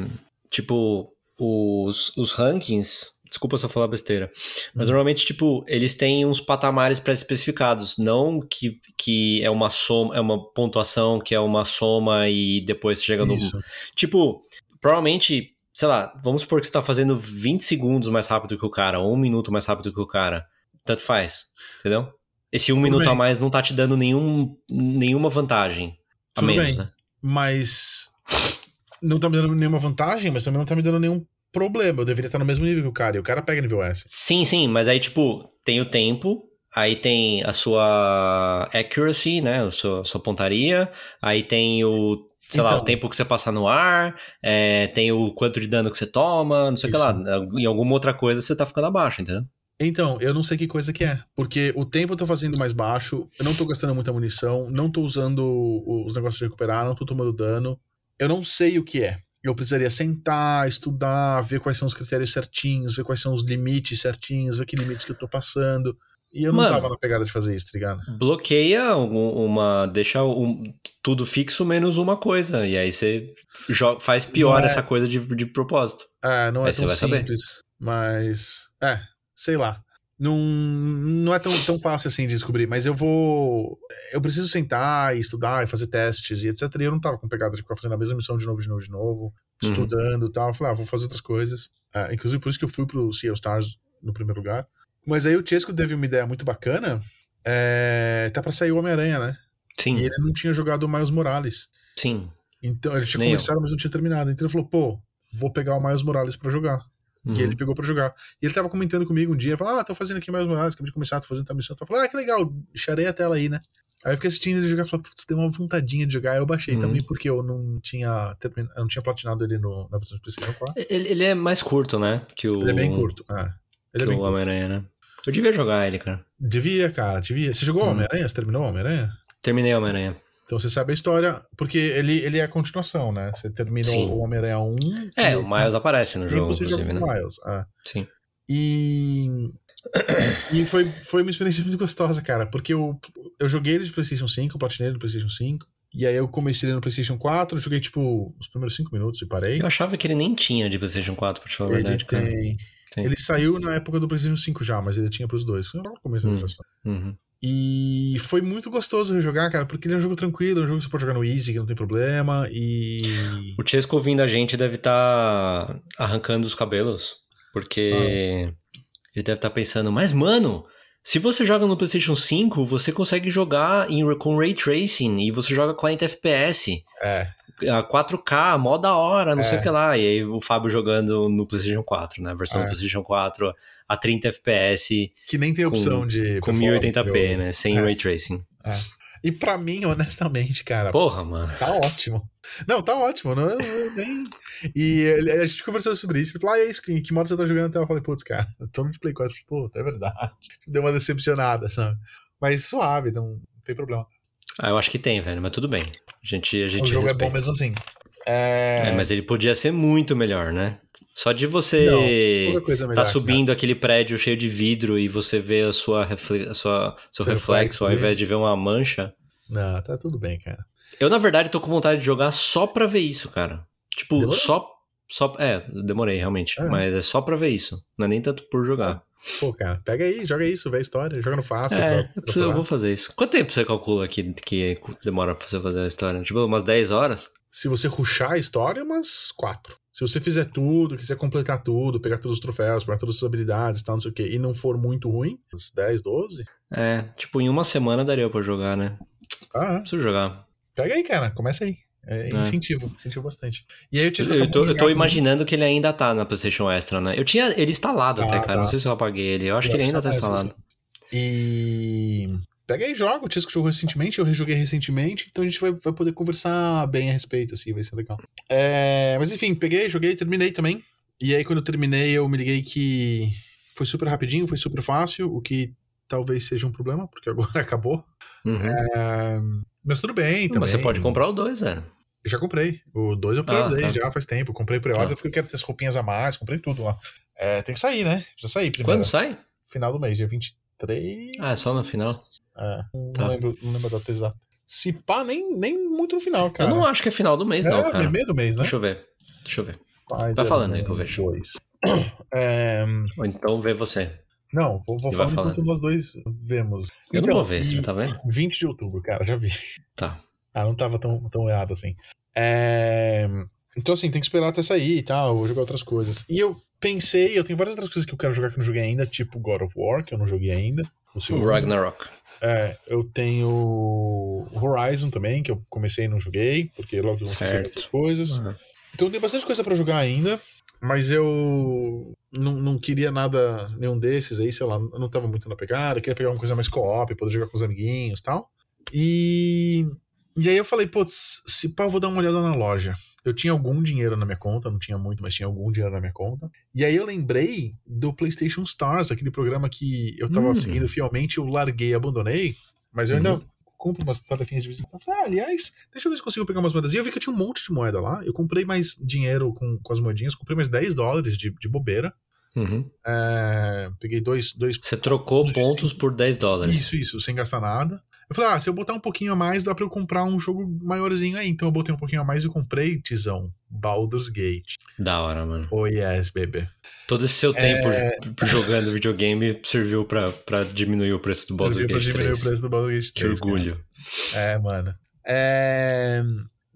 tipo, os, os rankings. Desculpa se eu falar besteira. Mas normalmente, tipo, eles têm uns patamares pré-especificados. Não que, que é uma soma, é uma pontuação que é uma soma e depois você chega no. Isso. Tipo, provavelmente, sei lá, vamos supor que você tá fazendo 20 segundos mais rápido que o cara, ou um minuto mais rápido que o cara. Tanto faz, entendeu? Esse um minuto bem. a mais não tá te dando nenhum, nenhuma vantagem. A Tudo menos, bem. né? Mas não tá me dando nenhuma vantagem, mas também não tá me dando nenhum problema. Eu deveria estar no mesmo nível que o cara, e o cara pega nível S. Sim, sim, mas aí, tipo, tem o tempo, aí tem a sua accuracy, né? A sua, sua pontaria, aí tem o. Sei lá, Então. o tempo que você passa no ar, é, tem o quanto de dano que você toma, não sei o que lá. Em alguma outra coisa você tá ficando abaixo, entendeu? Então, eu não sei que coisa que é. Porque o tempo eu tô fazendo mais baixo, eu não tô gastando muita munição, não tô usando os negócios de recuperar, não tô tomando dano. Eu não sei o que é. Eu precisaria sentar, estudar, ver quais são os critérios certinhos, ver quais são os limites certinhos, ver que limites que eu tô passando. E eu não Mano. tava na pegada de fazer isso, tá ligado? Bloqueia um- uma. Deixa um- tudo fixo menos uma coisa. E aí você jo- faz pior Não é- essa coisa de, de propósito. É, não é Aí tão vai saber. simples, mas. É, sei lá. Não, não é tão, tão fácil assim de descobrir, mas eu vou. Eu preciso sentar e estudar e fazer testes e etc. E eu não tava com pegada de ficar fazendo a mesma missão de novo, de novo, de novo, Uhum. estudando e tal. Eu falei, ah, vou fazer outras coisas. É, inclusive, por isso que eu fui pro Sea Stars no primeiro lugar. Mas aí o Chesco teve uma ideia muito bacana. É, tá pra sair o Homem-Aranha, né? Sim, E ele não tinha jogado o Miles Morales. sim. Então, ele tinha Nem eu. começado, mas não tinha terminado. Então ele falou, pô, vou pegar o Miles Morales pra jogar. Uhum. E ele pegou pra jogar. E ele tava comentando comigo um dia, falou, ah, tô fazendo aqui mais Morales, acabei de começar, tô fazendo tua missão. Eu falei, ah, que legal, charei a tela aí, né? Aí eu fiquei assistindo ele jogar e falei, putz, tem uma vontadinha de jogar. Aí eu baixei Uhum. também, porque eu não tinha eu não tinha platinado ele no... na versão de PlayStation 4. Ele, ele é mais curto, né? Que o, Ele é bem curto. É. Ele que é bem o. Homem-Aranha, né? Eu devia jogar ele, cara. Devia, cara, devia. Você jogou Hum. Homem-Aranha? Você terminou Homem-Aranha? Terminei o Homem-Aranha. Então você sabe a história, porque ele, ele é a continuação, né? Você termina Sim. o Homem-Aranha 1. É, e- o Miles aparece no jogo, você joga inclusive, com né? Miles. é. Sim. E. e foi, foi uma experiência muito gostosa, cara, porque eu, eu joguei ele de PlayStation 5, eu platinei ele no PlayStation 5, e aí eu comecei ele no PlayStation 4, joguei tipo os primeiros 5 minutos e parei. Eu achava que ele nem tinha de PlayStation 4, pra te falar a verdade, cara. tem. Tem. Ele saiu na época do PlayStation 5 já, mas ele tinha pros dois. No começo da Hum. geração. Uhum. E foi muito gostoso jogar, cara, porque ele é um jogo tranquilo, é um jogo que você pode jogar no Easy, que não tem problema, e. O Chesco ouvindo a gente deve estar arrancando os cabelos, porque Ah. ele deve estar pensando, mas mano, se você joga no PlayStation 5, você consegue jogar em, com Ray Tracing e você joga 40 FPS, É. a 4K, mó da hora, não sei É. o que lá. E aí o Fábio jogando no PlayStation 4, né? A versão É. do PlayStation 4 a 30 FPS Que nem tem Com- opção de. com performance, 1080p, eu- né? Sem É. Ray Tracing. E pra mim, honestamente, cara, Porra, mano. tá ótimo. Não, tá ótimo. Não, eu nem... E a gente conversou sobre isso. Ele falou, ah, é isso, que, que modo você tá jogando até? Eu falei, putz, cara, tô no de Play 4. Pô, é verdade. Deu uma decepcionada, sabe? Mas suave, não, não tem problema. Ah, eu acho que tem, velho, mas tudo bem. A gente, a gente o jogo respeita. é bom mesmo assim. É, É, mas ele podia ser muito melhor, né? Só de você Não, coisa melhor. tá subindo aquele prédio cheio de vidro e você vê a sua, refle- a sua seu Seu reflexo reflexo, ao né? invés de ver uma mancha. Não, tá tudo bem, cara. Eu, na verdade, tô com vontade de jogar só pra ver isso, cara. Tipo, só. só É, demorei, realmente. É. Mas é só pra ver isso. Não é nem tanto por jogar. Pô, cara, pega aí, joga isso, vê a história, joga no fácil. é, pra- eu, preciso- eu vou fazer isso. Quanto tempo você calcula que, que demora pra você fazer a história? Tipo, umas 10 horas? Se você ruxar a história, umas quatro. Se você fizer tudo, quiser completar tudo, pegar todos os troféus, pegar todas as habilidades e tal, não sei o quê, e não for muito ruim, uns 10, 12, É, tipo, em uma semana daria pra jogar, né? ah, Preciso jogar. pega aí, cara, começa aí. É, É. incentivo, incentivo bastante. E aí eu te Eu tô, eu tô imaginando que ele ainda tá na PlayStation Extra, né? Eu tinha ele instalado Tá, até, cara. tá. Não sei se eu apaguei ele. Eu acho Eu que ele ainda tá tá instalado. E e joga. O Tisco jogou recentemente, eu rejoguei recentemente, então a gente vai, vai poder conversar bem a respeito, assim, vai ser legal. É, mas enfim, peguei, joguei, terminei também. E aí quando eu terminei, eu me liguei que foi super rapidinho, foi super fácil, o que talvez seja um problema, porque agora acabou. Uhum. É, mas tudo bem também. Mas você pode comprar o 2, velho. Eu já comprei. O 2 eu pré-orderei Ah, tá. já faz tempo. Comprei pré-order Tá. porque eu quero ter as roupinhas a mais, comprei tudo lá. É, tem que sair, né? Precisa sair primeiro. Quando sai? Final do mês, dia 23. Ah, é só no final. É, não, Tá. lembro, não lembro a data exata. Se pá, nem, nem muito no final, cara. Eu não acho que é final do mês, é, não, cara. meio do mês, né? Deixa eu ver. Deixa eu ver. Vai vai falando aí que eu vejo. Dois. É, Ou então vê você. Não, vou, vou falar enquanto nós dois vemos. Eu não Então, vou ver, você já tá vendo? 20 de outubro, cara, já vi. Tá. Ah, não tava tão, tão errado assim. É, Então, assim, tem que esperar até sair e tal, vou jogar outras coisas. E eu pensei, eu tenho várias outras coisas que eu quero jogar que eu não joguei ainda, tipo God of War, que eu não joguei ainda. O O. Ragnarok. É, eu tenho Horizon também, que eu comecei e não joguei, porque logo eu Certo. outras coisas. Uhum. Então tem bastante coisa pra jogar ainda, mas eu não, não queria nada, nenhum desses aí, sei lá, não tava muito na pegada, queria pegar uma coisa mais co-op, poder jogar com os amiguinhos e tal. E, e aí eu falei, putz, se pá, vou dar uma olhada na loja. Eu tinha algum dinheiro na minha conta, não tinha muito, mas tinha algum dinheiro na minha conta. E aí eu lembrei do PlayStation Stars, aquele programa que eu tava Hum. seguindo fielmente, eu larguei, abandonei, mas eu ainda Uhum. Compro umas tarefinhas de vez em quando. Ah, aliás, deixa eu ver se eu consigo pegar umas moedas. E eu vi que eu tinha um monte de moeda lá. Eu comprei mais dinheiro com, com as moedinhas, comprei mais 10 dólares de, de bobeira. Uhum. É, peguei dois, dois. Você trocou pontos por 10 dólares. Isso, isso, sem gastar nada. Eu falei, ah, se eu botar um pouquinho a mais, dá pra eu comprar um jogo maiorzinho aí. Então eu botei um pouquinho a mais e comprei, Tizão, Baldur's Gate. Da hora, mano. Oh yes, baby. Todo esse seu tempo É. jogando videogame serviu pra, pra diminuir o preço do Baldur's Eu vi pra Gate diminuir 3. o preço do Baldur's Gate Que 3, cara. orgulho. É, mano. É,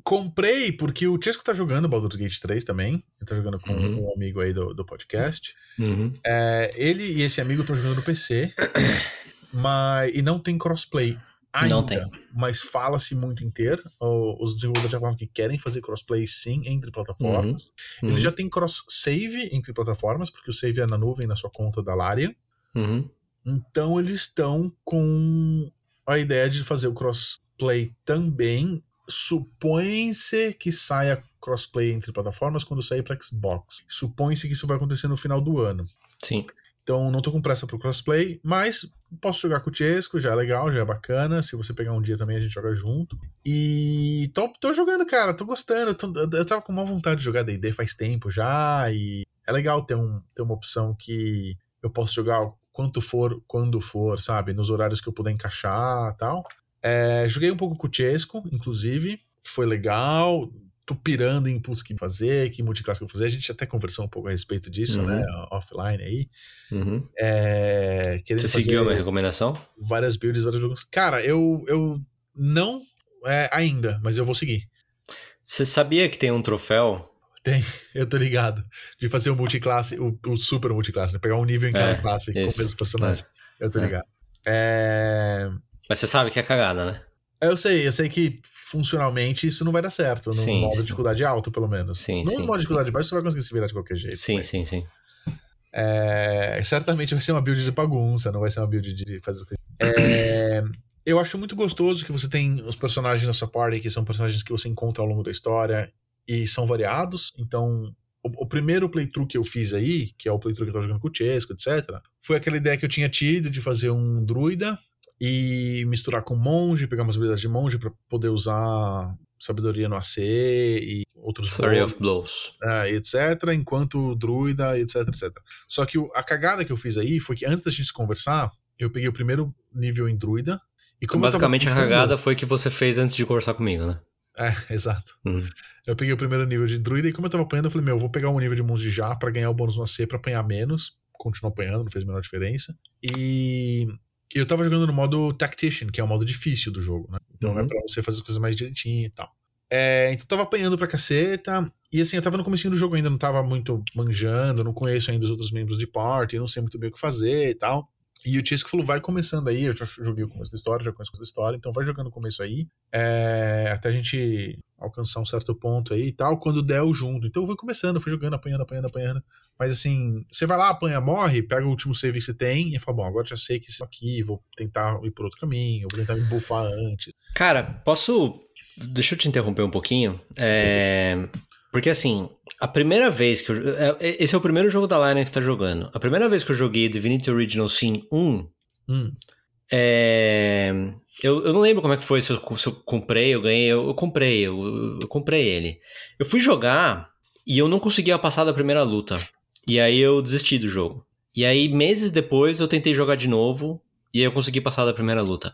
Comprei porque o Chesco tá jogando Baldur's Gate 3 também. Ele tá jogando com Uhum. um amigo aí do, do podcast. Uhum. É, ele e esse amigo estão jogando no PC. mas, e não tem crossplay. Ainda, Não tem. Mas fala-se muito em ter. Os desenvolvedores já falam que querem fazer crossplay sim entre plataformas. Uhum. Ele já tem cross-save entre plataformas, porque o save é na nuvem, na sua conta da Larian. Uhum. Então eles estão com a ideia de fazer o crossplay também. Supõe-se que saia crossplay entre plataformas quando sair para Xbox. Supõe-se que isso vai acontecer no final do ano. Sim. Então não tô com pressa pro crossplay, mas posso jogar com o Chesco, já é legal, já é bacana. Se você pegar um dia também a gente joga junto. E tô, tô jogando, cara, tô gostando. tô- eu tava com uma vontade de jogar D&D faz tempo já e é legal ter, um, ter uma opção que eu posso jogar quanto for, quando for, sabe? Nos horários que eu puder encaixar tal. É, joguei um pouco com o Chesco, inclusive. Foi legal. Tô pirando em putz, que fazer, que multiclasse que eu fazer. A gente até conversou um pouco a respeito disso, Uhum. né? Offline aí. Uhum. É, Você seguiu a minha recomendação? várias builds, vários jogos. Cara, eu, eu não é, ainda, mas eu vou seguir. Você sabia que tem um troféu? Eu tô ligado. De fazer o multiclasse, o, o super multiclasse, né? Pegar um nível em cada É, classe com o isso. mesmo personagem. Eu tô É. ligado. É, Mas você sabe que é cagada, né? Eu sei, eu sei que funcionalmente isso não vai dar certo. No Sim, modo sim. de dificuldade alto, pelo menos. Sim, no sim. modo de dificuldade baixo, você vai conseguir se virar de qualquer jeito. Sim, mas, sim, sim. é, certamente vai ser uma build de bagunça, não vai ser uma build de fazer as coisas. É, eu acho muito gostoso que você tem os personagens na sua party, que são personagens que você encontra ao longo da história e são variados. Então, o, o primeiro playthrough que eu fiz aí, que é o playthrough que eu tô jogando com o Chesco, etc., foi aquela ideia que eu tinha tido de fazer um druida e misturar com monge, pegar umas habilidades de monge para poder usar sabedoria no AC e outros Flurry of Blows. É, etc, enquanto druida, etc, etc. Só que a cagada que eu fiz aí foi que antes da gente conversar, eu peguei o primeiro nível em druida e como Basicamente a cagada foi que você fez antes de conversar comigo, né? É, exato. Uhum. Eu peguei o primeiro nível de druida e como eu tava apanhando, eu falei, meu, eu vou pegar um nível de monge já pra ganhar o bônus no AC pra apanhar menos. Continuou apanhando, não fez a menor diferença. E eu tava jogando no modo Tactician, que é o modo difícil do jogo, né? Então Uhum. é pra você fazer as coisas mais direitinho e tal. É, então eu tava apanhando pra caceta. E assim, eu tava no comecinho do jogo ainda, não tava muito manjando, não conheço ainda os outros membros de party, não sei muito bem o que fazer e tal. E o Chesco falou, vai começando aí, eu já joguei o começo da história, já conheço o começo da história, então vai jogando o começo aí, é, até a gente alcançar um certo ponto aí e tal, quando der o junto. Então eu fui começando, fui jogando, apanhando, apanhando, apanhando. Mas assim, você vai lá, apanha, morre, pega o último save que você tem e fala, bom, agora já sei que isso aqui, vou tentar ir por outro caminho, vou tentar me buffar antes. Cara, posso. Deixa eu te interromper um pouquinho. É... Porque assim, a primeira vez que eu. é- é- Esse é o primeiro jogo da Line que você tá jogando. A primeira vez que eu joguei Divinity Original Sin 1, Hum, é... eu, eu não lembro como é que foi, se eu, se eu comprei, eu ganhei, eu, eu comprei, eu, eu comprei ele. Eu fui jogar e eu não conseguia passar da primeira luta. E aí eu desisti do jogo. E aí, meses depois, eu tentei jogar de novo e aí eu consegui passar da primeira luta.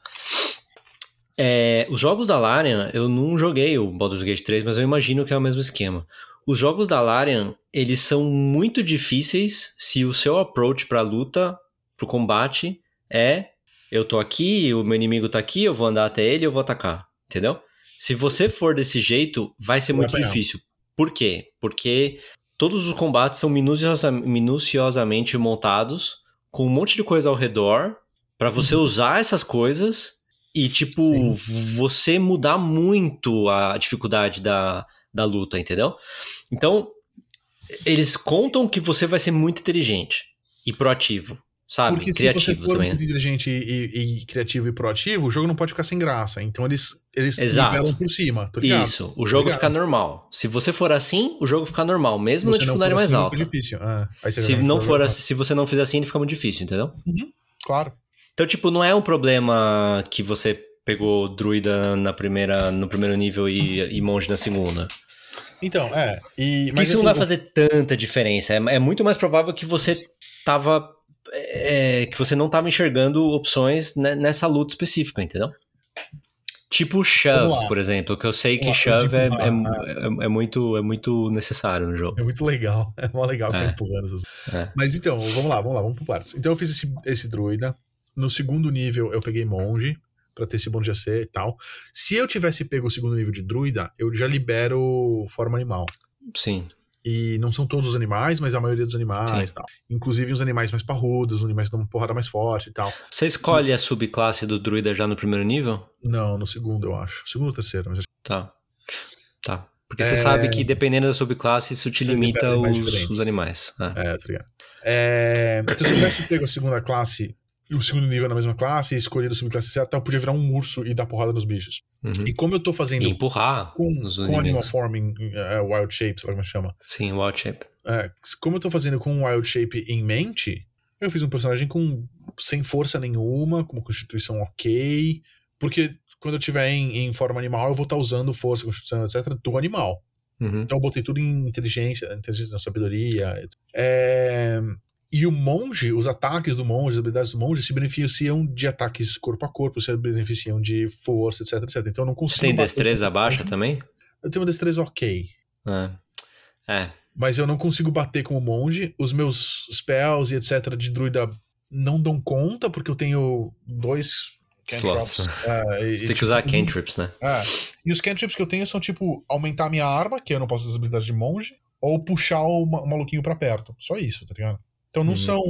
É, os jogos da Larian, eu não joguei o Baldur's Gate 3, mas eu imagino que é o mesmo esquema. Os jogos da Larian, eles são muito difíceis se o seu approach pra luta, pro combate, é eu tô aqui, o meu inimigo tá aqui, eu vou andar até ele, eu vou atacar, entendeu? Se você for desse jeito, vai ser muito difícil. Por quê? Porque todos os combates são minuciosa- minuciosamente montados, com um monte de coisa ao redor, pra você usar essas coisas e, tipo, você mudar muito a dificuldade da, da luta, entendeu? Então, eles contam que você vai ser muito inteligente e proativo, sabe? Porque se Criativo você for também. né? muito inteligente e, e- e criativo e proativo, o jogo não pode ficar sem graça. Então eles, eles nivelam por cima, tá ligado? Isso, o jogo Obrigado. fica normal. Se você for assim, o jogo fica normal, mesmo na Se dificuldade mais assim, alta. fica difícil. Ah, aí você Se não for jogar. assim, se você não fizer assim, ele fica muito difícil, entendeu? Claro. Então, tipo, não é um problema que você pegou druida na primeira, no primeiro nível e, e monge na segunda. Então, é. E, mas isso assim, não vai fazer tanta diferença. É, é muito mais provável que você tava. é, que você não tava enxergando opções ne- nessa luta específica, entendeu? Tipo shove, por exemplo, que eu sei que shove é, tipo, é, ah, é- é muito, é muito necessário no jogo. É muito legal. É mó legal ficar É. empurrando essas. É. Mas então, vamos lá, vamos lá, vamos por partes. Então eu fiz esse, esse druida. No segundo nível eu peguei monge, pra ter esse bônus de AC e tal. Se eu tivesse pego o segundo nível de druida, eu já libero forma animal. Sim. E não são todos os animais, mas a maioria dos animais Sim. e tal. Inclusive uns animais mais parrudos, os animais que dão uma porrada mais forte e tal. Você escolhe a subclasse do druida já no primeiro nível? Não, no segundo, eu acho. Segundo ou terceiro, mas Tá. Tá. Porque É. você sabe que dependendo da subclasse, isso te Você limita os, os animais. É. É, tá ligado? É, então, se eu tivesse pego a segunda classe e o segundo nível na mesma classe e escolhido a subclasse certa, eu podia virar um urso e dar porrada nos bichos. Uhum. E como eu tô fazendo E empurrar com, com Animal. Forming, é, Wild Shape, sei lá como chama. Sim, wild shape. É, como eu tô fazendo com Wild Shape em mente, eu fiz um personagem com sem força nenhuma, com uma constituição ok, porque quando eu tiver em, em forma animal, eu vou estar usando força, constituição, etc., do animal. Uhum. Então eu botei tudo em inteligência, inteligência, sabedoria. etc. É, E o monge, os ataques do monge, as habilidades do monge se beneficiam de ataques corpo a corpo, se beneficiam de força, etc, etc. Então eu não Você consigo. tem bater destreza com o baixa também? Eu tenho uma destreza ok. É. É. Mas eu não consigo bater como monge. Os meus spells e etc de druida não dão conta, porque eu tenho dois Slots. e- Você e, tem que tipo, usar cantrips, né? É. E os cantrips que eu tenho são tipo aumentar minha arma, que eu não posso usar as habilidades de monge, ou puxar o, o maluquinho pra perto. Só isso, tá ligado? Então não Uhum. são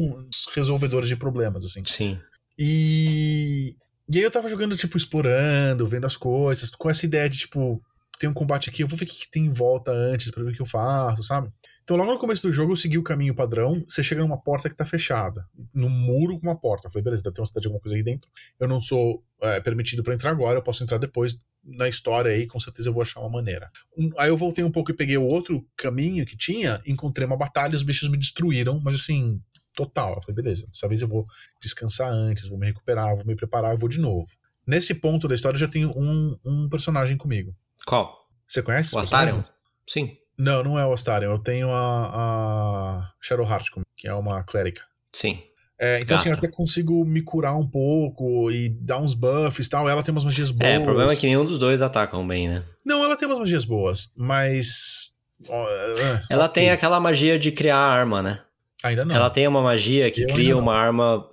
resolvedores de problemas, assim. Sim. E. E aí eu tava jogando, tipo, explorando, vendo as coisas, com essa ideia de, tipo, tem um combate aqui, eu vou ver o que, que tem em volta antes pra ver o que eu faço, sabe? Então, logo no começo do jogo, eu segui o caminho padrão. Você chega numa porta que tá fechada, num muro com uma porta. Eu falei, beleza, deve ter uma cidade, alguma coisa aí dentro. Eu não sou é, permitido para entrar agora, eu posso entrar depois na história aí, com certeza eu vou achar uma maneira. Um, aí eu voltei um pouco e peguei o outro caminho que tinha, encontrei uma batalha, os bichos me destruíram, mas assim, total. Eu falei, beleza, dessa vez eu vou descansar antes, vou me recuperar, vou me preparar, eu vou de novo. Nesse ponto da história eu já tenho um, um personagem comigo. Qual? Você conhece? O Astarion? Sim. Não, não é o Astarion. Eu tenho a, a Shadowheart comigo, que é uma clérica. Sim. É, então, assim, eu até consigo me curar um pouco e dar uns buffs e tal. Ela tem umas magias boas. É, o problema é que nenhum dos dois atacam bem, né? Não, ela tem umas magias boas, mas. ó, é, Ela tem aquela magia de criar arma, né? Ainda não. Ela tem uma magia que Eu cria uma arma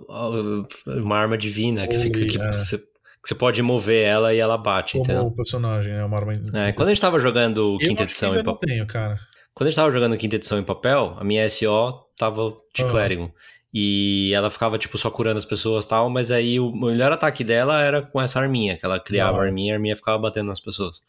uma arma divina que Holy, fica que é. você, que você pode mover ela e ela bate, Como entendeu? o personagem, é uma arma. É, quando a gente tava jogando quinta edição em papel, tenho, cara. quando a gente tava jogando quinta edição em papel, a minha SO tava de Ah. clérigo. E ela ficava, tipo, só curando as pessoas e tal, mas aí o melhor ataque dela era com essa arminha, que ela criava Da a arminha e a arminha ficava batendo nas pessoas.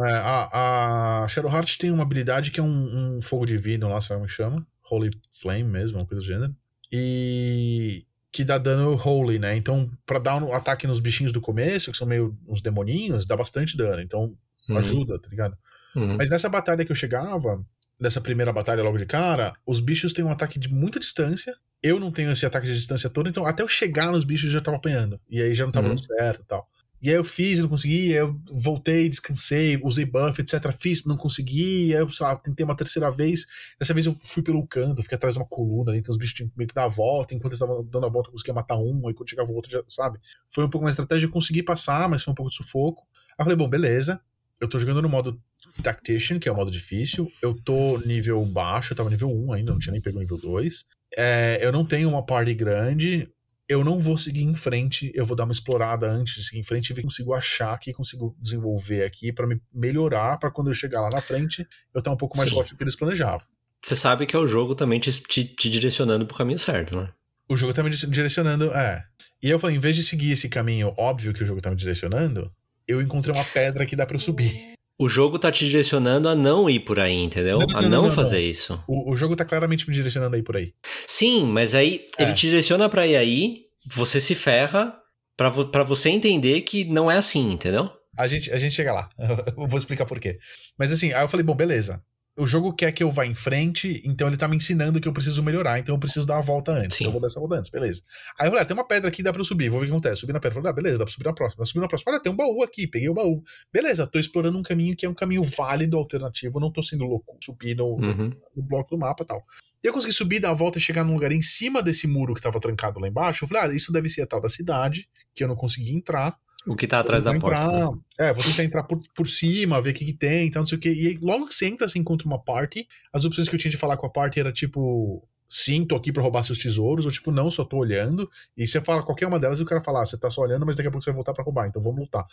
É, a, a Shadowheart tem uma habilidade que é um, um fogo divino lá, sabe como que chama? Holy Flame mesmo, uma coisa do gênero. E que dá dano holy, né? Então, pra dar um ataque nos bichinhos do começo, que são meio uns demoninhos, dá bastante dano. Então, Uhum, ajuda, tá ligado? uhum. Mas nessa batalha que eu chegava, nessa primeira batalha logo de cara, os bichos têm um ataque de muita distância. Eu não tenho esse ataque de distância todo, então até eu chegar nos bichos eu já tava apanhando. E aí já não tava Uhum. dando certo e tal. E aí eu fiz, não consegui, aí eu voltei, descansei, usei buff, etc. Fiz, não consegui, aí eu, sei lá, tentei uma terceira vez. Dessa vez eu fui pelo canto, fiquei atrás de uma coluna, então os bichos tinham meio que dar a volta. Enquanto eles estavam dando a volta, eu conseguia matar um, aí quando chegava o outro, já, sabe? Foi um pouco uma estratégia, eu consegui passar, mas foi um pouco de sufoco. Aí eu falei, bom, beleza. Eu tô jogando no modo Tactician, que é o modo difícil. Eu tô nível baixo, eu tava nível 1 ainda, não tinha nem pego nível 2. É, eu não tenho uma party grande. Eu não vou seguir em frente, eu vou dar uma explorada antes de seguir em frente e ver que consigo achar aqui, consigo desenvolver aqui pra me melhorar, pra quando eu chegar lá na frente, eu estar um pouco mais Sim. forte do que eles planejavam. Você sabe que é o jogo também te, te, te direcionando pro caminho certo, né? O jogo tá me di- direcionando, é. E eu falei, em vez de seguir esse caminho óbvio que o jogo tá me direcionando, eu encontrei uma pedra que dá pra eu subir. O jogo tá te direcionando a não ir por aí, entendeu? Não, não, a não, não, fazer isso. O, o jogo tá claramente me direcionando aí por aí. Sim, mas aí É. ele te direciona pra ir aí, você se ferra pra, pra você entender que não é assim, entendeu? A gente, a gente chega lá. Eu vou explicar por quê. Mas assim, aí eu falei, bom, beleza. O jogo quer que eu vá em frente, então ele tá me ensinando que eu preciso melhorar, então eu preciso dar a volta antes. Sim. Então eu vou dar essa volta antes, beleza. Aí eu falei, ah, tem uma pedra aqui, dá pra eu subir, vou ver o que acontece. Subi na pedra, falei, ah, beleza, dá pra subir na próxima. Subir na próxima. Olha, tem um baú aqui, peguei o baú. Beleza, tô explorando um caminho que é um caminho válido, alternativo, não tô sendo louco, subir no, Uhum. no bloco do mapa e tal. E eu consegui subir, dar a volta e chegar num lugar em cima desse muro que tava trancado lá embaixo. Eu falei, ah, isso deve ser a tal da cidade, que eu não consegui entrar. O que tá atrás da porta. entrar- né? É, vou tentar entrar por, por cima, ver o que, que tem e tal, não sei o que. E aí, logo que você entra, você encontra uma party. As opções que eu tinha de falar com a party era tipo. Sim, tô aqui pra roubar seus tesouros, ou tipo, não, só tô olhando. E você fala qualquer uma delas e o cara fala, ah, você tá só olhando, mas daqui a pouco você vai voltar pra roubar, então vamos lutar.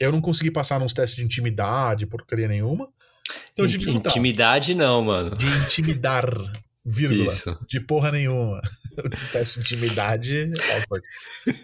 Eu não consegui passar nos testes de intimidade, porcaria nenhuma. Então. Intimidade não, mano. De intimidar, vírgula. Isso. De porra nenhuma. Teste de intimidade.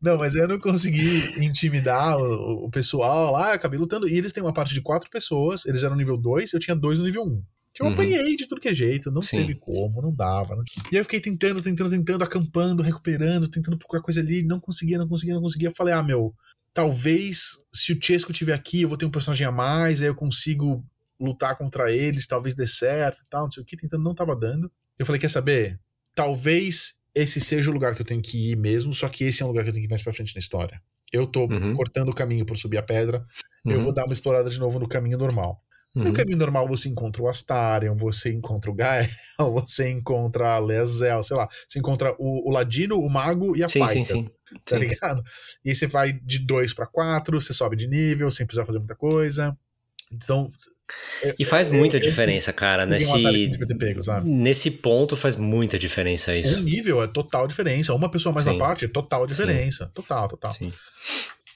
não, mas eu não consegui intimidar o, o pessoal lá, acabei lutando. E eles têm uma parte de quatro pessoas, eles eram nível 2, eu tinha dois no nível 1. Um. Que eu Uhum. apanhei de tudo que é jeito, não Sim. teve como, não dava. não- E aí eu fiquei tentando, tentando, tentando, acampando, recuperando, tentando procurar coisa ali, não conseguia, não conseguia, não conseguia. Eu falei, ah, meu, talvez se o Chesco estiver aqui, eu vou ter um personagem a mais, aí eu consigo lutar contra eles, talvez dê certo e tal, não sei o que, tentando, não tava dando. Eu falei, quer saber? Talvez esse seja o lugar que eu tenho que ir mesmo, só que esse é um lugar que eu tenho que ir mais pra frente na história. Eu tô Uhum. cortando o caminho por subir a pedra, eu Uhum, vou dar uma explorada de novo no caminho normal. No uhum. caminho normal você encontra o Astarion, você encontra o Gael, você encontra a Leazel, sei lá, você encontra o, o Ladino, o Mago e a Sim, sim, Fighter, sim. tá Sim. ligado? E aí você vai de 2 pra 4, você sobe de nível sem precisar fazer muita coisa. Então, E faz Eu- muita eu- diferença, cara. Nesse, pego, nesse ponto faz muita diferença Um isso. nível é total diferença. Uma pessoa mais Sim. na parte é total Sim. diferença. Total, total. Sim.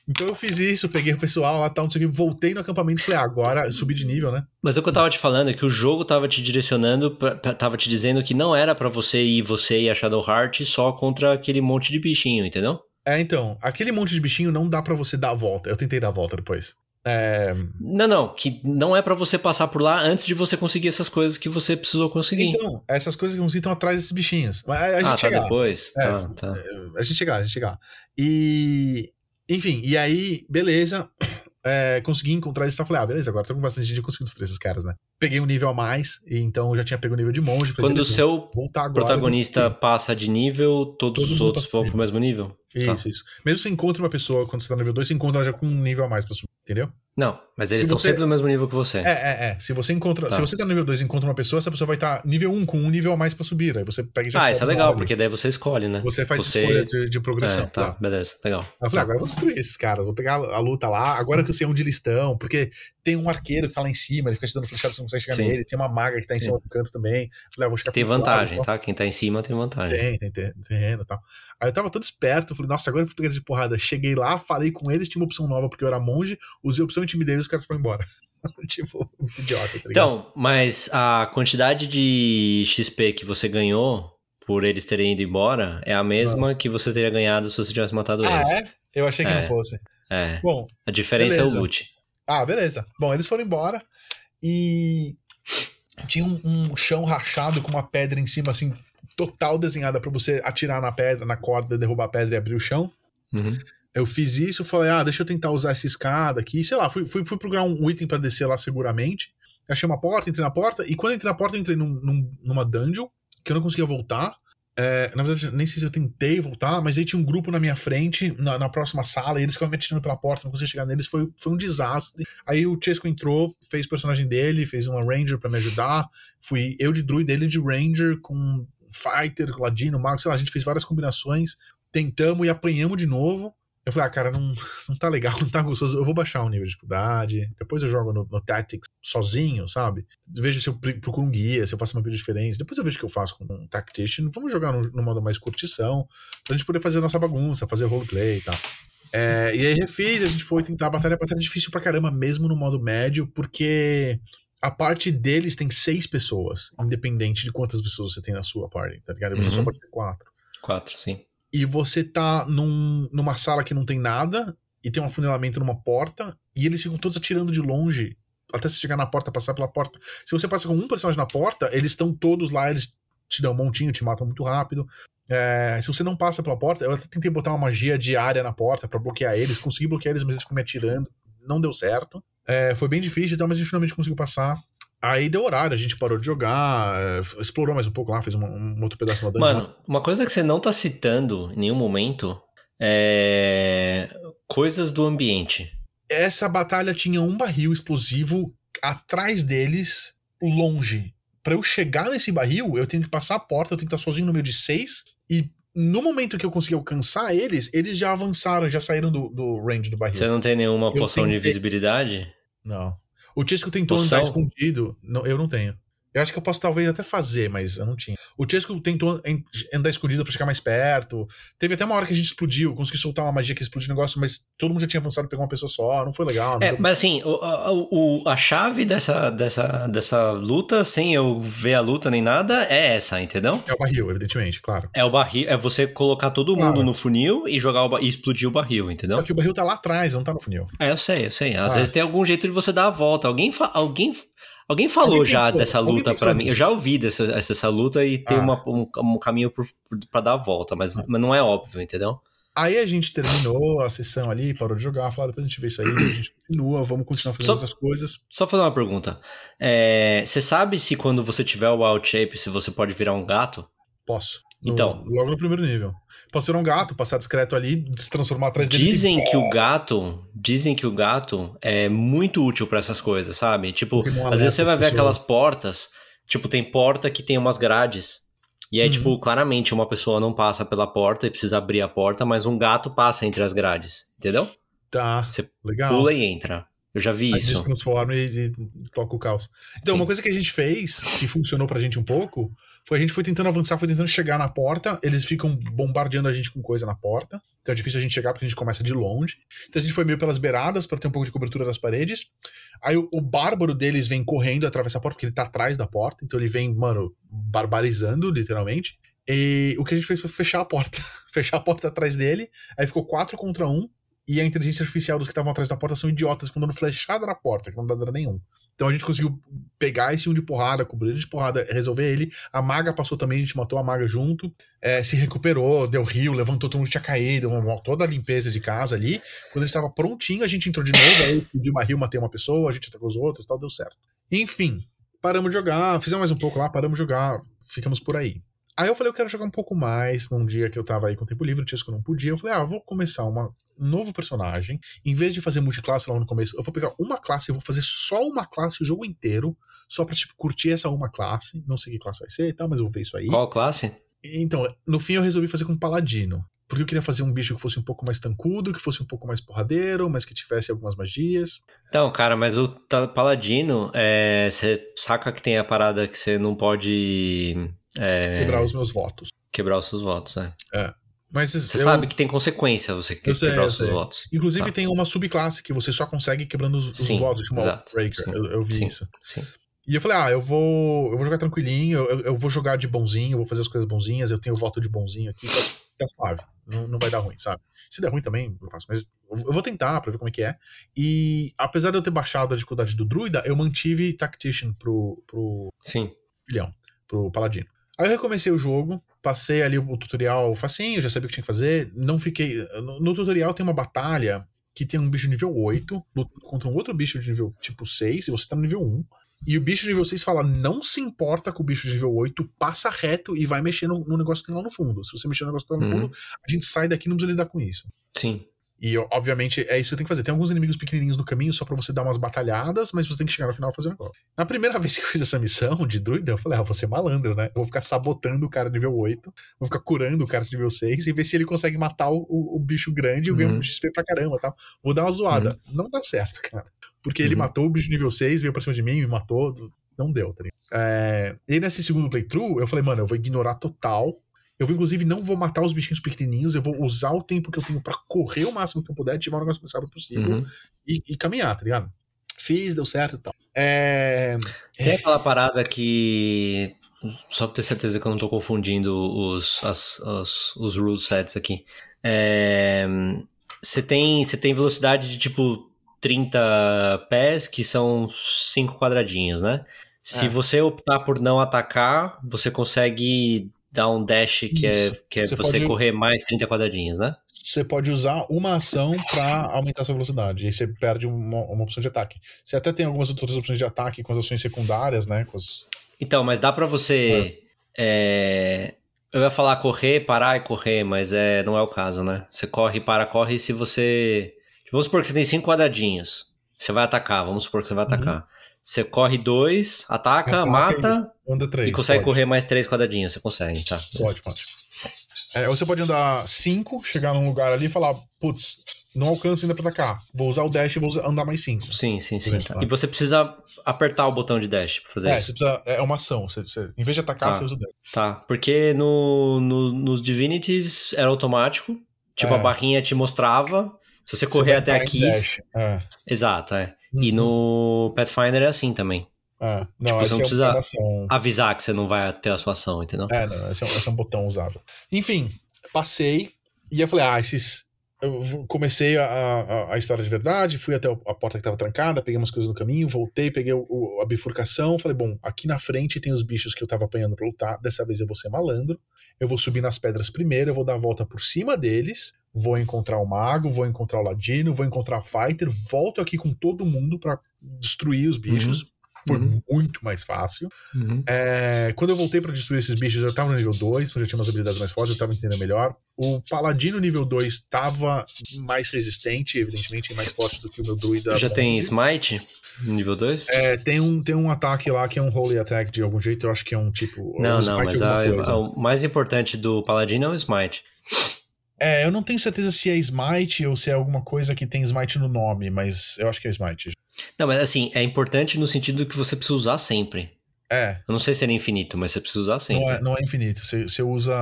Então eu fiz isso, peguei o pessoal lá, tal, não sei o que, voltei no acampamento e falei, ah, agora subi de nível, né? Mas o que eu tava te falando é que o jogo tava te direcionando, pra- pra- tava te dizendo que não era pra você ir você e a Shadowheart só contra aquele monte de bichinho, entendeu? É, então, aquele monte de bichinho não dá pra você dar a volta. Eu tentei dar a volta depois. É, Não, não, que não é pra você passar por lá antes de você conseguir essas coisas que você precisou conseguir. então, essas coisas que não estão atrás desses bichinhos. Mas a, a gente ah, tá chega lá. depois? É, Tá, tá. A gente chegar, a gente chegar. E. Enfim, e aí, beleza. É, consegui encontrar eles e falei, ah, beleza, agora tô com bastante gente, eu consigo destruir esses caras, né? Peguei um nível a mais, e então eu já tinha pego o nível de monge. falei, Quando o seu agora, protagonista passa de nível, todos, Todos os outros vão pro mesmo nível? destruir. Tá. Isso, isso. Mesmo se você encontra uma pessoa, quando você tá no nível 2, você encontra ela já com um nível a mais pra subir, entendeu? Não, mas eles Se estão você- sempre no mesmo nível que você. É, é, é. Se você encontra. Tá. Se você tá no nível 2 e encontra uma pessoa, essa pessoa vai estar nível 1 um, com um nível a mais pra subir. Aí você pega e já ah, isso é legal, porque daí você escolhe, né? Você faz você- escolha de, de progressão. É, tá, tá. beleza, legal. Eu falei, ah, agora eu vou destruir esses caras, vou pegar a luta lá, agora que eu sei onde eles estão, porque tem um arqueiro que tá lá em cima, ele fica te dando flechada, você não consegue chegar Sim. nele, tem uma maga que tá em Sim. cima do canto também. Falei, ah, Tem lado, vantagem, então. tá? Quem tá em cima tem vantagem. Tem, tem ter- terreno e tal. Aí eu tava todo esperto, falei, nossa, agora eu eles de porrada. Cheguei lá, falei com eles, tinha uma opção nova porque eu era monge, usei a opção intimidei e os caras foram embora. tipo, muito idiota, tá? Então, mas a quantidade de XP que você ganhou por eles terem ido embora é a mesma que você teria ganhado se você tivesse matado ah, eles. é? Eu achei que É. não fosse. É. Bom, A diferença é Beleza. o loot. Ah, beleza. Bom, eles foram embora e tinha um, um chão rachado com uma pedra em cima, assim, total desenhada pra você atirar na pedra, na corda, derrubar a pedra e abrir o chão. Uhum. Eu fiz isso, falei, ah, deixa eu tentar usar essa escada aqui, sei lá, fui, fui, fui procurar um item pra descer lá seguramente. Achei uma porta, entrei na porta, e quando entrei na porta, eu entrei num- num- numa dungeon, que eu não conseguia voltar. É, na verdade, nem sei se eu tentei voltar, mas aí tinha um grupo na minha frente, na, na próxima sala, e eles ficavam me atirando pela porta, não conseguia chegar neles, foi, foi um desastre. Aí o Chesco entrou, fez o personagem dele, fez uma Ranger pra me ajudar. Fui eu de druid, ele de Ranger, com Fighter, Ladino, Mago, sei lá, a gente fez várias combinações, tentamos e apanhamos de novo. Eu falei, ah, cara, não, não tá legal, não tá gostoso. Eu vou baixar o nível de dificuldade. Depois eu jogo no, no Tactics sozinho, sabe? Vejo se eu procuro um guia, se eu faço uma build diferente. Depois eu vejo o que eu faço com um Tactician. Vamos jogar no, no modo mais curtição, pra gente poder fazer a nossa bagunça, fazer roleplay e tal. É, e aí refiz, a gente foi tentar a batalha. A batalha é difícil pra caramba, mesmo no modo médio, porque a parte deles tem seis pessoas, independente de quantas pessoas você tem na sua party, tá ligado? Você Uhum. só pode ter quatro Quatro, sim. E você tá num, numa sala que não tem nada e tem um afunilamento numa porta e eles ficam todos atirando de longe até você chegar na porta, passar pela porta. Se você passa com um personagem na porta, eles estão todos lá, eles te dão um montinho, te matam muito rápido. É, se você não passa pela porta, eu até tentei botar uma magia diária na porta pra bloquear eles, consegui bloquear eles, mas eles ficam me atirando, não deu certo. É, foi bem difícil, então, mas gente finalmente conseguiu passar. Aí deu horário, a gente parou de jogar, é, explorou mais um pouco lá, fez uma- um outro pedaço da dungeon. Mano, uma coisa que você não tá citando em nenhum momento é coisas do ambiente. essa batalha tinha um barril explosivo atrás deles, longe. Pra eu chegar nesse barril, eu tenho que passar a porta, eu tenho que estar sozinho no meio de seis. E no momento que eu consegui alcançar eles, eles já avançaram, já saíram do, do range do barril. Você não tem nenhuma Eu poção de tentei- visibilidade? Não. O Chesco tentou andar escondido. Não, eu não tenho. Eu acho que eu posso talvez até fazer, mas eu não tinha. O Chesco tentou en- andar escondido pra chegar mais perto. Teve até uma hora que a gente explodiu, consegui soltar uma magia que explodiu o negócio, mas todo mundo já tinha avançado pegar uma pessoa só. Não foi legal. não É, mas assim, o, a- o- a chave dessa, dessa, dessa luta, sem eu ver a luta nem nada, é essa, entendeu? É o barril, evidentemente, claro. É o barril, é você colocar todo mundo Claro. no funil e jogar o, e explodir o barril, entendeu? Só que o barril tá lá atrás, não tá no funil. É, eu sei, eu sei. Às Ah. vezes tem algum jeito de você dar a volta. Alguém, alguém, alguém falou já pensou, dessa luta pra mim. Eu já ouvi dessa, essa, luta e tem Ah. uma- um, um caminho pra dar a volta, mas, mas não é óbvio, entendeu? Aí a gente terminou a sessão ali, parou de jogar, falou, "Ah, depois a gente vê isso aí, a gente continua, vamos continuar fazendo Só- outras coisas. Só fazer uma pergunta. É, Você sabe se quando você tiver o Wild Shape, se você pode virar um gato? Posso. No- Então. Logo no primeiro nível. Posso ser um gato, passar discreto ali, se transformar atrás dele. Dizem assim, que o gato, dizem que o gato é muito útil pra essas coisas, sabe? Tipo, às vezes você vai ver pessoas. aquelas portas, tipo, tem porta que tem umas grades. E aí, Uhum. tipo, claramente uma pessoa não passa pela porta e precisa abrir a porta, mas um gato passa entre as grades, entendeu? Tá, Você legal. pula e entra. Eu já vi Aí isso. se transforma e, e toca o caos. Então, Sim. uma coisa que a gente fez, que funcionou pra gente um pouco, foi a gente foi tentando avançar, foi tentando chegar na porta, eles ficam bombardeando a gente com coisa na porta. Então é difícil a gente chegar porque a gente começa de longe. Então a gente foi meio pelas beiradas pra ter um pouco de cobertura das paredes. Aí o, o bárbaro deles vem correndo, atravessa a porta, porque ele tá atrás da porta. Então ele vem, mano, barbarizando, literalmente. E o que a gente fez foi fechar a porta. fechar a porta atrás dele. Aí ficou quatro contra um. e a inteligência artificial dos que estavam atrás da porta são idiotas, ficam dando flechada na porta, que não dá dano nenhum. Então a gente conseguiu pegar esse um de porrada, cobrir ele de porrada, resolver ele. A maga passou também, a gente matou a maga junto. É, se recuperou, deu rio, levantou, todo mundo tinha caído, uma, toda a limpeza de casa ali. Quando ele estava prontinho, a gente entrou de novo, aí explodiu uma rio, matei uma pessoa, a gente atacou os outros tal, deu certo. Enfim, paramos de jogar, fizemos mais um pouco lá, paramos de jogar, ficamos por aí. Aí eu falei, eu quero jogar um pouco mais num dia que eu tava aí com tempo livre, dias que eu não podia. Eu falei, ah, eu vou começar uma, um novo personagem. Em vez de fazer multiclasse lá no começo, eu vou pegar uma classe e vou fazer só uma classe o jogo inteiro, só pra, tipo, curtir essa uma classe. Não sei que classe vai ser e tal, mas eu vou ver isso aí. Qual classe? Então, no fim eu resolvi fazer com paladino. Porque eu queria fazer um bicho que fosse um pouco mais tancudo, que fosse um pouco mais porradeiro, mas que tivesse algumas magias. Então, cara, mas o paladino, é, você saca que tem a parada que você não pode. É, Quebrar os meus votos. quebrar os seus votos, é. É. Mas Você eu- sabe que tem consequência você que- sei, quebrar os seus votos. Inclusive Tá. tem uma subclasse que você só consegue quebrando os, os Sim, votos, chama exato, Breaker. Eu, eu vi sim. isso. Sim. E eu falei, ah, eu vou, eu vou jogar tranquilinho, eu, eu vou jogar de bonzinho, eu vou fazer as coisas bonzinhas, eu tenho voto de bonzinho aqui, tá, tá suave. Não, não vai dar ruim, sabe? Se der ruim também, eu faço, mas eu eu vou tentar pra ver como é que é. E apesar de eu ter baixado a dificuldade do druida, eu mantive Tactician pro, pro Sim. filhão, pro paladino. Aí eu recomecei o jogo, passei ali o tutorial facinho, já sabia o que tinha que fazer, não fiquei... No, no tutorial tem uma batalha que tem um bicho nível 8 lutando contra um outro bicho de nível tipo 6, e você tá no nível 1. E o bicho de nível 6 fala: não se importa com o bicho de nível 8, passa reto e vai mexer no, no negócio que tem lá no fundo. Se você mexer no negócio que tá no Uhum. fundo, a gente sai daqui e não precisa lidar com isso. Sim. E obviamente é isso que tem que fazer. Tem alguns inimigos pequenininhos no caminho só pra você dar umas batalhadas, mas você tem que chegar no final e fazer um negócio. Na primeira vez que eu fiz essa missão de druida, eu falei, ah, vou ser malandro, né? Eu vou ficar sabotando o cara nível 8, vou ficar curando o cara de nível 6 e ver se ele consegue matar o, o- bicho grande e eu ganho Uhum. XP pra caramba tal. Vou dar uma zoada. Não dá certo, cara. Porque ele Uhum. matou o bicho nível 6, veio pra cima de mim, me matou. Não deu, tá ligado? É... E nesse segundo playthrough, eu falei, mano, eu vou ignorar total. Eu vou, inclusive, não vou matar os bichinhos pequenininhos, eu vou usar o tempo que eu tenho pra correr o máximo que eu puder, ativar o negócio mais rápido possível Uhum. e, e caminhar, tá ligado? Fiz, deu certo e tal. É... Tem aquela parada que. Só pra ter certeza que eu não tô confundindo os, as, as- os rule sets aqui. É, Você tem, você tem velocidade de tipo 30 pés, que são 5 quadradinhos, né? Se É. você optar por não atacar, você consegue dar um dash que é, Isso. que é Você você, pode- correr mais 30 quadradinhos, né? Você pode usar uma ação pra aumentar sua velocidade. E aí você perde uma, uma opção de ataque. Você até tem algumas outras opções de ataque com as ações secundárias, né? As... Então, mas dá pra você. é, Eu ia falar correr, parar e correr, mas é, não é o caso, né? Você corre, para, corre. E se você. Vamos supor que você tem cinco quadradinhos. Você vai atacar, vamos supor que você vai atacar. Você corre dois, ataca, Ataca mata Anda três. e consegue pode. correr mais três quadradinhos. Você consegue, tá? Pode, pode. É, você pode andar cinco, chegar num lugar ali e falar, putz, não alcanço ainda pra atacar. Vou usar o dash e vou andar mais cinco. Sim, sim, sim. Tá. E você precisa apertar o botão de dash pra fazer É, isso. precisa, é uma ação. Você, você- em vez de atacar, Tá. você usa o dash. Tá, porque no, no- nos Divinities era automático. Tipo, É. a barrinha te mostrava. Se você Você correr vai até aqui. É. Exato, é. E Uhum. no Pathfinder é assim também. É. Não, Tipo, você não é precisa- ação. Avisar que você não vai ter a sua ação, entendeu? É, não, esse é, um- esse é um botão usável. Enfim, passei e eu falei, ah, esses. Eu comecei a, a, a história de verdade, fui até a porta que tava trancada, peguei umas coisas no caminho, voltei, peguei o- o- a bifurcação, falei, bom, aqui na frente tem os bichos que eu tava apanhando pra lutar, dessa vez eu vou ser malandro, eu vou subir nas pedras primeiro, eu vou dar a volta por cima deles, vou encontrar o mago, vou encontrar o ladino, vou encontrar a fighter, volto aqui com todo mundo pra destruir os bichos. Foi Uhum. muito mais fácil. É, quando eu voltei pra destruir esses bichos, eu tava no nível 2, então já tinha umas habilidades mais fortes, eu tava entendendo melhor. O paladino nível 2 tava mais resistente, evidentemente, e mais forte do que o meu druida. Já tem bronze. Smite nível 2? É, tem um, tem um ataque lá que é um Holy Attack de algum jeito, eu acho que é um tipo. não, um não, mas a- a- o mais importante do Paladino é o Smite. É, eu não tenho certeza se é Smite ou se é alguma coisa que tem Smite no nome, mas eu acho que é Smite. Não, mas assim, é importante no sentido que você precisa usar sempre. É, Eu não sei se ele é infinito, mas você precisa usar sempre. não é, não é infinito. Você, você usa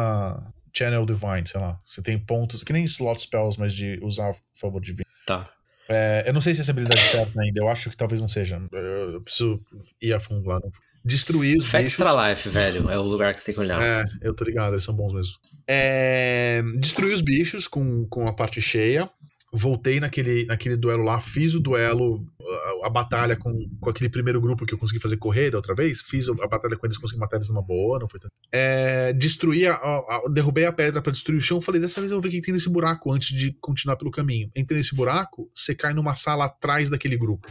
Channel Divine, sei lá. Você tem pontos, que nem slot spells, mas de usar a favor divino. Tá. É, eu não sei se essa habilidade é certa ainda, eu acho que talvez não seja. Eu, eu preciso ir a fundo lá. Destruir os Fé bichos. Extra Life, velho, é o lugar que você tem que olhar. É, eu tô ligado, eles são bons mesmo. É, destruir os bichos com, com a parte cheia. voltei naquele, naquele duelo lá, fiz o duelo, a, a, batalha com, com aquele primeiro grupo que eu consegui fazer correr da outra vez, fiz a, batalha com eles, consegui matar eles numa boa, não foi tanto. É, destruí, a, a, derrubei a pedra para destruir o chão, falei, dessa vez eu vou ver o que tem nesse buraco antes de continuar pelo caminho. Entrei nesse buraco, você cai numa sala atrás daquele grupo.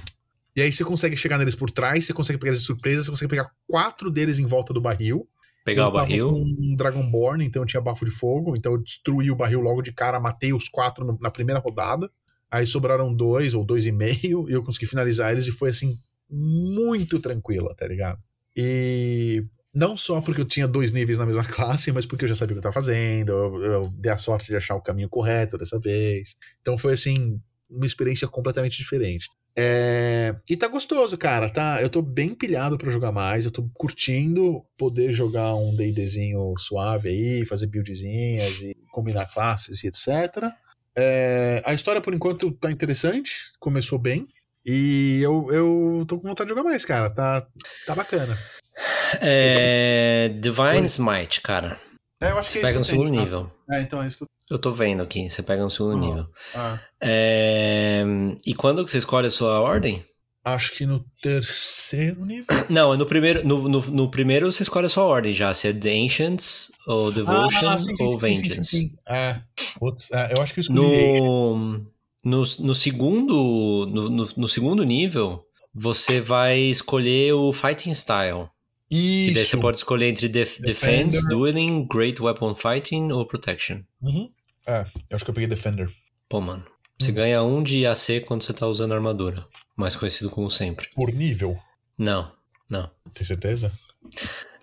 E aí você consegue chegar neles por trás, você consegue pegar eles de surpresa, você consegue pegar quatro deles em volta do barril. Pegar eu o barril. Com um Dragonborn, então eu tinha bafo de fogo, então eu destruí o barril logo de cara, matei os quatro no, na primeira rodada. Aí sobraram dois ou dois e meio, e eu consegui finalizar eles e foi assim, muito tranquila, tá ligado? E não só porque eu tinha dois níveis na mesma classe, mas porque eu já sabia o que eu tava fazendo, eu, eu dei a sorte de achar o caminho correto dessa vez. Então foi assim, uma experiência completamente diferente. É... E tá gostoso, cara. Tá, eu tô bem pilhado para jogar mais. Eu tô curtindo poder jogar um D&Dzinho suave aí, fazer buildzinhas e combinar classes e etc. É... A história, por enquanto, tá interessante. Começou bem. E eu, eu tô com vontade de jogar mais, cara. Tá, tá bacana. É... Divine Smite, cara. É, eu acho Você que é pega no segundo nível. É, então é isso que eu eu tô vendo aqui, você pega no segundo nível. Ah. É... E quando que você escolhe a sua ordem? Acho que no terceiro nível. Não, no primeiro, no, no, no, primeiro você escolhe a sua ordem já, se é The Ancients, ou Devotion, ah, sim, sim, ou sim, Vengeance. Sim, sim, sim. É. Putz, é, eu acho que eu escolhi. No, no, no segundo, no, no, segundo nível, você vai escolher o Fighting Style. Isso. E daí você pode escolher entre def Defense, Dueling, Great Weapon Fighting ou Protection. Uhum. É, eu acho que eu peguei Defender. Pô, mano. Você hum. ganha um de AC quando você tá usando armadura. Mais conhecido como sempre. Por nível? Não, não. Tem certeza?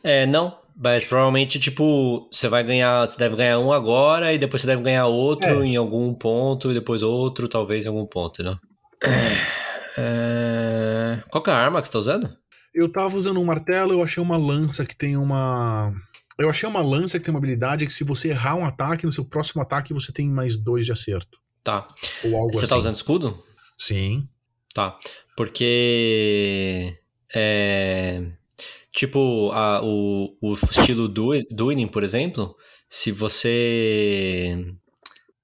É, não. Mas provavelmente, tipo, você vai ganhar. Você deve ganhar um agora e depois você deve ganhar outro é. em algum ponto e depois outro, talvez em algum ponto, né? É... Qual que é a arma que você tá usando? Eu tava usando um martelo, eu achei uma lança que tem uma. Eu achei uma lança que tem uma habilidade que se você errar um ataque, no seu próximo ataque você tem mais dois de acerto. Tá. Ou algo você tá assim. tá usando escudo? Sim. Tá. Porque. É. Tipo, a, o, o estilo Dueling, por exemplo, se você.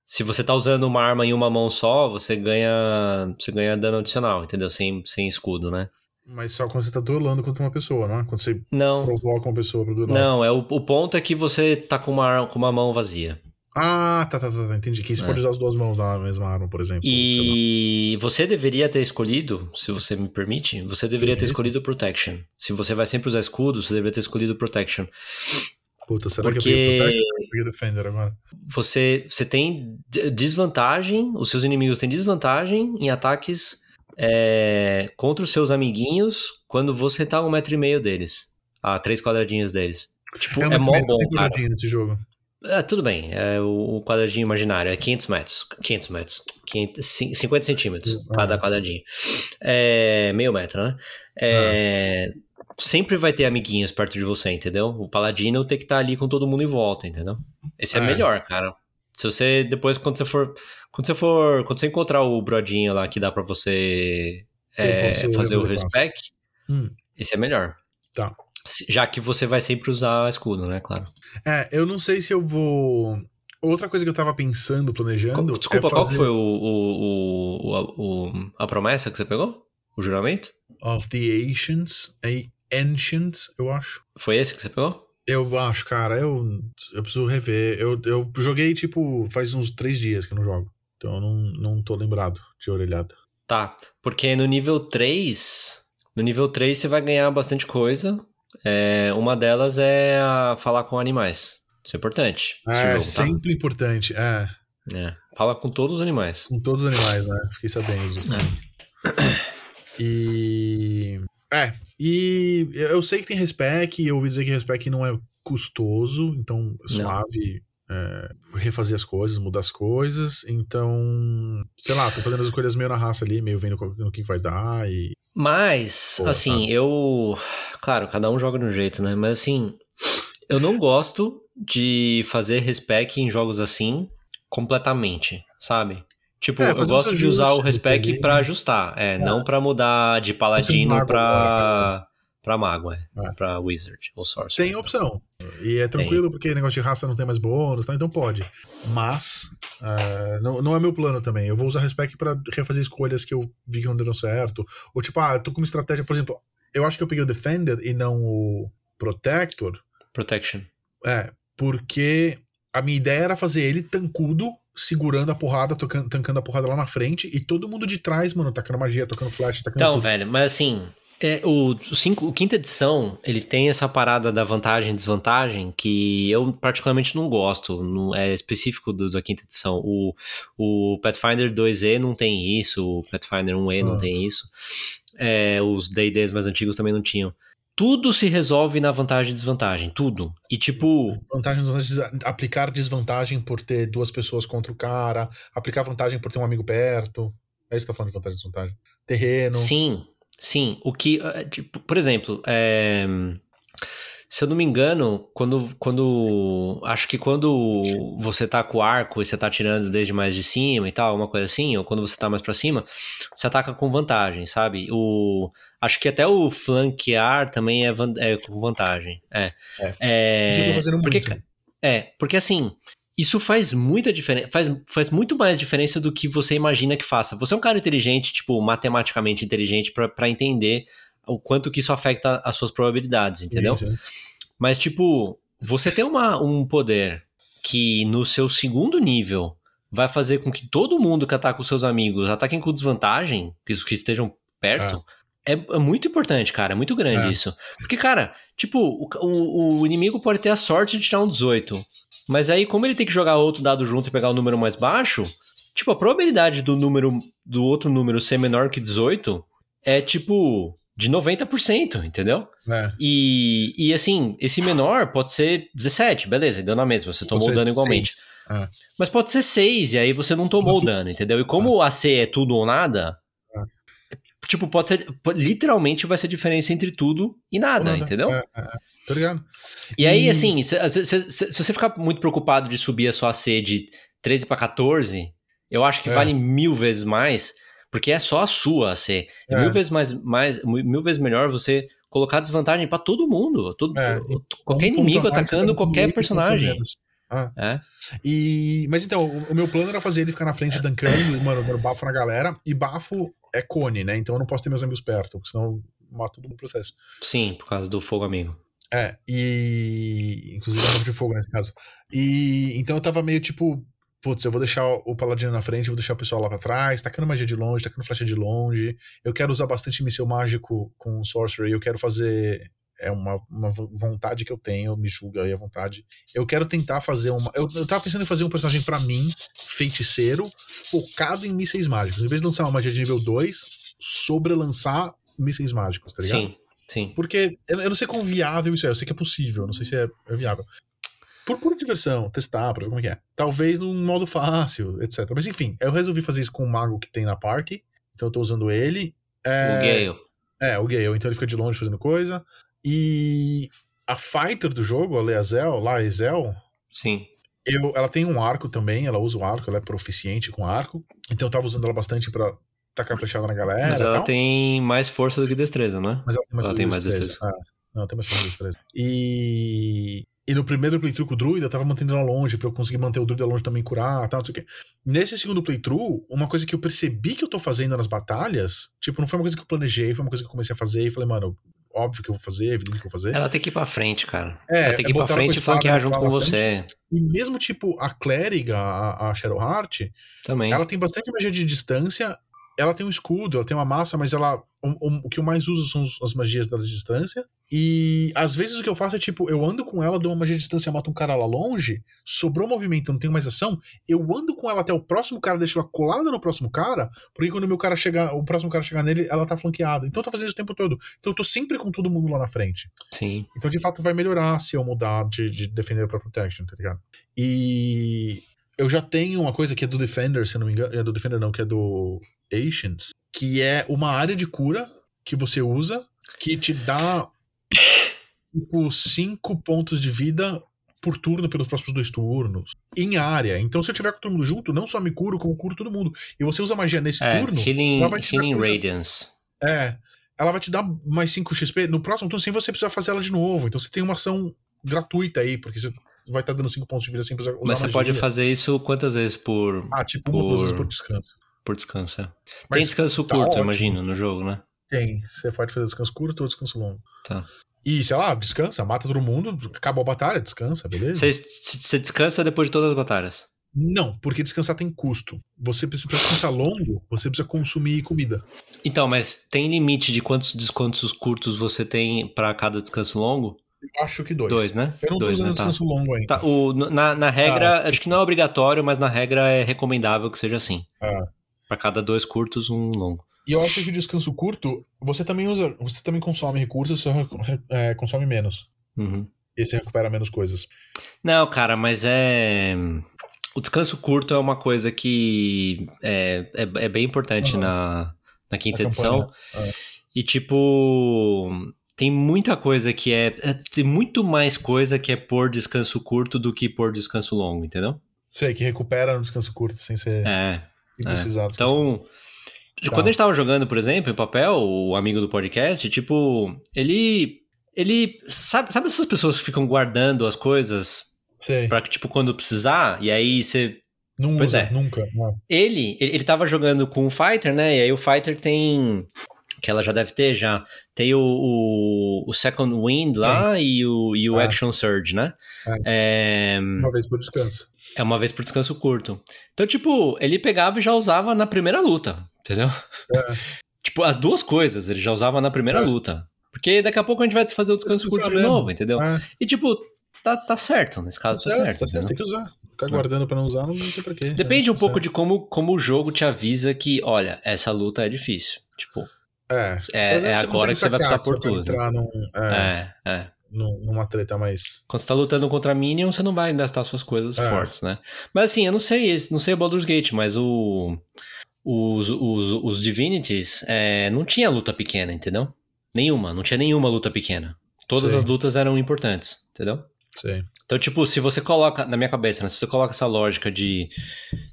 Se você tá usando uma arma em uma mão só, você ganha. Você ganha dano adicional, entendeu? Sem, sem escudo, né? Mas só quando você tá duelando contra uma pessoa, não é? Quando você não. provoca uma pessoa pra duelar. Não, é o, o ponto é que você tá com uma, com uma mão vazia. Ah, tá, tá, tá, tá entendi. Que você é. pode usar as duas mãos na mesma arma, por exemplo. E você deveria ter escolhido, se você me permite, você deveria ter escolhido Protection. Se você vai sempre usar escudo, você deveria ter escolhido Protection. Puta, será Porque... que eu peguei Protection? Eu peguei Defender agora. Você, você tem desvantagem, os seus inimigos têm desvantagem em ataques é, contra os seus amiguinhos quando você tá a um metro e meio deles. A três quadradinhos deles. Tipo, é, é mó bom, cara. nesse jogo. É, tudo bem, é o, o, quadradinho imaginário, é 500 metros, 500 metros, 500, 50 centímetros ah, cada quadradinho. É meio metro, né? É, ah. Sempre vai ter amiguinhos perto de você, entendeu? O paladino tem que estar tá ali com todo mundo em volta, entendeu? Esse é, é melhor, cara. Se você, depois, quando você for quando você for. Quando você encontrar o brodinho lá que dá para você é, fazer o respec, hum. esse é melhor. Tá. Já que você vai sempre usar escudo, né? Claro. É, eu não sei se eu vou. Outra coisa que eu tava pensando, planejando. Desculpa, é fazer... qual foi o, o, o, o, a promessa que você pegou? O juramento? Of the Ancients. Ancients, eu acho. Foi esse que você pegou? Eu acho, cara, eu, eu preciso rever. Eu, eu joguei, tipo, faz uns três dias que eu não jogo. Então eu não, não tô lembrado de orelhada. Tá, porque no nível 3, no nível 3 você vai ganhar bastante coisa. É, uma delas é falar com animais. Isso é importante. É, jogo, tá? sempre importante, é. é. Fala com todos os animais. Com todos os animais, né? Fiquei sabendo disso é. E. É, e eu sei que tem respec, eu ouvi dizer que respec não é custoso, então suave é, refazer as coisas, mudar as coisas. Então, sei lá, tô fazendo as escolhas meio na raça ali, meio vendo no que vai dar e. Mas, Pô, assim, tá. eu. Claro, cada um joga de um jeito, né? Mas assim, eu não gosto de fazer respec em jogos assim completamente, sabe? Tipo, é, eu gosto de usar o respec para ajustar, é, é, não para mudar de paladino pra, Pra mago, é. É. Pra wizard ou sorcerer. Tem opção. E é tranquilo, porque negócio de raça não tem mais bônus, tá? então pode. Mas, é, não, não é meu plano também. Eu vou usar Respec pra refazer escolhas que eu vi que não deram certo. Ou tipo, ah, eu tô com uma estratégia, por exemplo, eu acho que eu peguei o Defender e não o Protector. Protection. É, porque a minha ideia era fazer ele tancudo, segurando a porrada, tocando, tancando a porrada lá na frente, e todo mundo de trás, mano, tacando magia, tocando flash, tacando Então, tudo. velho, mas assim, é, o, cinco, o quinta edição, ele tem essa parada da vantagem e desvantagem que eu particularmente não gosto. Não, é específico do, da quinta edição. O, o Pathfinder 2E não tem isso, o Pathfinder 1E não Ah. tem isso. É, os D&Ds mais antigos também não tinham. Tudo se resolve na vantagem e desvantagem, tudo. E tipo, Vantagens, desvantagens, aplicar desvantagem por ter duas pessoas contra o cara, aplicar vantagem por ter um amigo perto. É isso que tá falando de vantagem e desvantagem. Terreno. Sim, sim. O que, tipo, por exemplo, é, se eu não me engano, quando, quando, acho que quando você tá com o arco e você tá tirando desde mais de cima e tal, uma coisa assim, ou quando você tá mais pra cima, você ataca com vantagem, sabe? O, acho que até o flanquear também é, van- é com vantagem. É. É. Fazendo porque, é, porque assim, isso faz muita diferença, faz, faz muito mais diferença do que você imagina que faça. Você é um cara inteligente, tipo, matematicamente inteligente pra pra entender o quanto que isso afeta as suas probabilidades, entendeu? Sim, sim. Mas, tipo, você tem uma, um poder que no seu segundo nível vai fazer com que todo mundo que ataca os seus amigos ataquem com desvantagem, que, que estejam perto, é, é muito importante, cara. É muito grande É. isso. Porque, cara, tipo, o, o inimigo pode ter a sorte de tirar um 18. Mas aí, como ele tem que jogar outro dado junto e pegar o número mais baixo, tipo, a probabilidade do número do outro número ser menor que 18 é tipo de 90%, entendeu? É. E, e assim, esse menor pode ser 17, beleza, deu na mesma, você tomou o dano igualmente. É. Mas pode ser 6, e aí você não tomou o dano, entendeu? E como o AC é tudo ou nada, tipo, pode ser. Literalmente vai ser diferença entre tudo e nada, Nada. entendeu? É, é, é. Tá ligado? E aí, E- assim, se, se- se- se- você ficar muito preocupado de subir a sua AC de 13 pra 14, eu acho que É. vale mil vezes mais, porque é só a sua AC. É, É. mil vezes mais, mais, mil vezes melhor você colocar desvantagem pra todo mundo. Todo, É, qualquer inimigo atacando qualquer personagem. Ah. É. E, mas então, o, o meu plano era fazer ele ficar na frente dancando, mano, dando bafo na galera. E bafo é cone, né? Então eu não posso ter meus amigos perto, porque senão eu mato todo mundo no processo. Sim, por causa do fogo amigo. É, e. Inclusive é de fogo nesse caso. E então eu tava meio tipo. Putz, eu vou deixar o paladino na frente, vou deixar o pessoal lá pra trás, tacando magia de longe, tacando flecha de longe. Eu quero usar bastante míssel mágico com sorcery, eu quero fazer. É uma, uma vontade que eu tenho, me julga aí à vontade. Eu quero tentar fazer uma. Eu, eu tava pensando em fazer um personagem pra mim, feiticeiro, focado em mísseis mágicos. Em vez de lançar uma magia de nível 2, sobrelançar mísseis mágicos, tá ligado? Sim, sim. Porque eu, eu não sei quão viável isso é, eu sei que é possível, não sei se é, é viável. Por pura diversão, testar, pra ver como é que é. Talvez num modo fácil, etc. Mas enfim, eu resolvi fazer isso com o mago que tem na party, então eu tô usando ele. É, O Gale. É, o Gale, então ele fica de longe fazendo coisa. E a fighter do jogo, a Leazel, lá, Ezel, Sim. eu, ela tem um arco também, ela usa o arco, ela é proficiente com arco. Então eu tava usando ela bastante pra tacar flechada na galera. Mas ela tem mais força do que destreza, não é? Mas ela tem mais Ela tem mais destreza. Ah, não, ela tem mais destreza. E. E no primeiro playthrough com o Druida, eu tava mantendo ela longe pra eu conseguir manter o Druida longe também curar tal, não sei o quê. Nesse segundo playthrough, uma coisa que eu percebi que eu tô fazendo nas batalhas, tipo, não foi uma coisa que eu planejei, foi uma coisa que eu comecei a fazer e falei, mano, óbvio que eu vou fazer, evidente que eu vou fazer. Ela tem que ir pra frente, cara. É, ela tem que ir é pra botar ela frente e flanquear junto com você. E mesmo, tipo, a clériga, a, a Shadowheart, Também. ela tem bastante magia de distância. Ela tem um escudo, ela tem uma massa, mas ela. O, que eu mais uso são as magias de distância. E às vezes o que eu faço é tipo, eu ando com ela, dou uma magia de distância, mato um cara lá longe, sobrou movimento, não tenho mais ação. Eu ando com ela até o próximo cara, deixo ela colada no próximo cara, porque quando o meu cara chegar, o próximo cara chegar nele, ela tá flanqueada. Então eu tô fazendo isso o tempo todo. Então eu tô sempre com todo mundo lá na frente. Sim. Então, de fato, vai melhorar se eu mudar de, de Defender pra Protection, tá ligado? E eu já tenho uma coisa que é do Defender, se não me engano. É do Defender, não, que é do Ancients, que é uma área de cura que você usa que te dá tipo 5 pontos de vida por turno pelos próximos dois turnos. Em área. Então, se eu tiver com todo mundo junto, não só me curo, como curo todo mundo. E você usa magia nesse É, turno. Healing, healing coisa- Radiance. É. ela vai te dar mais 5 XP. No próximo turno, sem você precisar fazer ela de novo. Então você tem uma ação gratuita aí, porque você vai estar dando 5 pontos de vida sem precisar usar Mas você magia. pode fazer isso quantas vezes por, Ah, tipo ou duas por- vezes por descanso. Por descanso? é? Mas Tem descanso tá curto, imagino, no jogo, né? Tem. Você pode fazer descanso curto ou descanso longo. Tá. E, sei lá, descansa, mata todo mundo, acabou a batalha, descansa, beleza? Você, descansa depois de todas as batalhas. Não, porque descansar tem custo. Você precisa pra descansar longo, você precisa consumir comida. Então, mas tem limite de quantos descontos curtos você tem pra cada descanso longo? Acho que dois. Dois, né? Eu não tô Dois, usando né? Tá. descanso longo ainda. Tá, o, na, na regra, acho que não é obrigatório, mas na regra é recomendável que seja assim. Ah. Pra cada dois curtos, um longo. E eu acho que o descanso curto, você também usa. Você também consome recursos, você é, consome menos. Uhum. E você recupera menos coisas. Não, cara, mas é. O descanso curto é uma coisa que é, é, é bem importante Uhum. na, na quinta Na edição. é. E, tipo, tem muita coisa que é, é- Tem muito mais coisa que é por descanso curto do que por descanso longo, entendeu? Sei, que recupera no descanso curto, sem ser. É. descanso Então, Tá. quando a gente tava jogando, por exemplo, em papel, o amigo do podcast, tipo, ele. Ele. Sabe, sabe essas pessoas que ficam guardando as coisas Sei. pra que, tipo, quando precisar, e aí você. Não Pois usa, é. nunca. Não. Ele, ele, ele tava jogando com o Fighter, né? E aí o Fighter tem. Que ela já deve ter já. Tem o, o, o Second Wind lá e o, e o É. Action Surge, né? É, Uma vez por descanso. é uma vez por descanso curto. Então, tipo, ele pegava e já usava na primeira luta, entendeu? É. tipo, as duas coisas ele já usava na primeira É. luta. Porque daqui a pouco a gente vai fazer o descanso curto de novo, entendeu? É, E, tipo, tá, tá certo. Nesse caso, tá, certo. tá certo, tem que usar. Ficar É. guardando pra não usar, não tem pra quê. Depende É, um pouco certo. de como, como o jogo te avisa que, olha, essa luta é difícil. Tipo, É, É- é agora que você vai precisar por tudo. entrar num, é, é, é. num- numa treta mais. Quando você tá lutando contra Minion, você não vai gastar suas coisas É. fortes, né? Mas assim, eu não sei, não sei o Baldur's Gate, mas o. Os, os, os Divinities é, não tinha luta pequena, entendeu? Nenhuma, não tinha nenhuma luta pequena. Todas Sim. as lutas eram importantes, entendeu? Sei. Então, tipo, se você coloca, na minha cabeça, né, se você coloca essa lógica de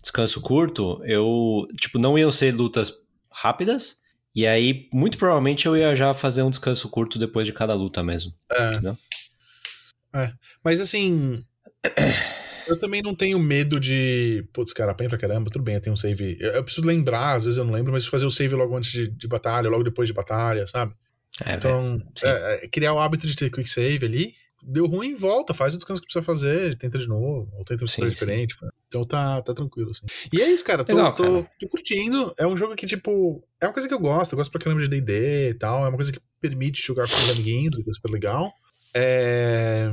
descanso curto, eu, tipo, não iam ser lutas rápidas, e aí, muito provavelmente, eu ia já fazer um descanso curto depois de cada luta mesmo. É. Entendeu? É. Mas assim. Eu também não tenho medo de. Putz, cara, apanha pra caramba, tudo bem, eu tenho um save. Eu, eu preciso lembrar, às vezes eu não lembro, mas fazer o save logo antes de, de batalha, logo depois de batalha, sabe? É. Então, é, é, criar o hábito de ter quick save ali. Deu ruim, volta, faz o descanso que precisa fazer, tenta de novo, ou tenta Sim, fazer sim. diferente. Então tá, tá tranquilo, assim. E é isso, cara, tô, Legal, tô, cara. tô curtindo. É um jogo que, tipo, é uma coisa que eu gosto, eu gosto pra caramba de DD e tal. É uma coisa que permite jogar com os amiguinhos, que é super legal. É,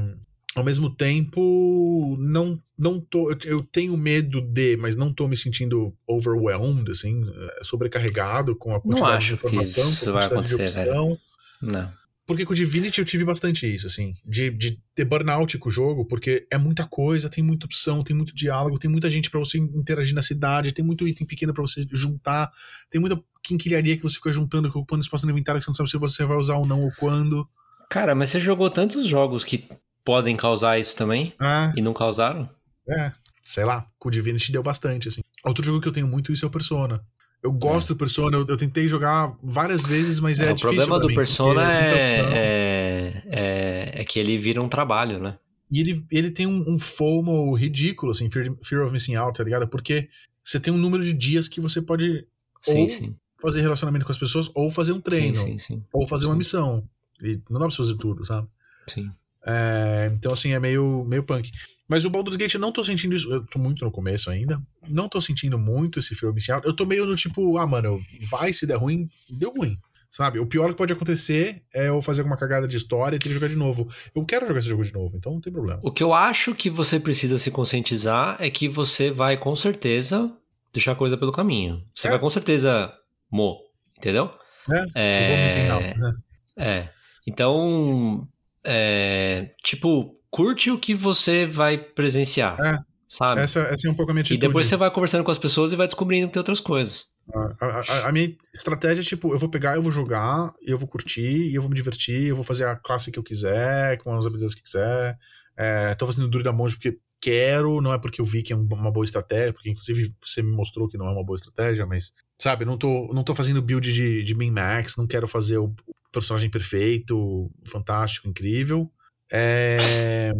Ao mesmo tempo, não, não tô. eu- tenho medo de, mas não tô me sentindo overwhelmed, assim, é, sobrecarregado com a quantidade acho de que informação, isso com a vai quantidade de acontecer, opção. Não. Porque com o Divinity eu tive bastante isso, assim, de, de ter burnout com o jogo, porque é muita coisa, tem muita opção, tem muito diálogo, tem muita gente pra você interagir na cidade, tem muito item pequeno pra você juntar, tem muita quinquilharia que você fica juntando, ocupando espaço no inventário que você não sabe se você vai usar ou não ou quando. Cara, mas você jogou tantos jogos que podem causar isso também Ah, e não causaram? é, sei lá, com o Divinity deu bastante, assim. Outro jogo que eu tenho muito isso é o Persona. Eu gosto do Persona, eu, eu tentei jogar várias vezes, mas é, É, o difícil problema pra do mim, Persona opção. é, é, é, é que ele vira um trabalho, né? E ele, ele tem um, um FOMO ridículo, assim, fear, fear of missing out, tá ligado? Porque você tem um número de dias que você pode Sim, Ou sim. fazer relacionamento com as pessoas, ou fazer um treino, Sim, sim, ou fazer uma missão. E não dá pra você fazer tudo, sabe? sim. É, então, assim, é meio, meio punk. Mas o Baldur's Gate eu não tô sentindo isso. Eu tô muito no começo ainda. Não tô sentindo muito esse missing out. Eu tô meio no tipo, ah, mano, vai se der ruim, deu ruim. Sabe? O pior que pode acontecer é eu fazer alguma cagada de história e ter que jogar de novo. Eu quero jogar esse jogo de novo, então não tem problema. O que eu acho que você precisa se conscientizar é que você vai com certeza deixar coisa pelo caminho. Você É. vai com certeza mo, entendeu? É. É, né? é. Então, é, tipo, curte o que você vai presenciar, É. sabe? Essa, essa é um pouco a minha E atitude. depois você vai conversando com as pessoas e vai descobrindo que tem outras coisas. A, a- a minha estratégia é tipo, eu vou pegar, eu vou jogar, eu vou curtir, e eu vou me divertir, eu vou fazer a classe que eu quiser, com as habilidades que eu quiser. É, tô fazendo Druida Monge porque quero, não é porque eu vi que é uma boa estratégia, porque inclusive você me mostrou que não é uma boa estratégia, mas, sabe, não tô, não tô fazendo build de, de min-max, não quero fazer o personagem perfeito, fantástico, incrível. É,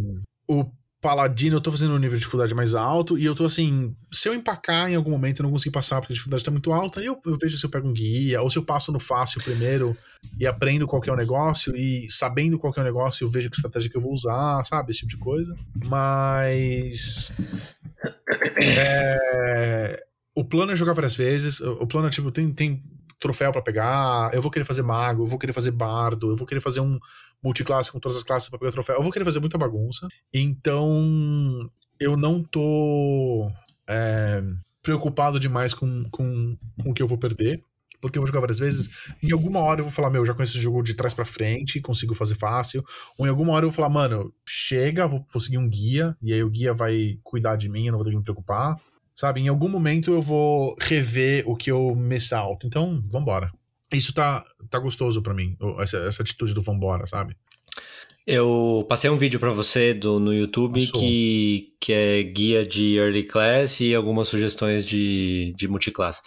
o Paladino eu tô fazendo um nível de dificuldade mais alto e eu tô assim, se eu empacar em algum momento e não conseguir passar porque a dificuldade tá muito alta, eu, eu vejo se eu pego um guia ou se eu passo no fácil primeiro e aprendo qual é o negócio e sabendo qual é o negócio eu vejo que estratégia que eu vou usar, sabe? Esse tipo de coisa. Mas. É, o plano é jogar várias vezes. O plano é tipo, tem, tem troféu para pegar, eu vou querer fazer mago, eu vou querer fazer bardo, eu vou querer fazer um multiclasse com todas as classes para pegar troféu, eu vou querer fazer muita bagunça. Então, eu não tô é, preocupado demais com, com, com o que eu vou perder porque eu vou jogar várias vezes. Em alguma hora eu vou falar, meu, já conheço esse jogo de trás para frente, consigo fazer fácil. Ou em alguma hora eu vou falar, mano, chega, vou, vou seguir um guia, e aí o guia vai cuidar de mim, eu não vou ter que me preocupar. Sabe, em algum momento eu vou rever o que eu me salto. Então, vambora. Isso tá, tá gostoso para mim, essa, essa atitude do vambora, sabe? Eu passei um vídeo para você do, no YouTube que, que é guia de Early Class e algumas sugestões de, de multiclass.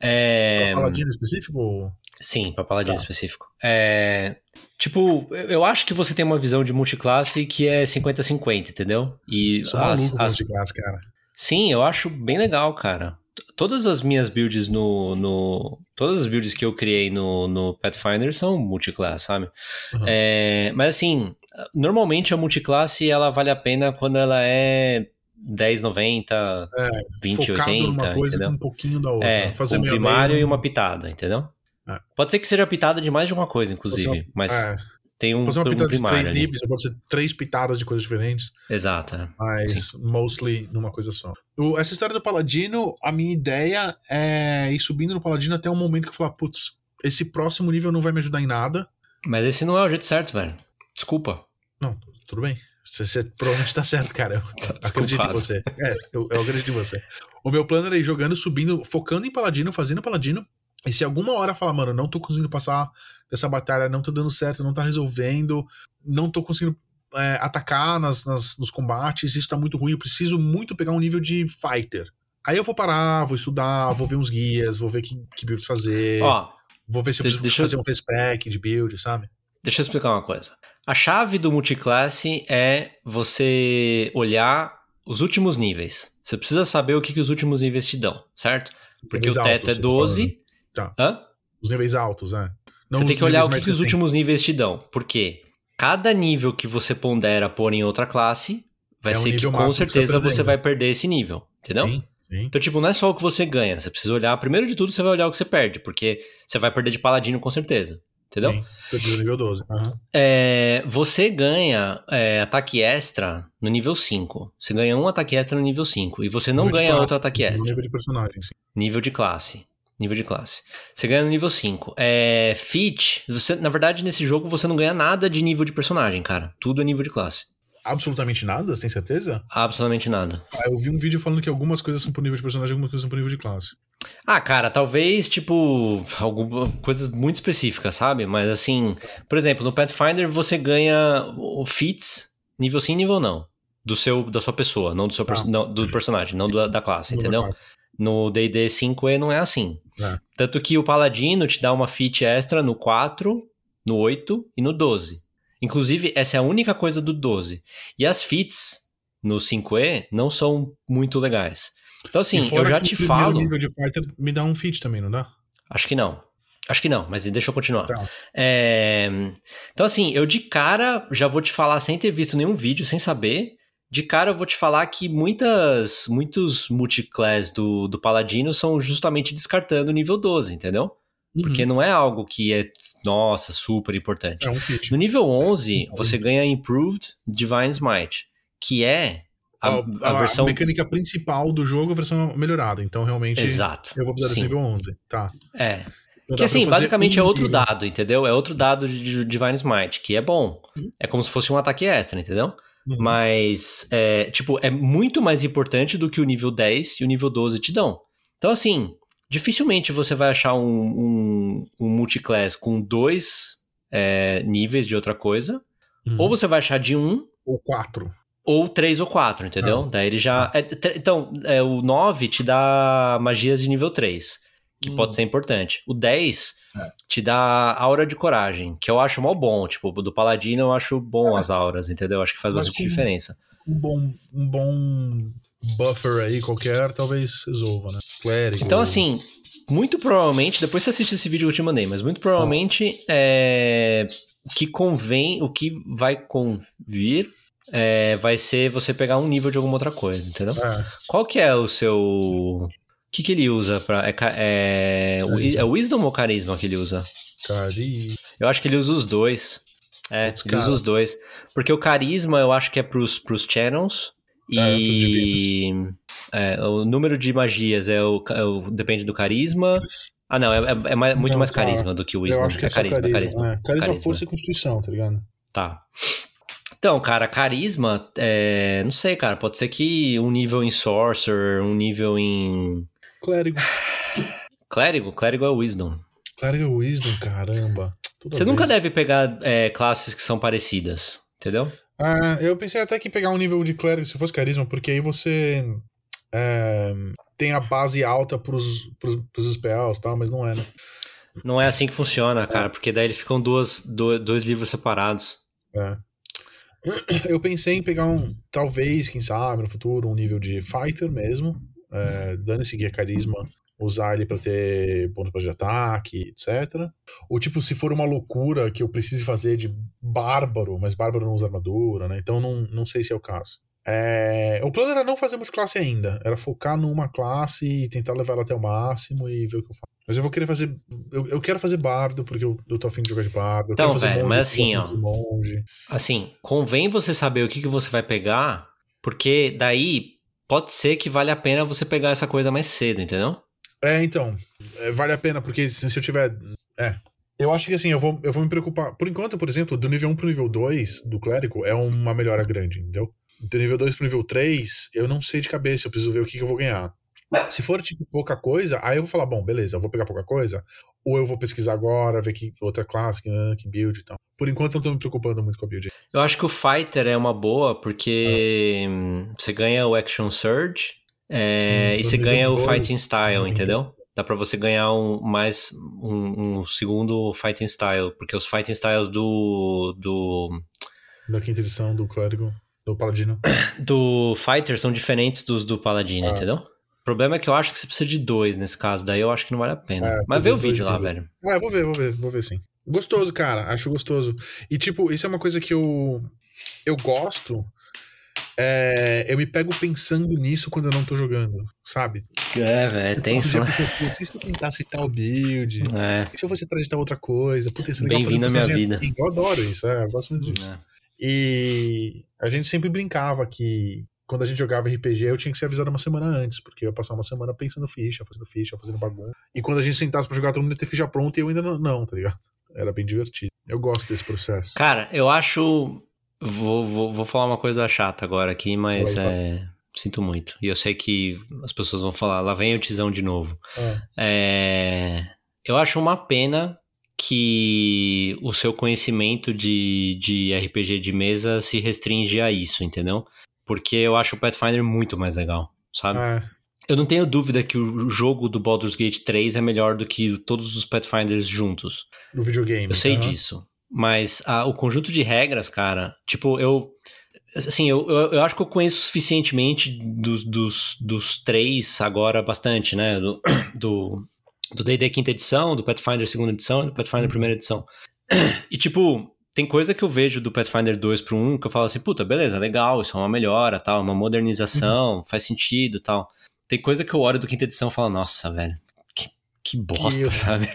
É... Pra Paladino específico? Sim, para Paladino tá. específico. É... Tipo, eu acho que você tem uma visão de multiclasse que é 50-50, entendeu? E Sou as, as... multiclasse, cara. Sim, eu acho bem legal, cara. Todas as minhas builds no. no todas as builds que eu criei no, no Pathfinder são multiclass, sabe? Uhum. É, mas assim, normalmente a multiclasse ela vale a pena quando ela é 10,90, é, 20,80. entendeu? um pouquinho da outra. É, Fazer um primário meio... e uma pitada, entendeu? É. Pode ser que seja pitada de mais de uma coisa, inclusive. Mas é tem um, pode ser uma pitada um de três níveis, pode ser três pitadas de coisas diferentes. Exato. Mas Sim. mostly numa coisa só. O, essa história do Paladino, a minha ideia é ir subindo no Paladino até um momento que eu falar, putz, esse próximo nível não vai me ajudar em nada. Mas esse não é o jeito certo, velho. Desculpa. Não, tudo bem. Você, você provavelmente tá certo, cara. Eu tá acredito em você. É, eu, eu acredito em você. O meu plano era ir jogando, subindo, focando em Paladino, fazendo Paladino, e se alguma hora falar, mano, não tô conseguindo passar dessa batalha, não tá dando certo, não tá resolvendo, não tô conseguindo é, atacar nas, nas, nos combates, isso tá muito ruim, eu preciso muito pegar um nível de fighter. Aí eu vou parar, vou estudar, vou ver uns guias, vou ver que, que builds fazer. Ó, vou ver se eu preciso deixa fazer eu... um respec de build, sabe? Deixa eu explicar uma coisa. A chave do multiclasse é você olhar os últimos níveis. Você precisa saber o que, que os últimos níveis te dão, certo? Porque o teto é 12, Tá. Hã? Os níveis altos, né? Não você tem que olhar o que, que os últimos níveis te dão. Porque cada nível que você pondera pôr em outra classe, vai é ser um que com certeza você, você, vai perder esse nível. Entendeu? Sim, sim. Então, tipo, não é só o que você ganha. Você precisa olhar, primeiro de tudo, você vai olhar o que você perde. Porque você vai perder de paladino com certeza. Entendeu? Sim, nível 12. Uhum. É, você ganha é, ataque extra no nível 5. Você ganha um ataque extra no nível 5. E você não nível ganha classe, outro ataque extra. Nível de personagem, sim. Nível de classe. Nível de classe. Você ganha no nível 5. É, feat, você, na verdade, nesse jogo você não ganha nada de nível de personagem, cara. Tudo é nível de classe. Absolutamente nada? Você tem certeza? Absolutamente nada. Ah, eu vi um vídeo falando que algumas coisas são por nível de personagem, algumas coisas são por nível de classe. Ah, cara, talvez, tipo, algumas coisas muito específicas, sabe? Mas assim, por exemplo, no Pathfinder você ganha o feats nível sim, nível não. Do seu, da sua pessoa, não do seu ah. não, do personagem, não do, da classe, entendeu? Da classe. No D&D 5e não é assim. É. Tanto que o Paladino te dá uma feat extra no 4, no 8 e no 12. Inclusive, essa é a única coisa do 12. E as feats no 5e não são muito legais. Então, assim, eu já te falo. nível de fighter me dá um feat também, não dá? Acho que não. Acho que não, mas deixa eu continuar. Tá. É... Então, assim, eu de cara já vou te falar sem ter visto nenhum vídeo, sem saber de cara eu vou te falar que muitas, muitos multiclass do, do Paladino são justamente descartando o nível 12, entendeu? Uhum. Porque não é algo que é, nossa, super importante. É um no nível 11, uhum. você ganha Improved Divine Smite, que é a, a, a, versão... A mecânica principal do jogo, a versão melhorada. Então, realmente, Exato. eu vou precisar desse nível 11. Tá. É. Então, que assim, basicamente um é outro dado, entendeu? É outro dado de Divine Smite, que é bom. Uhum. É como se fosse um ataque extra, entendeu? Uhum. Mas, é, tipo, é muito mais importante do que o nível 10 e o nível 12 te dão. Então, assim, dificilmente você vai achar um, um, um multiclass com dois é, níveis de outra coisa. Uhum. Ou você vai achar de um. Ou quatro. Ou 3 ou 4, entendeu? Ah. Daí ele já. é, então, é, o 9 te dá magias de nível 3, que Hum. pode ser importante. O 10 É. te dá aura de coragem, que eu acho mó bom. Tipo, do Paladino eu acho bom as auras, entendeu? Eu acho que faz Mas bastante diferença. Um bom, um bom buffer aí qualquer, talvez resolva, né? Clérigo. Então, assim, muito provavelmente, depois você assiste esse vídeo que eu te mandei, mas muito provavelmente é, o que convém, o que vai convir é, vai ser você pegar um nível de alguma outra coisa, entendeu? É, Qual que é o seu. O que, que ele usa pra. É, é, é Wisdom ou Carisma que ele usa? cari... Eu acho que ele usa os dois. É, Putz, ele usa os dois. Porque o Carisma eu acho que é pros, pros channels. É, E é, o número de magias é o, é o- depende do carisma. Ah, não, é, é- é mais- muito Não, mais cara, carisma do que o Eu Wisdom. acho que é, é carisma, carisma. carisma. É, carisma, Carisma. força e constituição, tá ligado? Tá. Então, cara, carisma, é, não sei, cara, pode ser que um nível em Sorcerer, um nível em Clérigo. Clérigo, Clérigo é Wisdom. Clérigo é Wisdom, caramba. Toda Você nunca vez. deve pegar é, classes que são parecidas, entendeu? Ah, eu pensei até que pegar um nível de clérigo se fosse carisma, porque aí você é, tem a base alta pros, pros, pros spells e tal, mas não é, né? Não é assim que funciona, cara, porque daí eles ficam duas, do- dois livros separados. É. Eu pensei em pegar um, talvez, quem sabe, no futuro, um nível de fighter mesmo, é, dando esse guia carisma, usar ele pra ter pontos de ataque, etc. Ou tipo, se for uma loucura que eu precise fazer de bárbaro, mas bárbaro não usa armadura, né? Então não, não sei se é o caso. É, o plano era não fazer multiclasse ainda, era focar numa classe e tentar levar ela até o máximo e ver o que eu faço. Mas eu vou querer fazer. Eu, eu quero fazer bardo, porque eu, eu tô afim de jogar de bardo. Então, velho, monge, mas assim, ó. Assim, convém você saber o que, que você vai pegar, porque daí pode ser que vale a pena você pegar essa coisa mais cedo, entendeu? É, então, é, vale a pena, porque se, eu tiver. É. Eu acho que assim, eu vou, eu vou me preocupar. Por enquanto, por exemplo, do nível 1 pro nível 2 do clérigo é uma melhora grande, entendeu? Do nível 2 pro nível 3, eu não sei de cabeça, eu preciso ver o que, que eu vou ganhar. Se for, tipo, pouca coisa, aí eu vou falar, bom, beleza, eu vou pegar pouca coisa, ou eu vou pesquisar agora, ver que outra classe, que, ah, que build e tal. Por enquanto, eu não tô me preocupando muito com a build. Eu acho que o Fighter é uma boa, porque hum, você ganha o Action Surge é, Hum, e você ganha o Fighting Style, entendeu? Dá pra você ganhar um, mais um, um segundo Fighting Style, porque os Fighting Styles do, do, Da quinta edição do clérigo, do paladino. do Fighter são diferentes dos do Paladino, Ah. entendeu? O problema é que eu acho que você precisa de dois nesse caso, daí eu acho que não vale a pena. É, Mas vê o vídeo lá, velho. Ah, vou ver, vou ver, vou ver sim. Gostoso, cara. Acho gostoso. E, tipo, isso é uma coisa que eu. Eu gosto. É, eu me pego pensando nisso quando eu não tô jogando, sabe? É, velho, é tenso, Você já né? e se eu tentasse tal build? É. E se eu fosse atrás de tal outra coisa? Bem-vindo à minha vida. assim. Eu adoro isso, é, eu gosto muito disso. É. E a gente sempre brincava que quando a gente jogava RPG, eu tinha que ser avisado uma semana antes, porque eu ia passar uma semana pensando ficha, fazendo ficha, fazendo bagunça. E quando a gente sentasse pra jogar, todo mundo ia ter ficha pronta e eu ainda não, não, tá ligado? Era bem divertido. Eu gosto desse processo. Cara, eu acho. Vou, vou, vou falar uma coisa chata agora aqui, mas é. Sinto muito. E eu sei que as pessoas vão falar, lá vem o Tizão de novo. Ah, É, eu acho uma pena que o seu conhecimento de, de RPG de mesa se restringe a isso, entendeu? Porque eu acho o Pathfinder muito mais legal, sabe? ah, Eu não tenho dúvida que o jogo do Baldur's Gate 3 é melhor do que todos os Pathfinders juntos. no videogame. Eu sei disso. Mas ah, o conjunto de regras, cara, tipo, eu. Assim, eu, eu, eu acho que eu conheço suficientemente dos, dos, dos três agora bastante, né? Do do do D&D quinta edição, do Pathfinder segunda edição e do Pathfinder primeira edição. E, tipo, tem coisa que eu vejo do Pathfinder 2 pro 1 que eu falo assim, puta, beleza, legal, isso é uma melhora, tal, uma modernização, faz sentido tal. Tem coisa que eu olho do quinta edição e falo, nossa, velho, que, que bosta, erro. sabe?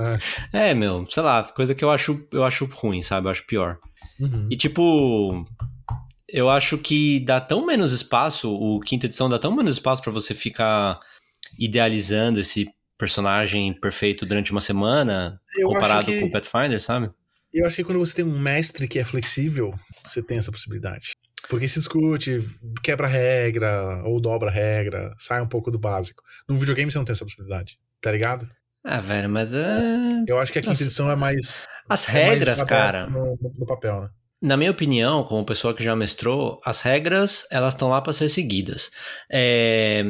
É. É, meu, sei lá, coisa que eu acho, eu acho ruim, sabe? Eu acho pior. Uhum. E tipo, eu acho que dá tão menos espaço, o quinta edição dá tão menos espaço pra você ficar idealizando esse personagem perfeito durante uma semana, Eu comparado que- com o Pathfinder, sabe? Eu acho que quando você tem um mestre que é flexível, você tem essa possibilidade. Porque se discute, quebra regra, ou dobra regra, sai um pouco do básico. Num videogame você não tem essa possibilidade, tá ligado? Ah, velho, mas é... Eu acho que a quinta Nossa. edição é mais. As é mais regras, aberto cara. No, no- papel, né? na minha opinião, como pessoa que já mestrou, as regras elas estão lá para ser seguidas. É,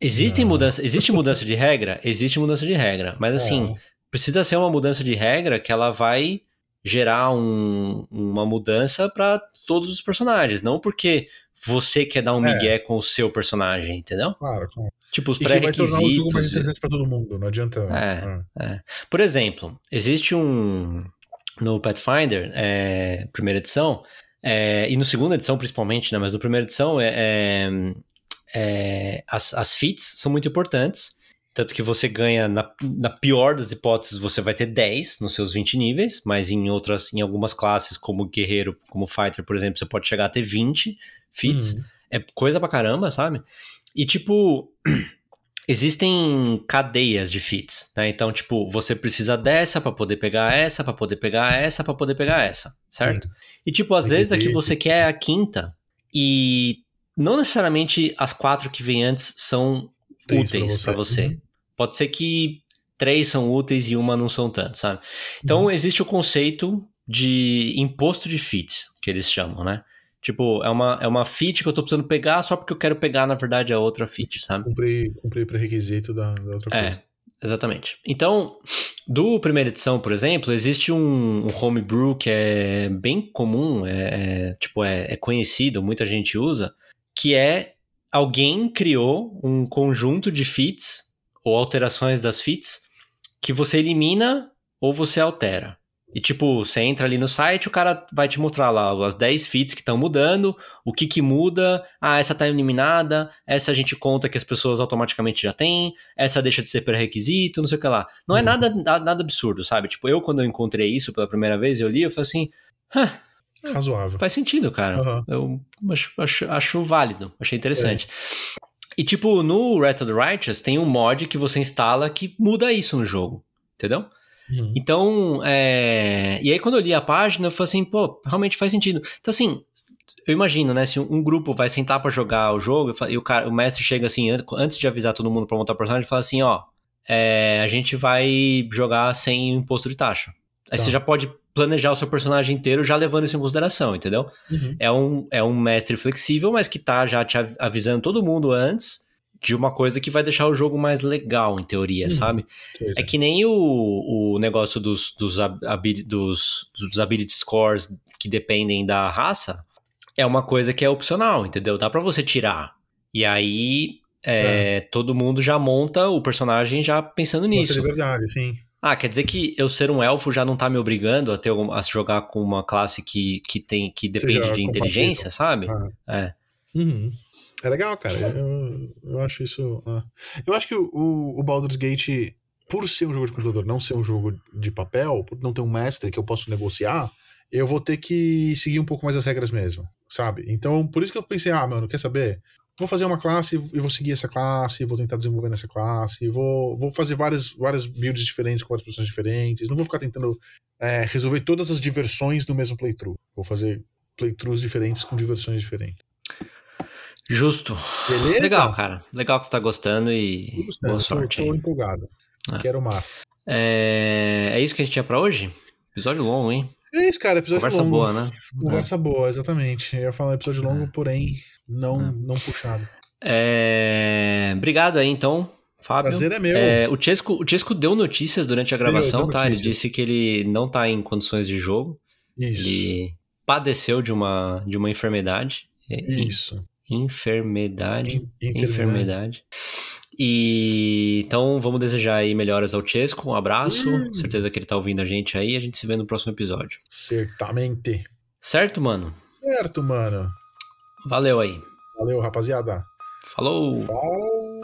Existem Não. mudança, existe mudança de regra? Existe mudança de regra. Mas assim, precisa ser uma mudança de regra que ela vai gerar um- uma mudança para todos os personagens. Não porque você quer dar um É. migué com o seu personagem, entendeu? Claro, claro. Tipo, os que vai tornar o jogo mais pré-requisitos. interessante pra todo mundo, não adianta. É. Ah, Por exemplo, existe um. No Pathfinder, é, primeira edição, é, e no segunda edição principalmente, né, mas no primeira edição, é, é, é, as, as feats são muito importantes. Tanto que você ganha, na, na pior das hipóteses, você vai ter 10 nos seus 20 níveis, mas em outras, em algumas classes, como guerreiro, como fighter, por exemplo, você pode chegar a ter 20 feats. Hum. É coisa pra caramba, sabe? E tipo, existem cadeias de feats, né? Então, tipo, você precisa dessa pra poder pegar essa, pra poder pegar essa, pra poder pegar essa, certo? E tipo, às vezes a que você quer é a quinta e não necessariamente as quatro que vêm antes são Úteis pra úteis você. pra você. Uhum. Pode ser que três são úteis e uma não são tanto, sabe? Então Uhum. existe o conceito de imposto de feats, que eles chamam, né? Tipo, é uma, é uma feat que eu tô precisando pegar só porque eu quero pegar, na verdade, a outra feat, sabe? Cumprir, cumprir pré-requisito da, da outra coisa. É, exatamente. Então, do primeira edição, por exemplo, existe um, um homebrew que é bem comum, é, é, tipo, é, é conhecido, muita gente usa, que é alguém criou um conjunto de feats ou alterações das feats que você elimina ou você altera. E tipo, você entra ali no site, o cara vai te mostrar lá as 10 feats que estão mudando, o que que muda, ah, essa tá eliminada, essa a gente conta que as pessoas automaticamente já têm, essa deixa de ser pré-requisito, não sei o que lá. Não é Uhum. nada, nada absurdo, sabe? Tipo, eu quando eu encontrei isso pela primeira vez, eu li, eu falei assim, "Hã, Razoável. Faz sentido, cara. Aham. Eu acho, acho, acho válido, achei interessante. E tipo, no Red of the Righteous tem um mod que você instala que muda isso no jogo, entendeu? Uhum. Então, é... e aí quando eu li a página, eu falei assim, pô, realmente faz sentido. Então assim, eu imagino, né, se um grupo vai sentar pra jogar o jogo e o, cara, o mestre chega assim, an- antes de avisar todo mundo pra montar o personagem, fala assim, ó, é, a gente vai jogar sem imposto de taxa. Aí Tá. você já pode planejar o seu personagem inteiro já levando isso em consideração, entendeu? Uhum. É um, é um mestre flexível, mas que tá já te av- avisando todo mundo antes de uma coisa que vai deixar o jogo mais legal, em teoria, Uhum. sabe? É sei. que nem o, o negócio dos, dos, ab- habili- dos, dos ability scores que dependem da raça. É uma coisa que é opcional, entendeu? Dá pra você tirar. E aí, é, todo mundo já monta o personagem já pensando nisso. de verdade, sim. Ah, quer dizer que eu ser um elfo já não tá me obrigando a, ter, a jogar com uma classe que, que, tem, que depende de inteligência, sabe? Ah. É. Uhum. É legal, cara. Eu, eu acho isso. ah. Eu acho que o, o, o Baldur's Gate, por ser um jogo de computador, não ser um jogo de papel, por não ter um mestre que eu posso negociar, eu vou ter que seguir um pouco mais as regras mesmo, sabe? Então, por isso que eu pensei, ah, mano, quer saber? Vou fazer uma classe e vou seguir essa classe, vou tentar desenvolver nessa classe, vou, vou fazer várias, várias builds diferentes com várias pessoas diferentes. Não vou ficar tentando é, resolver todas as diversões no mesmo playthrough. Vou fazer playthroughs diferentes com diversões diferentes. Justo. Beleza? Legal, cara. Legal que você tá gostando e Tô gostando, boa tô- sorte tô, aí. empolgado. Ah. Quero mais. É... é isso que a gente tinha pra hoje? Episódio longo, hein? É isso, cara. Episódio Conversa longo. boa, né? Conversa boa, exatamente. Eu ia falar episódio longo, É. porém não, É. não puxado. É... Obrigado aí, então, Fábio. Prazer é meu. É, o, Chesco, o Chesco deu notícias durante a gravação, deu tá? Ele disse que ele não tá em condições de jogo. Isso. Ele padeceu de uma, de uma enfermidade. É, Isso. Enfermidade. En- enfermidade. Enfermidade. E então vamos desejar aí melhoras ao Chesco. Um abraço. Hum. Certeza que ele tá ouvindo a gente aí. A gente se vê no próximo episódio. Certamente. Certo, mano? Certo, mano. Valeu aí. Valeu, rapaziada. Falou! Falou.